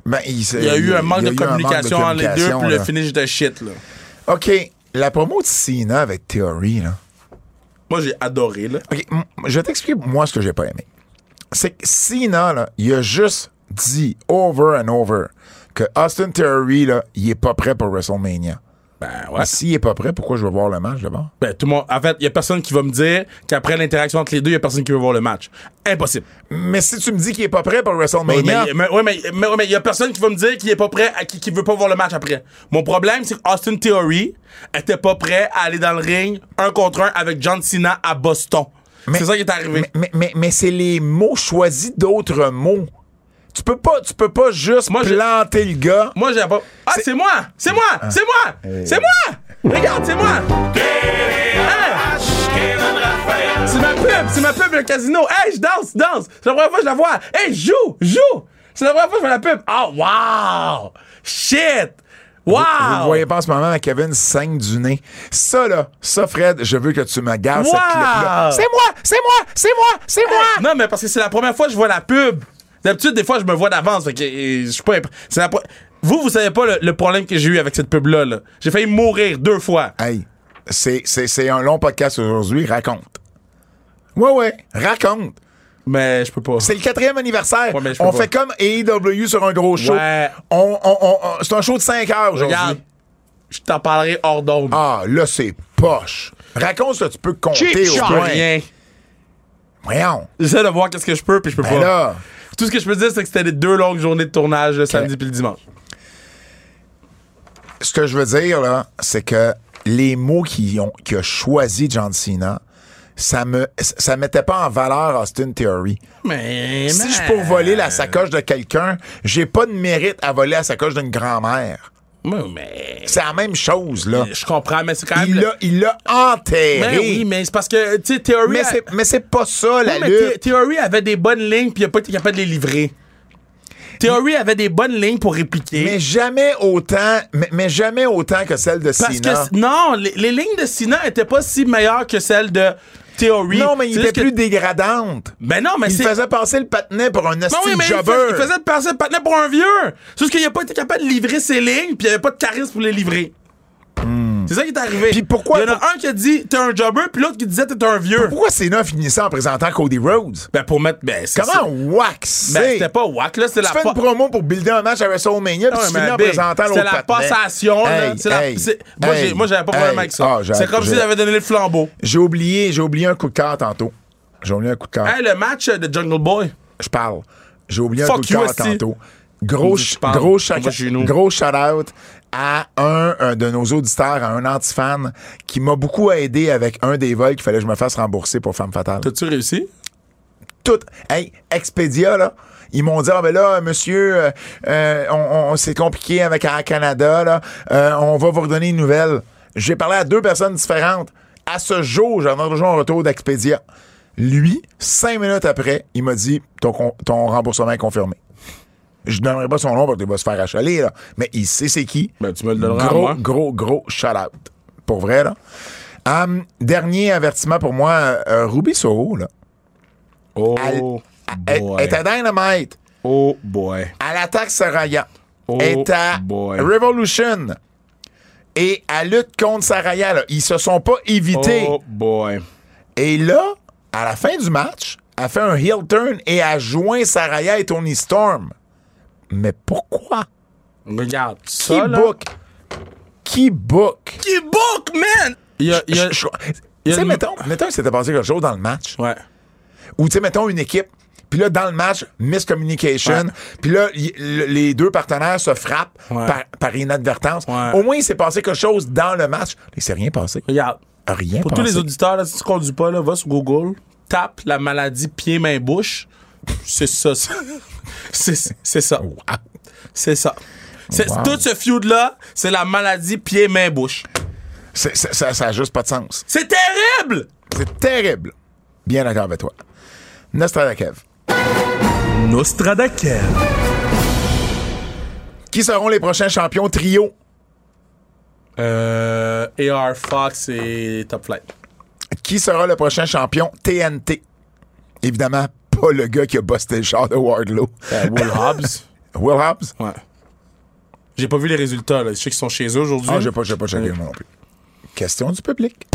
Ben, il, Il y a eu un manque de communication entre les deux, puis le finish de shit, là. OK, la promo de Cena avec Theory, là. Moi, j'ai adoré, là. OK, je vais t'expliquer, moi, ce que j'ai pas aimé. C'est que Cena, là, il a juste dit over and over que Austin Theory, là, il est pas prêt pour WrestleMania. Ben, ouais. S'il est pas prêt, pourquoi je veux voir le match d'abord? Ben, tout le monde. En fait, il y a personne qui va me dire qu'après l'interaction entre les deux, il y a personne qui veut voir le match. Impossible. Mais si tu me dis qu'il est pas prêt pour Oui, WrestleMania, mais, mais, mais, mais, il y a personne qui va me dire qu'il est pas prêt, à, qui, qui veut pas voir le match après. Mon problème, c'est qu'Austin Theory était pas prêt à aller dans le ring un contre un avec John Cena à Boston. C'est ça qui est arrivé. Mais, mais c'est les mots choisis d'autres mots. Tu peux pas, tu peux pas juste Moi, je- planter le gars. Moi, j'ai pas. Ah, c'est moi! C'est moi! C'est moi! C'est moi! Regarde, c'est moi! Hey! C'est ma pub! C'est ma pub, le casino! Hey, je danse, je danse! C'est la première fois que je la vois! Hey, je joue! joue! C'est la première fois que je vois la pub! Oh, wow! Shit! Wow! Vous voyez pas en ce moment, Kevin saigne du nez. Ça, là, ça, Fred, je veux que tu me gardes Wow! cette clip-là. C'est moi! C'est moi! C'est moi! C'est moi! Non, mais parce que c'est la première fois que je vois la pub. D'habitude, des fois, je me vois d'avance. Fait que je suis pas. c'est la Vous, vous savez pas le, le problème que j'ai eu avec cette pub-là. là. J'ai failli mourir deux fois. Hey, c'est, c'est, c'est un long podcast aujourd'hui. Raconte. Ouais, ouais, raconte. Mais je peux pas. C'est le quatrième anniversaire. Ouais, on pas. fait comme AEW sur un gros show. Ouais. On, on- on- on- c'est un show de 5 heures aujourd'hui. Regarde, je t'en parlerai hors d'onde. Ah, là, c'est poche. Raconte ce que tu peux compter je au peux point. rien. Voyons. J'essaie de voir qu'est-ce que je peux, puis je peux Ben pas. là, Tout ce que je peux dire, c'est que c'était les deux longues journées de tournage, le samedi puis le dimanche. ce que je veux dire, là, c'est que les mots qu'il ont, qu'il a choisi John Cena, ça me, ça mettait pas en valeur Austin Theory. Mais. Si je peux voler la sacoche de quelqu'un, j'ai pas de mérite à voler la sacoche d'une grand-mère. Mais- C'est la même chose, là. Je comprends, mais c'est quand même. Il l'a, enterré. Mais oui, mais c'est parce que, tu sais, Theory. mais, a- c'est, mais c'est pas ça, la Oui, lutte. The- Theory avait des bonnes lignes, puis il a pas été capable de les livrer. Theory avait des bonnes lignes pour répliquer. Mais jamais autant, mais, mais jamais autant que celle de parce Cena. que, non, les, les lignes de Cena étaient pas si meilleures que celles de théorie. Non, mais il était que- plus dégradante. Ben non, mais Il faisait passer le patinet pour un oui, mais il il faisait passer le patinet pour un vieux. C'est juste qu'il a pas été capable de livrer ses lignes, puis il avait pas de charisme pour les livrer. C'est ça qui est arrivé. Puis pourquoi- Il y en a un qui a dit t'es un jobber, puis l'autre qui disait t'es un vieux. Pourquoi Cena finissait en présentant Cody Rhodes? Ben pour mettre. Ben, c'est Comment wax Ben c'est? c'était pas whack, là, tu la fais pa- une promo pour builder un match à WrestleMania, puis tu finis en présentant C'est l'autre la passation, là. C'est la- c'est- Moi, j'avais pas problème avec ça. Ah, c'est comme s'il avait donné le flambeau. J'ai oublié, j'ai oublié un coup de cœur tantôt. J'ai oublié un coup de cœur. Hey, le match de Jungle Boy. Je parle. J'ai oublié un coup de cœur tantôt. Gros, gros, gros shout-out à un, un de nos auditeurs, à un anti-fan, qui m'a beaucoup aidé avec un des vols qu'il fallait que je me fasse rembourser pour Femme Fatale. T'as-tu réussi? tout. Hey, Expedia, là, ils m'ont dit, ah, ben là, monsieur, euh, euh, on, on- c'est compliqué avec Air Canada, là, Euh, on va vous redonner une nouvelle. J'ai parlé à deux personnes différentes. À ce jour, j'en ai toujours un retour d'Expedia. Lui, cinq minutes après, il m'a dit, ton remboursement est confirmé. Je ne donnerai pas son nom parce qu'il va se faire achaler, là, mais il sait c'est qui. Ben, tu me le donneras à Gros, moi. gros, gros shout-out. Pour vrai, là. Dernier avertissement pour moi, euh, euh, Ruby Soho, là. Oh, Elle boy. est à Dynamite. Oh, boy. Elle attaque Saraya. Oh, Elle est à boy. Revolution. Et elle lutte contre Saraya. là. Ils se sont pas évités. Oh, boy. Et là, à la fin du match, elle fait un heel turn et a joint Saraya et Tony Storm. Mais pourquoi? Regarde, Qui ça, là. book? Qui book? Qui book, man? Il y a. il y a- Tu sais, mettons, mettons que c'était passé quelque chose dans le match. Ouais. Ou, tu sais, mettons une équipe. Puis là, dans le match, miscommunication. Ouais. Puis là, y- le- les deux partenaires se frappent Ouais. par, par inadvertance. Ouais. Au moins, il s'est passé quelque chose dans le match. Il s'est rien passé. Regarde. Rien Pour passé. tous les auditeurs, là, si tu conduis pas, là, va sur Google, tape la maladie pied-main-bouche. C'est ça. ça. C'est c'est ça. C'est ça. Wow. Tout ce feud-là, c'est la maladie pied-main-bouche. C'est- c'est- ça, ça a juste pas de sens. C'est terrible! C'est terrible. Bien d'accord avec toi. Nostradakev. Nostradakev. Qui seront les prochains champions trio? Euh, AR Fox et Top Flight. Qui sera le prochain champion TNT? Évidemment, pas le gars qui a busté le char de Wardlow. Euh, Will Hobbs. [LAUGHS] Will Hobbs? Ouais. J'ai pas vu les résultats, là. Je sais qu'ils sont chez eux aujourd'hui. Ah, j'ai pas, j'ai pas checké moi non plus. Question du public.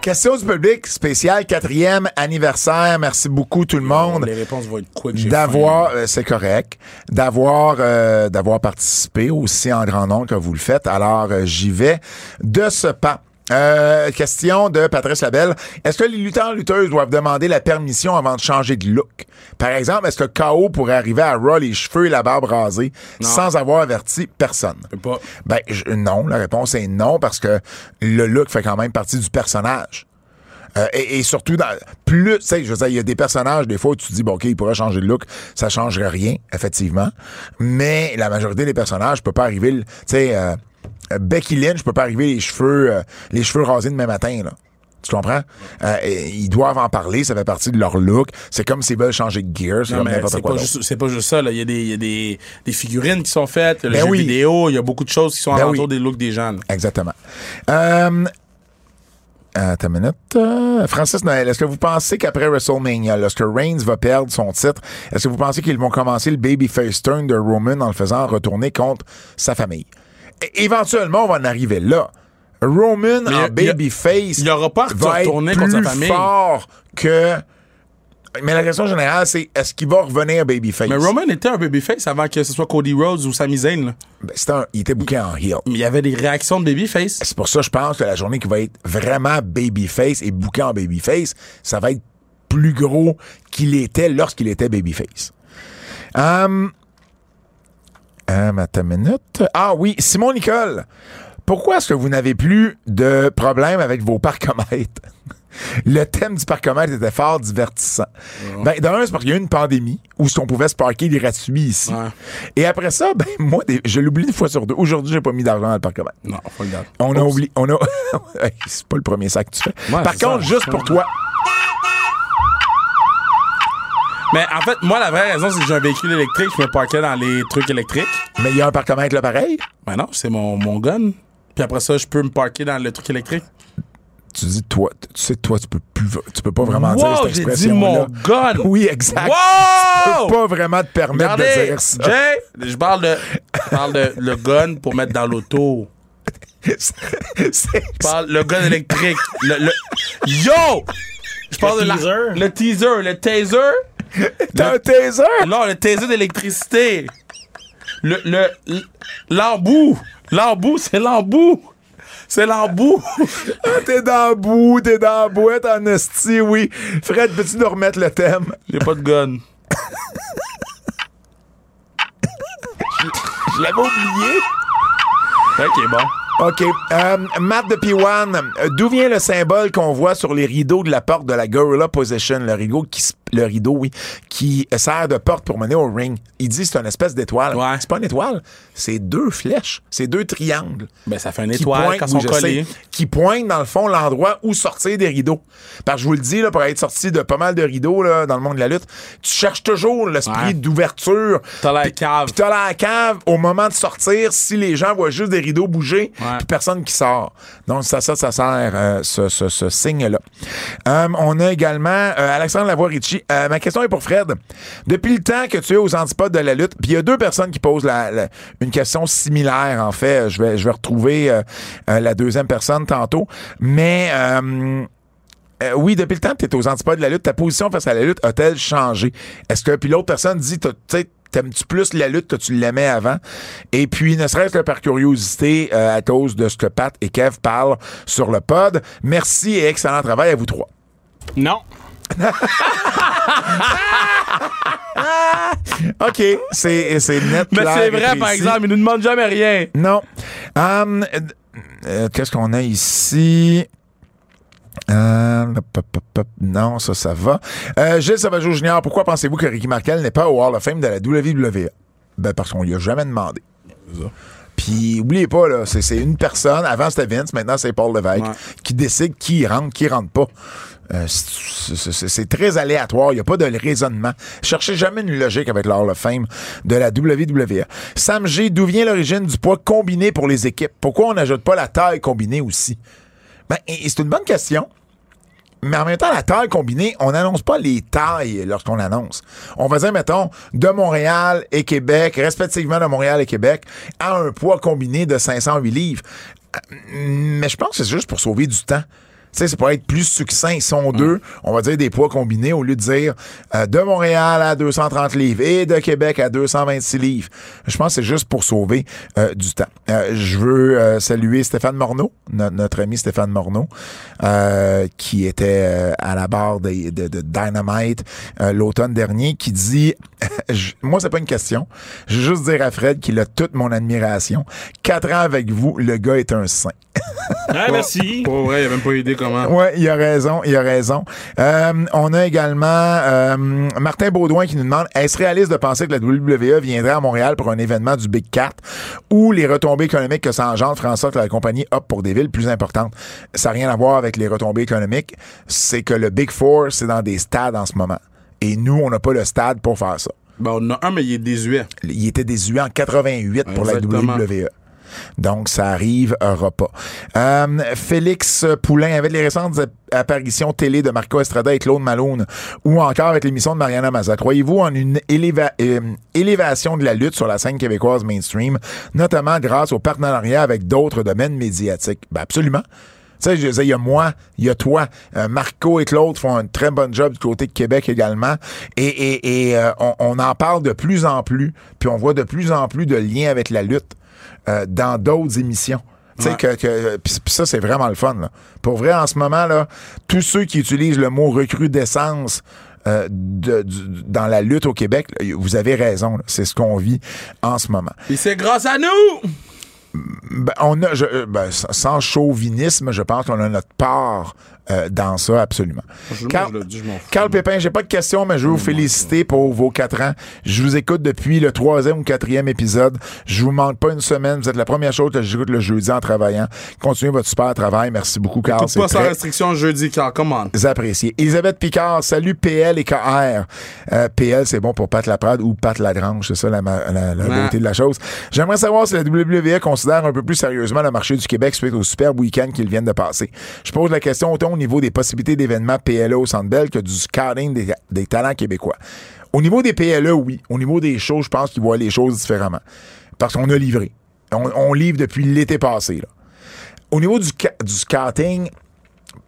Question du public spécial quatrième anniversaire. Merci beaucoup tout le monde Les réponses vont être quick. d'avoir, euh, c'est correct, d'avoir euh, d'avoir participé aussi en grand nombre que vous le faites. Alors euh, j'y vais de ce pas. Euh, question de Patrice Labelle. Est-ce que les lutteurs lutteuses doivent demander la permission avant de changer de look? Par exemple, est-ce que KO pourrait arriver à Raw les cheveux et la barbe rasée sans avoir averti personne? Pas. Ben je- non, la réponse est non parce que le look fait quand même partie du personnage. Euh, et, et surtout, dans, plus, tu sais, je veux dire, il y a des personnages, des fois, où tu te dis, bon, OK, il pourrait changer de look, ça changerait rien, effectivement. Mais la majorité des personnages peut pas arriver, tu sais, euh, Becky Lynch peut pas arriver les cheveux, euh, les cheveux rasés demain matin, là. Tu comprends? Euh, ils doivent en parler, ça fait partie de leur look. C'est comme s'ils veulent changer de gear, c'est comme n'importe c'est quoi pas, juste, c'est pas juste ça. Là. Il y a, des, il y a des, des figurines qui sont faites, le Ben jeu oui. vidéo, il y a beaucoup de choses qui sont Ben oui. des looks des gens. là. Exactement. Euh, attends une minute. Euh, Francis Noël, est-ce que vous pensez qu'après WrestleMania, lorsque Reigns va perdre son titre, est-ce que vous pensez qu'ils vont commencer le babyface turn de Roman en le faisant retourner contre sa famille? Éventuellement, on va en arriver là. Roman Mais en babyface il aura pas va être retourner plus contre sa famille. fort que... Mais la question générale, c'est est-ce qu'il va revenir babyface? Mais Roman était un babyface avant que ce soit Cody Rhodes ou Sami Zayn. là. Ben, c'était un- il était bouqué en heel. Mais il y avait des réactions de babyface. C'est pour ça que je pense que la journée qui va être vraiment babyface et bouqué en babyface, ça va être plus gros qu'il était lorsqu'il était babyface. Hum, minute. Ah oui, Simon Nicole. Pourquoi est-ce que vous n'avez plus de problème avec vos parcomètres? [LAUGHS] Le thème du parcomètre était fort divertissant. Ben, d'un, c'est parce qu'il y a eu une pandémie où on pouvait se parquer gratuit ici. Ouais. Et après ça, ben, [LAUGHS] moi, je l'oublie une fois sur deux. Aujourd'hui, j'ai pas mis d'argent dans le parcomètre. Non, faut le garder. On a oublié. On a. [LAUGHS] C'est pas le premier sac que tu fais. Ouais, Par contre, ça. juste pour toi. Mais en fait, moi, la vraie raison, c'est que j'ai un véhicule électrique. Je me parquais dans les trucs électriques. Mais il y a un parcomètre là pareil? Ben non, c'est mon, mon gun. Puis après ça, je peux me parker dans le truc électrique. Tu dis, toi, tu sais, toi, tu peux plus, tu peux pas vraiment dire Wow, cette j'ai dit expression mon gun. Oui, exact. Wow! Tu peux pas vraiment te permettre de dire ça. Jay, je parle de, je parle de le gun pour mettre dans l'auto. Je parle le gun électrique. Le, le- Yo! Je parle Le de la- teaser? le teaser, le taser. [LAUGHS] T'as un taser? Non, le taser d'électricité. Le, le, l'embout. L'embout, c'est l'embout. C'est l'embout. [LAUGHS] Ah, t'es dans le bout, t'es dans la boîte en esti, oui. Fred, peux-tu nous remettre le thème? J'ai pas de gun. Je l'avais oublié. Ok, bon. OK. Euh, Matt de P1, euh, d'où vient le symbole qu'on voit sur les rideaux de la porte de la Gorilla Position? Le rideau qui, s- le rideau, oui, qui sert de porte pour mener au ring. Il dit que c'est une espèce d'étoile. Ouais. C'est pas une étoile, c'est deux flèches, c'est deux triangles. Ben, ça fait une qui étoile pointent- quand sont je collés. sais, qui pointent, dans le fond, l'endroit où sortir des rideaux. Parce que je vous le dis, là, pour être sorti de pas mal de rideaux là, dans le monde de la lutte, tu cherches toujours l'esprit Ouais. d'ouverture. T'as Puis- cave. Puis t'as la cave au moment de sortir, si les gens voient juste des rideaux bouger, puis personne qui sort. Donc, ça, ça, ça sert euh, ce, ce- ce signe-là. Euh, on a également euh, Alexandre Lavoie-Ricci. Euh, ma question est pour Fred. Depuis le temps que tu es aux antipodes de la lutte, puis il y a deux personnes qui posent une question similaire, en fait. Je vais, retrouver euh, euh, la deuxième personne tantôt. Mais... oui, depuis le temps que tu es aux antipodes de la lutte, ta position face à la lutte a-t-elle changé? Est-ce que, puis l'autre personne dit, tu t'aimes-tu plus la lutte que tu l'aimais avant? Et puis, ne serait-ce que par curiosité, à cause de ce que Pat et Kev parlent sur le pod, merci et excellent travail à vous trois. Non. [LAUGHS] OK, c'est c'est net. Mais c'est vrai, par exemple, ils nous demandent jamais rien. Non. Hum, euh, euh, Qu'est-ce qu'on a ici? Euh, pop, pop, pop. non, ça, ça va. Euh, Gilles Savageau Junior, pourquoi pensez-vous que Ricky Martel n'est pas au Hall of Fame de la WWE? Ben, parce qu'on lui a jamais demandé. Puis, oubliez pas, là, c'est c'est une personne. Avant, c'était Vince, maintenant, c'est Paul Levesque Ouais. qui décide qui rentre, qui rentre pas. Euh, c'est- c'est c'est- c'est très aléatoire. Il n'y a pas de raisonnement. Cherchez jamais une logique avec le Hall of Fame de la WWE. Sam G, d'où vient l'origine du poids combiné pour les équipes? Pourquoi on n'ajoute pas la taille combinée aussi? Ben, c'est une bonne question. Mais en même temps, la taille combinée, on n'annonce pas les tailles lorsqu'on annonce. On va dire, mettons, de Montréal et Québec, respectivement de Montréal et Québec, à un poids combiné de 508 livres. Euh, Mais je pense que c'est juste pour sauver du temps. Tu sais, c'est pour être plus succinct. Ils sont deux. On va dire des poids combinés au lieu de dire euh, de Montréal à 230 livres et de Québec à 226 livres. Je pense que c'est juste pour sauver euh, du temps. Euh, je veux euh, saluer Stéphane Morneau, no- notre ami Stéphane Morneau, euh, qui était euh, à la barre des- de, de Dynamite euh, l'automne dernier, qui dit [LAUGHS] je- Moi, c'est pas une question. Je veux juste dire à Fred qu'il a toute mon admiration. Quatre ans avec vous, le gars est un saint. Ah, merci. Pour vrai, il a même pas idée comment? Ouais, il a raison, il a raison. Euh, on a également euh, Martin Baudouin qui nous demande est-ce réaliste de penser que la WWE viendrait à Montréal pour un événement du Big Cat ou les retombées économiques que ça engendre ferait en sorte que la compagnie opte pour des villes plus importantes? Ça n'a rien à voir avec les retombées économiques. C'est que le Big Four, c'est dans des stades en ce moment. Et nous, on n'a pas le stade pour faire ça. Ben, on en a un, mais il est désuet. Il était désuet en 88 pour la WWE. Donc, ça arrivera pas. Euh, Félix Poulain, avec les récentes ap- apparitions télé de Marco Estrada et Claude Malone, ou encore avec l'émission de Mariana Maza, croyez-vous en une euh, élévation de la lutte sur la scène québécoise mainstream, notamment grâce au partenariat avec d'autres domaines médiatiques? Ben, absolument. Tu sais, je disais, il y a moi, il y a toi. Euh, Marco et Claude font un très bon job du côté de Québec également. Et, on en parle de plus en plus, puis on voit de plus en plus de liens avec la lutte euh, dans d'autres émissions. Tu sais, Ouais. que, puis ça, c'est vraiment le fun. Là. Pour vrai, en ce moment, là, tous ceux qui utilisent le mot recrudescence euh, de- du- dans la lutte au Québec, là, vous avez raison. C'est ce qu'on vit en ce moment. Et c'est grâce à nous! Ben, on a, je- euh, ben, sans chauvinisme, je pense qu'on a notre part euh, dans ça, absolument. Je, Carl- je le dis, je m'en fous. Carl Pépin, j'ai pas de questions, mais je veux vous féliciter pour vos quatre ans. Je vous écoute depuis le troisième ou quatrième épisode. Je vous manque pas une semaine. Vous êtes la première chose que j'écoute le jeudi en travaillant. Continuez votre super travail. Merci beaucoup, Carl. Écoute C'est pas sans très restriction jeudi, Carl. Come on. apprécié. Elisabeth Picard, salut PL et KR. Euh, PL, c'est bon pour Pat Laprade ou Pat Lagrange, c'est ça la, la, la beauté de la chose. J'aimerais savoir si la WWE considère un peu plus sérieusement le marché du Québec suite au superbe week-end qu'ils viennent de passer. Je pose la question autant au niveau des possibilités d'événements PLE au Centre Bell que du scouting des, talents québécois. Au niveau des PLE, oui. Au niveau des shows, je pense qu'ils voient les choses différemment. Parce qu'on a livré. On, livre depuis l'été passé. Au niveau du, du scouting,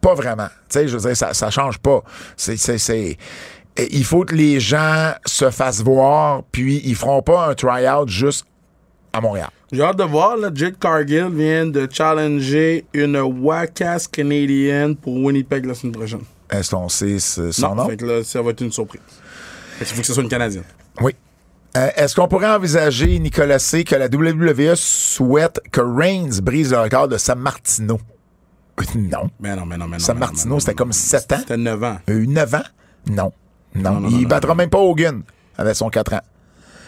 pas vraiment. Sais, je dire, ça, ça change pas. C'est, Il faut que les gens se fassent voir, puis ils feront pas un try-out juste à Montréal. J'ai hâte de voir, là, Jake Cargill vient de challenger une Wackass canadienne pour Winnipeg la semaine prochaine. Est-ce qu'on sait ce- son non, nom? fait que là, ça va être une surprise. Qu'il faut que ce soit une Canadienne. Oui. Euh, Est-ce qu'on pourrait envisager, Nicolas C., que la WWE souhaite que Reigns brise le record de Sam Martino? [LAUGHS] Non. Mais non, mais non, mais non. Non, Martino, c'était comme non. 7 ans. C'était 9 ans. Il a eu 9 ans? Non. Non. Non, non, il battra même pas Hogan avec son 4 ans.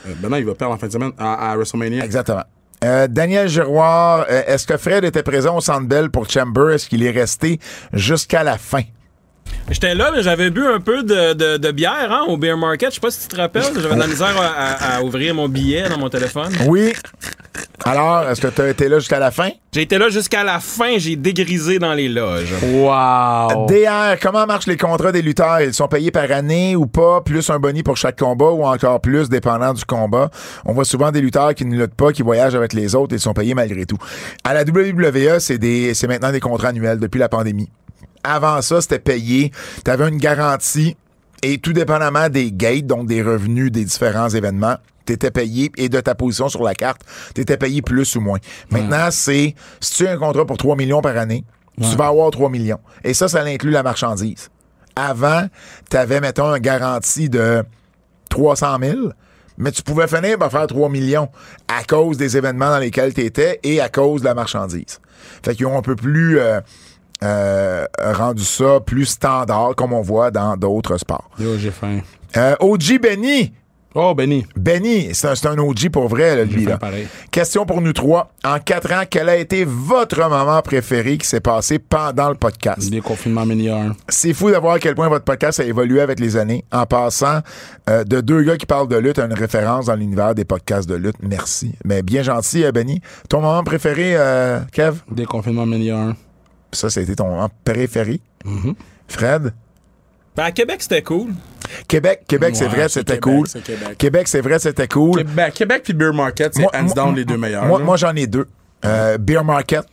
Euh, ben non, il va perdre en fin de semaine à, WrestleMania. Exactement. Euh, Daniel Giroir, euh, est-ce que Fred était présent au Centre pour Chamber? Est-ce qu'il est resté jusqu'à la fin? J'étais là, mais j'avais bu un peu de, de- de bière hein, au Beer Market. Je sais pas si tu te rappelles. J'avais de la misère à, à- à ouvrir mon billet dans mon téléphone. Oui. Alors, est-ce que tu as été là jusqu'à la fin? J'ai été là jusqu'à la fin. J'ai dégrisé dans les loges. Wow! DR, comment marchent les contrats des lutteurs? Ils sont payés par année ou pas? Plus un boni pour chaque combat ou encore plus, dépendant du combat? On voit souvent des lutteurs qui ne luttent pas, qui voyagent avec les autres et sont payés malgré tout. À la WWE, c'est des, c'est maintenant des contrats annuels depuis la pandémie. Avant ça, c'était payé. Tu avais une garantie et tout dépendamment des gates, donc des revenus des différents événements, tu étais payé et de ta position sur la carte, tu étais payé plus ou moins. Maintenant, c'est si tu as un contrat pour 3 millions par année, tu vas avoir 3 millions. Et ça, ça inclut la marchandise. Avant, tu avais, mettons, une garantie de 300 000, mais tu pouvais finir par faire 3 millions à cause des événements dans lesquels tu étais et à cause de la marchandise. Fait qu'ils ont un peu plus euh, euh, rendu ça plus standard, comme on voit dans d'autres sports. Yo, j'ai faim. Euh, OG Benny. Oh, Benny. Benny, c'est un, OG pour vrai, là, lui. Là. Question pour nous trois. En quatre ans, quel a été votre moment préféré qui s'est passé pendant le podcast? Des confinements meilleurs. C'est fou de voir à quel point votre podcast a évolué avec les années, en passant euh, de deux gars qui parlent de lutte à une référence dans l'univers des podcasts de lutte. Merci. Mais bien gentil, Benny. Ton moment préféré, Kev? Des confinements meilleurs. Ça, c'était ton moment préféré. Fred? Ben, à Québec, c'était cool. Québec, Québec, c'est vrai, c'était cool. Québec. C'est vrai, c'était cool. Québec, Québec puis Beer Market, c'est hands moi- down les deux meilleurs. Moi, là. moi, j'en ai deux. Euh, Beer Market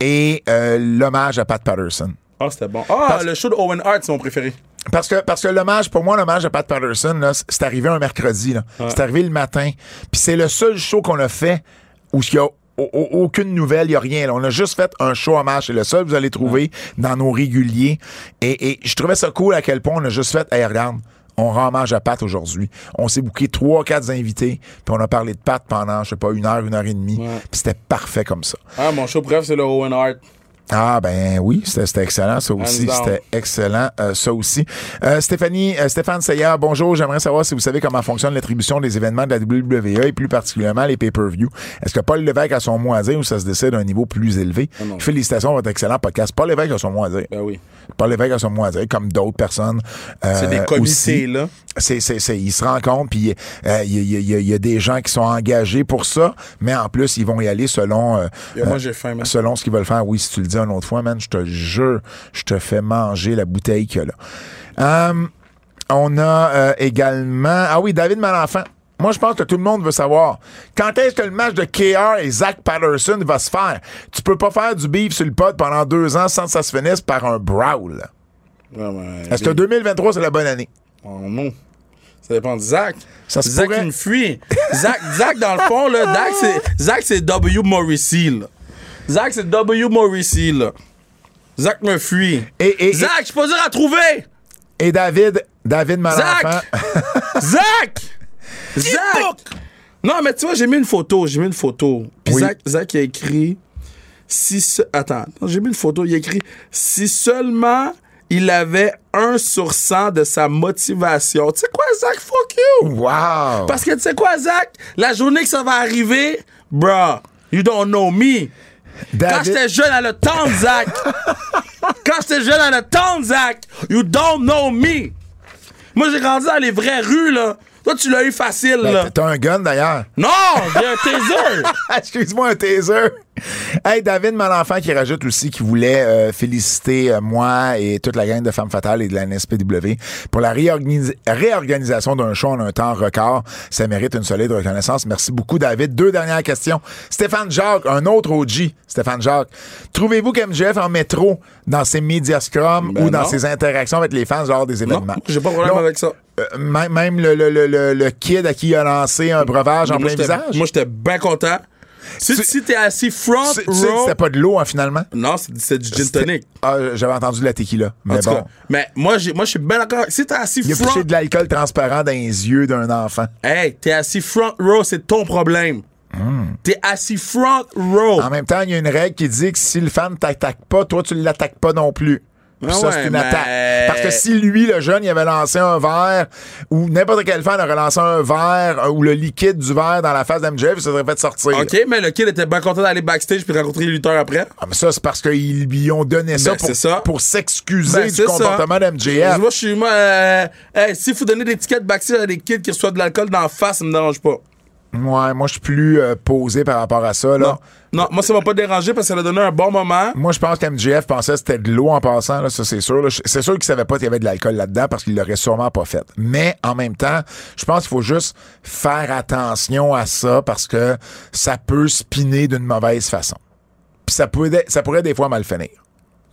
et euh, l'hommage à Pat Patterson. Ah, c'était bon. Ah, le show de Owen Hart, c'est mon préféré. Parce que, parce que l'hommage, pour moi, l'hommage à Pat Patterson, c'est arrivé un mercredi. là. C'est arrivé le matin. Puis c'est le seul show qu'on a fait où il y a aucune nouvelle, il n'y a rien. là. On a juste fait un show hommage. C'est le seul que vous allez trouver dans nos réguliers. Et, et je trouvais ça cool à quel point on a juste fait, hey, regarde, on rend hommage à Pat aujourd'hui. On s'est booké trois, quatre invités, puis on a parlé de Pat pendant, je sais pas, une heure, une heure et demie. Ouais. Puis c'était parfait comme ça. Ah, mon show préf, c'est le Owen Hart. Ah ben oui, c'était excellent ça aussi, c'était excellent euh, ça aussi. Euh, Stéphanie, euh, Stéphane Seyard, bonjour, j'aimerais savoir si vous savez comment fonctionne l'attribution des événements de la WWE et plus particulièrement les pay-per-view. Est-ce que Paul Lévesque a son mot à dire ou ça se décide à un niveau plus élevé? Ah. Félicitations à votre excellent podcast. Paul Lévesque a son mot à dire. Ben oui. Paul Lévesque a son mot à dire, comme d'autres personnes. euh, C'est des aussi comités, là. c'est, c'est, c'est, ils se rencontrent, puis euh, il y, a- y y des gens qui sont engagés pour ça, mais en plus, ils vont y aller selon, euh, moi, euh, j'ai faim, selon ce qu'ils veulent faire. Oui, si tu le dis une autre fois, man, je te jure, je te fais manger la bouteille qu'il y a là. Hum, on a euh, également... Ah oui, David Malenfant. Moi, je pense que tout le monde veut savoir quand est-ce que le match de KR et Zach Patterson va se faire? Tu peux pas faire du beef sur le pod pendant deux ans sans que ça se finisse par un brawl. Ouais, ouais, Est-ce que les- 2023, c'est la bonne année? Oh non. Ça dépend de Zach. Ça Zach, pourrait. il me fuit. Zach, Zach, dans le fond, là, Zach, c'est, Zach, c'est W. Morrissey, là. Zach, c'est W. Morrissey, là. Zach me fuit. Et, et, Zach, je suis pas dur à trouver. et David, David Malenfant. Zach! [LAUGHS] Zach! Zach! Non, mais tu vois, j'ai mis une photo. J'ai mis une photo. Puis Oui. Zach, Zach, il a écrit. Si. se- Attends, j'ai mis une photo. Il a écrit. Si seulement il avait 1 sur 100 de sa motivation. Tu sais quoi, Zach? Fuck you! Wow! Parce que tu sais quoi, Zach? La journée que ça va arriver, bruh, you don't know me. Quand David, j'étais jeune à le Zach. [LAUGHS] Quand j'étais jeune à le temps, Zach, you don't know me. Moi, j'ai grandi dans les vraies rues, là. Toi, tu l'as eu facile, là. Ben, T'as un gun d'ailleurs. Non, j'ai un taser. [LAUGHS] Excuse-moi, un taser. Hey, David Malenfant qui rajoute aussi qu'il voulait euh, féliciter euh, moi et toute la gang de Femmes Fatales et de la NSPW pour la réorganisa- réorganisation d'un show en un temps record. Ça mérite une solide reconnaissance. Merci beaucoup, David. Deux dernières questions. Stéphane Jacques, un autre OG. Stéphane Jacques. Trouvez-vous qu'MJF en métro dans ses médias scrum Ben ou dans non. ses interactions avec les fans lors des non, événements? j'ai pas de problème avec ça. euh, même même le, le, le, le, le kid à qui il a lancé un breuvage en Moi, plein visage? Moi, j'étais bien content. Si, Tu- si t'es assis front Tu sais- tu sais que row... c'était pas de l'eau, hein, finalement? Non, c'est du gin tonic. Ah, j'avais entendu de la tequila. En Mais tout bon. cas. Mais moi, moi, je suis bien d'accord. Si t'es assis Il a front... poussé de l'alcool transparent dans les yeux d'un enfant. Hey, t'es assis front row, c'est ton problème. T'es assis front row. En même temps, il y a une règle qui dit que si le fan t'attaque pas, toi, tu l'attaques pas non plus. Puis Ah ça, ouais, c'est une mais- attaque. Parce que si lui, le jeune, il avait lancé un verre, ou n'importe quel fan aurait lancé un verre, euh, ou le liquide du verre dans la face d'MJF, ça serait fait sortir. OK, mais le kid était bien content d'aller backstage puis rencontrer les lutteurs après. Ah, mais ça, c'est parce qu'ils lui ont donné ça Ben, pour, ça. pour s'excuser Ben, du comportement d'MJF. Moi, je suis. Moi, euh, hey, s'il faut donner des tickets backstage à des kids qui reçoivent de l'alcool dans la face, ça me dérange pas. Ouais, moi, je suis plus euh, posé par rapport à ça, là. Non. Non, moi, ça m'a pas dérangé parce que ça a donné un bon moment. Moi, je pense qu'MJF pensait que c'était de l'eau en passant, là, ça c'est sûr. C'est sûr qu'il savait pas qu'il y avait de l'alcool là-dedans parce qu'il l'aurait sûrement pas fait. Mais en même temps, je pense qu'il faut juste faire attention à ça parce que ça peut spinner d'une mauvaise façon. Puis ça pourrait, ça pourrait des fois mal finir.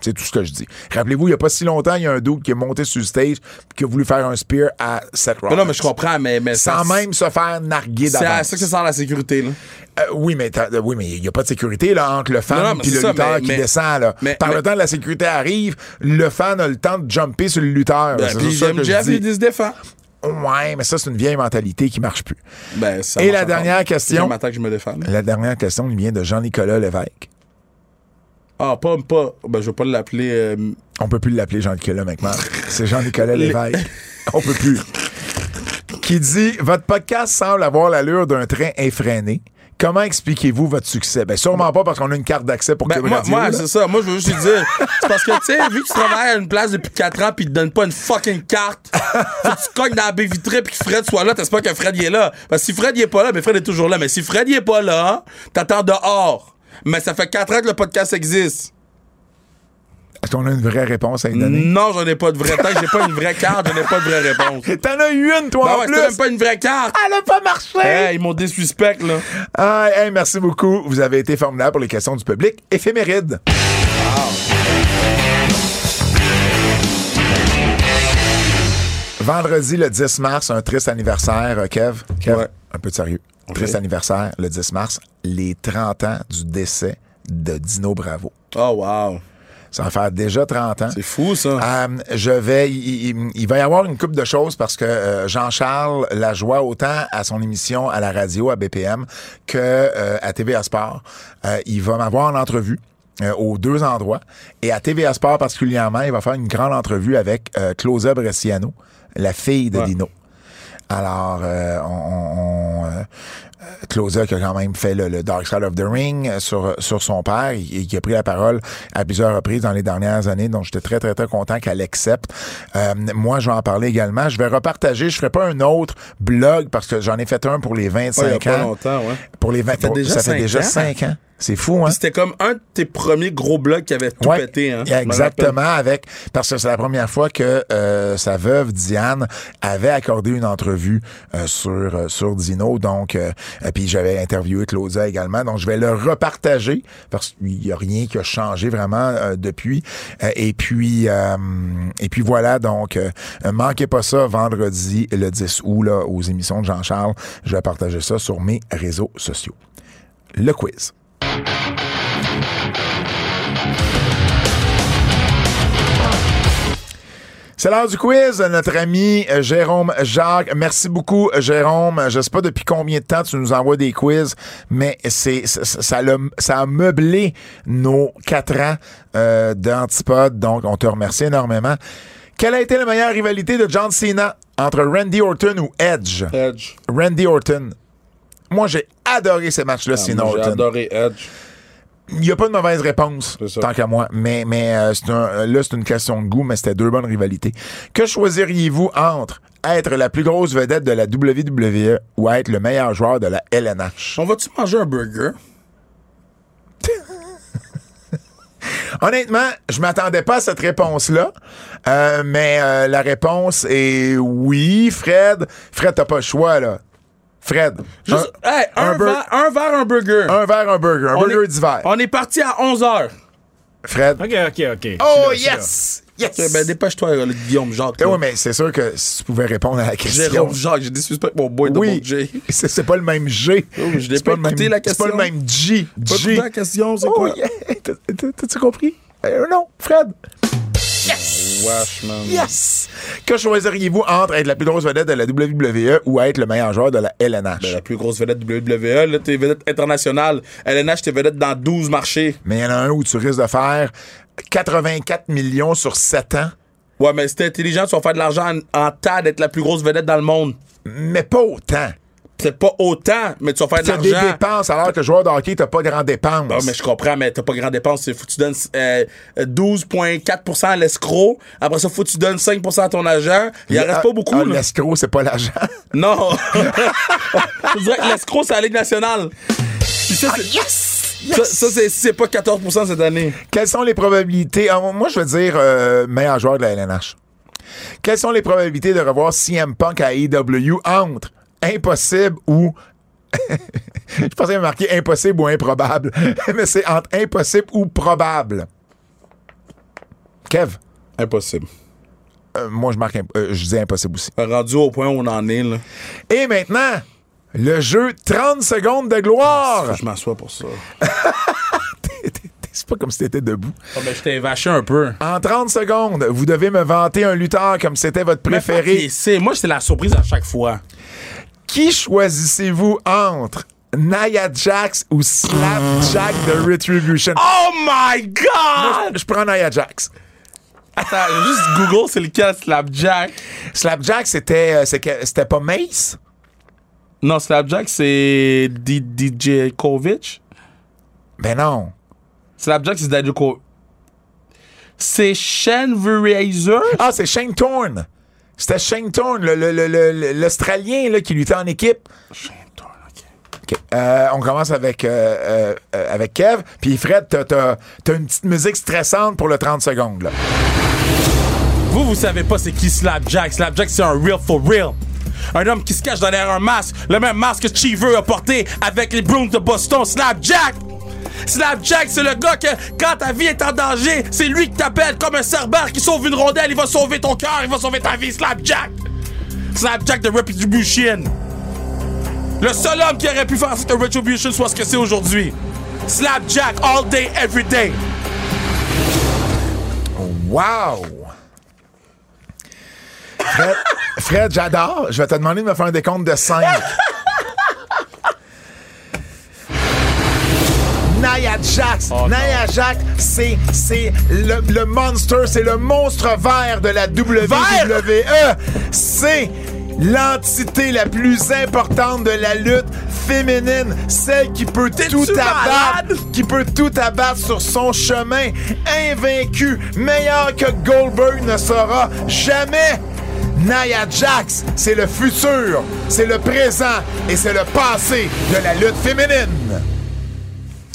C'est tout ce que je dis. Rappelez-vous, il y a pas si longtemps, il y a un dude qui est monté sur le stage qui a voulu faire un spear à Seth Rollins. Non, mais je comprends, mais. mais Sans ça- même se faire narguer C'est à d'avance. ça que ça sert la sécurité, là. Euh, oui, mais euh, oui, mais il n'y a pas de sécurité là, entre le fan et le ça, lutteur mais- qui mais- descend. Là. mais- Par le temps que la sécurité arrive, le fan a le temps de jumper sur le lutteur. Ben, puis que Jeff, il se défend. Ouais, mais ça, c'est une vieille mentalité qui marche plus. Ben, ça Et la dernière question. M'attaque, je me défends. La dernière question vient de Jean-Nicolas Lévesque. Ah, pas, pas. Ben, je vais pas l'appeler. euh, On peut plus l'appeler Jean-Nicolas McMahon. C'est Jean-Nicolas Lévesque. On peut plus. Qui dit Votre podcast semble avoir l'allure d'un train effréné. Comment expliquez-vous votre succès? Ben, sûrement pas parce qu'on a une carte d'accès pour Ben, Club moi, Radio, moi là. c'est ça. Moi, je veux juste te dire. C'est parce que, tu sais, vu que tu travailles à une place depuis 4 ans pis ils te donnent pas une fucking carte, faut que tu cognes dans la baie vitrée pis que Fred soit là, t'espères que Fred il est là. Parce que si Fred il est pas là, ben Fred est toujours là. Mais si Fred il est pas là, t'attends dehors. Mais ça fait 4 ans que le podcast existe. Est-ce qu'on a une vraie réponse à lui donner? Non, j'en ai pas de vraie j'ai pas une vraie carte, j'en ai pas de vraie réponse. [LAUGHS] T'en as eu une, toi, Ben en ouais, plus! c'était même pas une vraie carte. Elle a pas marché! Hey, ils m'ont désuspect, là. Ah, hey, merci beaucoup. Vous avez été formidable pour les questions du public. Éphéméride. Vendredi, le 10 mars, un triste anniversaire, euh, Kev. Kev, Ouais. un peu de sérieux. Triste anniversaire, le 10 mars, les 30 ans du décès de Dino Bravo. Oh, wow. Ça va faire déjà 30 ans. C'est fou, ça. Euh, je vais, il, il- il va y avoir une coupe de choses parce que euh, Jean-Charles la joie autant à son émission à la radio à BPM que euh, à TVA Sport. Il va m'avoir en entrevue. aux deux endroits. Et à TVA Sport particulièrement, il va faire une grande entrevue avec Claudia Bresciano, la fille de Ouais. Dino. Alors, on, on, Claudia qui a quand même fait le, le Dark Side of the Ring euh, sur, sur son père et, et qui a pris la parole à plusieurs reprises dans les dernières années. Donc, j'étais très, très, très content qu'elle accepte. Euh, moi, je vais en parler également. Je vais repartager. Je ferai pas un autre blog parce que j'en ai fait un pour les Ouais, il y a 25 pas ans. longtemps, ouais. Pour les 20, fait pour- déjà ça fait déjà ans. 5 ans. C'est fou, hein? C'était comme un de tes premiers gros blogs qui avait tout Ouais, pété, hein. Exactement, avec parce que c'est la première fois que euh, sa veuve Diane avait accordé une entrevue euh, sur euh, sur Dino, donc puis j'avais interviewé Claudia également, donc je vais le repartager parce qu'il y a rien qui a changé vraiment euh, depuis. Euh, et puis euh, et puis voilà, donc euh, manquez pas ça vendredi le 10 août là aux émissions de Jean-Charles, je vais partager ça sur mes réseaux sociaux. Le quiz. C'est l'heure du quiz, notre ami euh, Jérôme Jacques. Merci beaucoup, Jérôme. Je sais pas depuis combien de temps tu nous envoies des quiz, mais c'est ça, ça, l'a- ça a meublé nos quatre ans euh, d'Antipode, donc on te remercie énormément. Quelle a été la meilleure rivalité de John Cena entre Randy Orton ou Edge? Edge. Randy Orton. Moi, j'ai adoré ces matchs-là, Ah, J'ai adoré Edge. Il n'y a pas de mauvaise réponse, tant qu'à moi. Mais, mais euh, un- euh, là, c'est une question de goût, mais c'était deux bonnes rivalités. Que choisiriez-vous entre être la plus grosse vedette de la WWE ou être le meilleur joueur de la LNH? On va-tu manger un burger? [LAUGHS] Honnêtement, je m'attendais pas à cette réponse-là, euh, mais euh, la réponse est oui, Fred. Fred, t'as pas le choix, là. Fred, Juste, hey, un, verre, un verre, un burger. un, verre, un burger, un On burger d'hiver. On est parti à 11h. Fred. OK, OK, OK. Oh, là, yes! Yes! Ben, dépêche-toi, Guillaume Jacques. Eh oui, mais c'est sûr que si tu pouvais répondre à la question. Jérôme Jacques, j'ai disrespect mon boy de Oui, mon J. [LAUGHS] c'est c'est pas le même G. Oh, je l'ai C'est pas le même- écouté, la C'est pas le question. même G. Pas G. la question, c'est Oh, quoi? yeah. [LAUGHS] T'as-tu compris? Euh, non, Fred. Wesh, man. Yes! Que choisiriez-vous entre être la plus grosse vedette de la WWE ou être le meilleur joueur de la LNH? Ben, la plus grosse vedette WWE, là, t'es vedette internationale. LNH, t'es vedette dans 12 marchés. Mais il y en a un où tu risques de faire 84 millions sur 7 ans, Ouais, mais si t'es intelligent, tu vas faire de l'argent en, en tas d'être la plus grosse vedette dans le monde. mais pas autant. C'est pas autant, mais tu vas faire de as des l'argent. dépenses alors que joueur de hockey, t'as pas grand dépenses. Ah, mais je comprends, mais t'as pas grand dépense. Faut que tu donnes euh, 12,4% à l'escroc. Après ça, faut que tu donnes 5% à ton agent. Il en Ah, reste pas beaucoup. ah. L'escroc, c'est pas l'agent. [LAUGHS] Non. [LAUGHS] Je dirais que l'escroc, c'est la Ligue nationale. Puis ça, c'est- yes! ça, ça, c'est c'est pas 14% cette année. Quelles sont les probabilités? Ah, moi, je veux dire euh, meilleur joueur de la LNH. Quelles sont les probabilités de revoir CM Punk à AEW entre impossible ou. [LAUGHS] je pensais marqué impossible ou improbable. [LAUGHS] Mais c'est entre impossible ou probable. Kev, Impossible. euh, moi, je marque. imp- euh, je dis impossible aussi. Rendu au point où on en est, là. Et maintenant, le jeu 30 secondes de gloire. Je m'assois pour ça. [LAUGHS] C'est pas comme si t'étais debout. Oh, mais je t'ai vaché un peu. En 30 secondes, vous devez me vanter un lutteur comme c'était votre préféré. C'est moi, c'est la surprise à chaque fois. Qui choisissez-vous entre Nia Jax ou Slapjack de Retribution? Oh my God! Je prends Nia Jax. Attends, juste Google, c'est lequel Slapjack? Slapjack, c'était euh, c'était pas Mace? Non, Slapjack, c'est DJ Kovic? Ben non. Slapjack, c'est DJ Kovic. C'est Shane Fraser? Ah, c'est Shane Thorne. C'était Shane Thorne, l'Australien là, qui luttait en équipe. OK. Euh, on commence avec, euh, euh, euh, avec Kev. Puis Fred, t'as, t'as- t'as une petite musique stressante pour le 30 secondes. Là. Vous, vous savez pas c'est qui Slapjack. Slapjack, c'est un real for real. Un homme qui se cache derrière un masque, le même masque que Cheever a porté avec les Bruins de Boston. Slapjack! Slapjack, c'est le gars que, quand ta vie est en danger, c'est lui qui t'appelle comme un cerbère qui sauve une rondelle. Il va sauver ton cœur, il va sauver ta vie. Slapjack! Slapjack de Retribution. Le seul homme qui aurait pu faire que Retribution soit ce que c'est aujourd'hui. Slapjack, all day, every day. Wow! Fred, Fred, j'adore. Je vais te demander de me faire un décompte de 5. [LAUGHS] Nia Jax. Nia Jax, c'est, c'est le, le monster, c'est le monstre vert de la WWE. C'est l'entité la plus importante de la lutte féminine, celle qui peut tout abattre, malade? qui peut tout abattre sur son chemin, invaincu, meilleur que Goldberg ne sera jamais. Nia Jax, c'est le futur, c'est le présent et c'est le passé de la lutte féminine.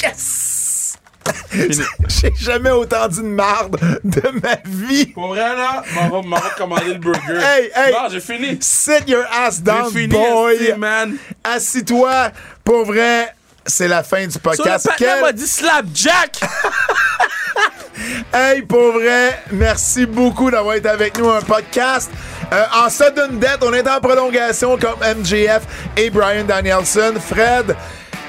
Yes! [LAUGHS] J'ai jamais autant dit de marde de ma vie. Pour vrai, là, m'en va, commander le burger. Hey, hey! Non, j'ai fini. Sit your ass down, J'ai fini, boy. Assis-toi. Pour vrai, c'est la fin du Sur le podcast. Quel- m'a dit Slapjack. [LAUGHS] Hey, pour vrai, merci beaucoup d'avoir été avec nous à un podcast. Euh, en sudden death, on est en prolongation comme MJF et Brian Danielson. Fred,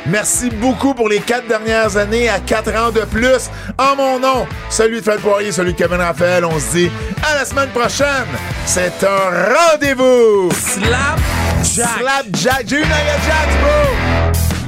merci beaucoup pour les quatre dernières années à quatre ans de plus. En mon nom, celui de Fred Poirier, celui de Kevin Raphaël, on se dit à la semaine prochaine. C'est un rendez-vous. Slapjack. Slapjack. J'ai eu Nia Jax, bro.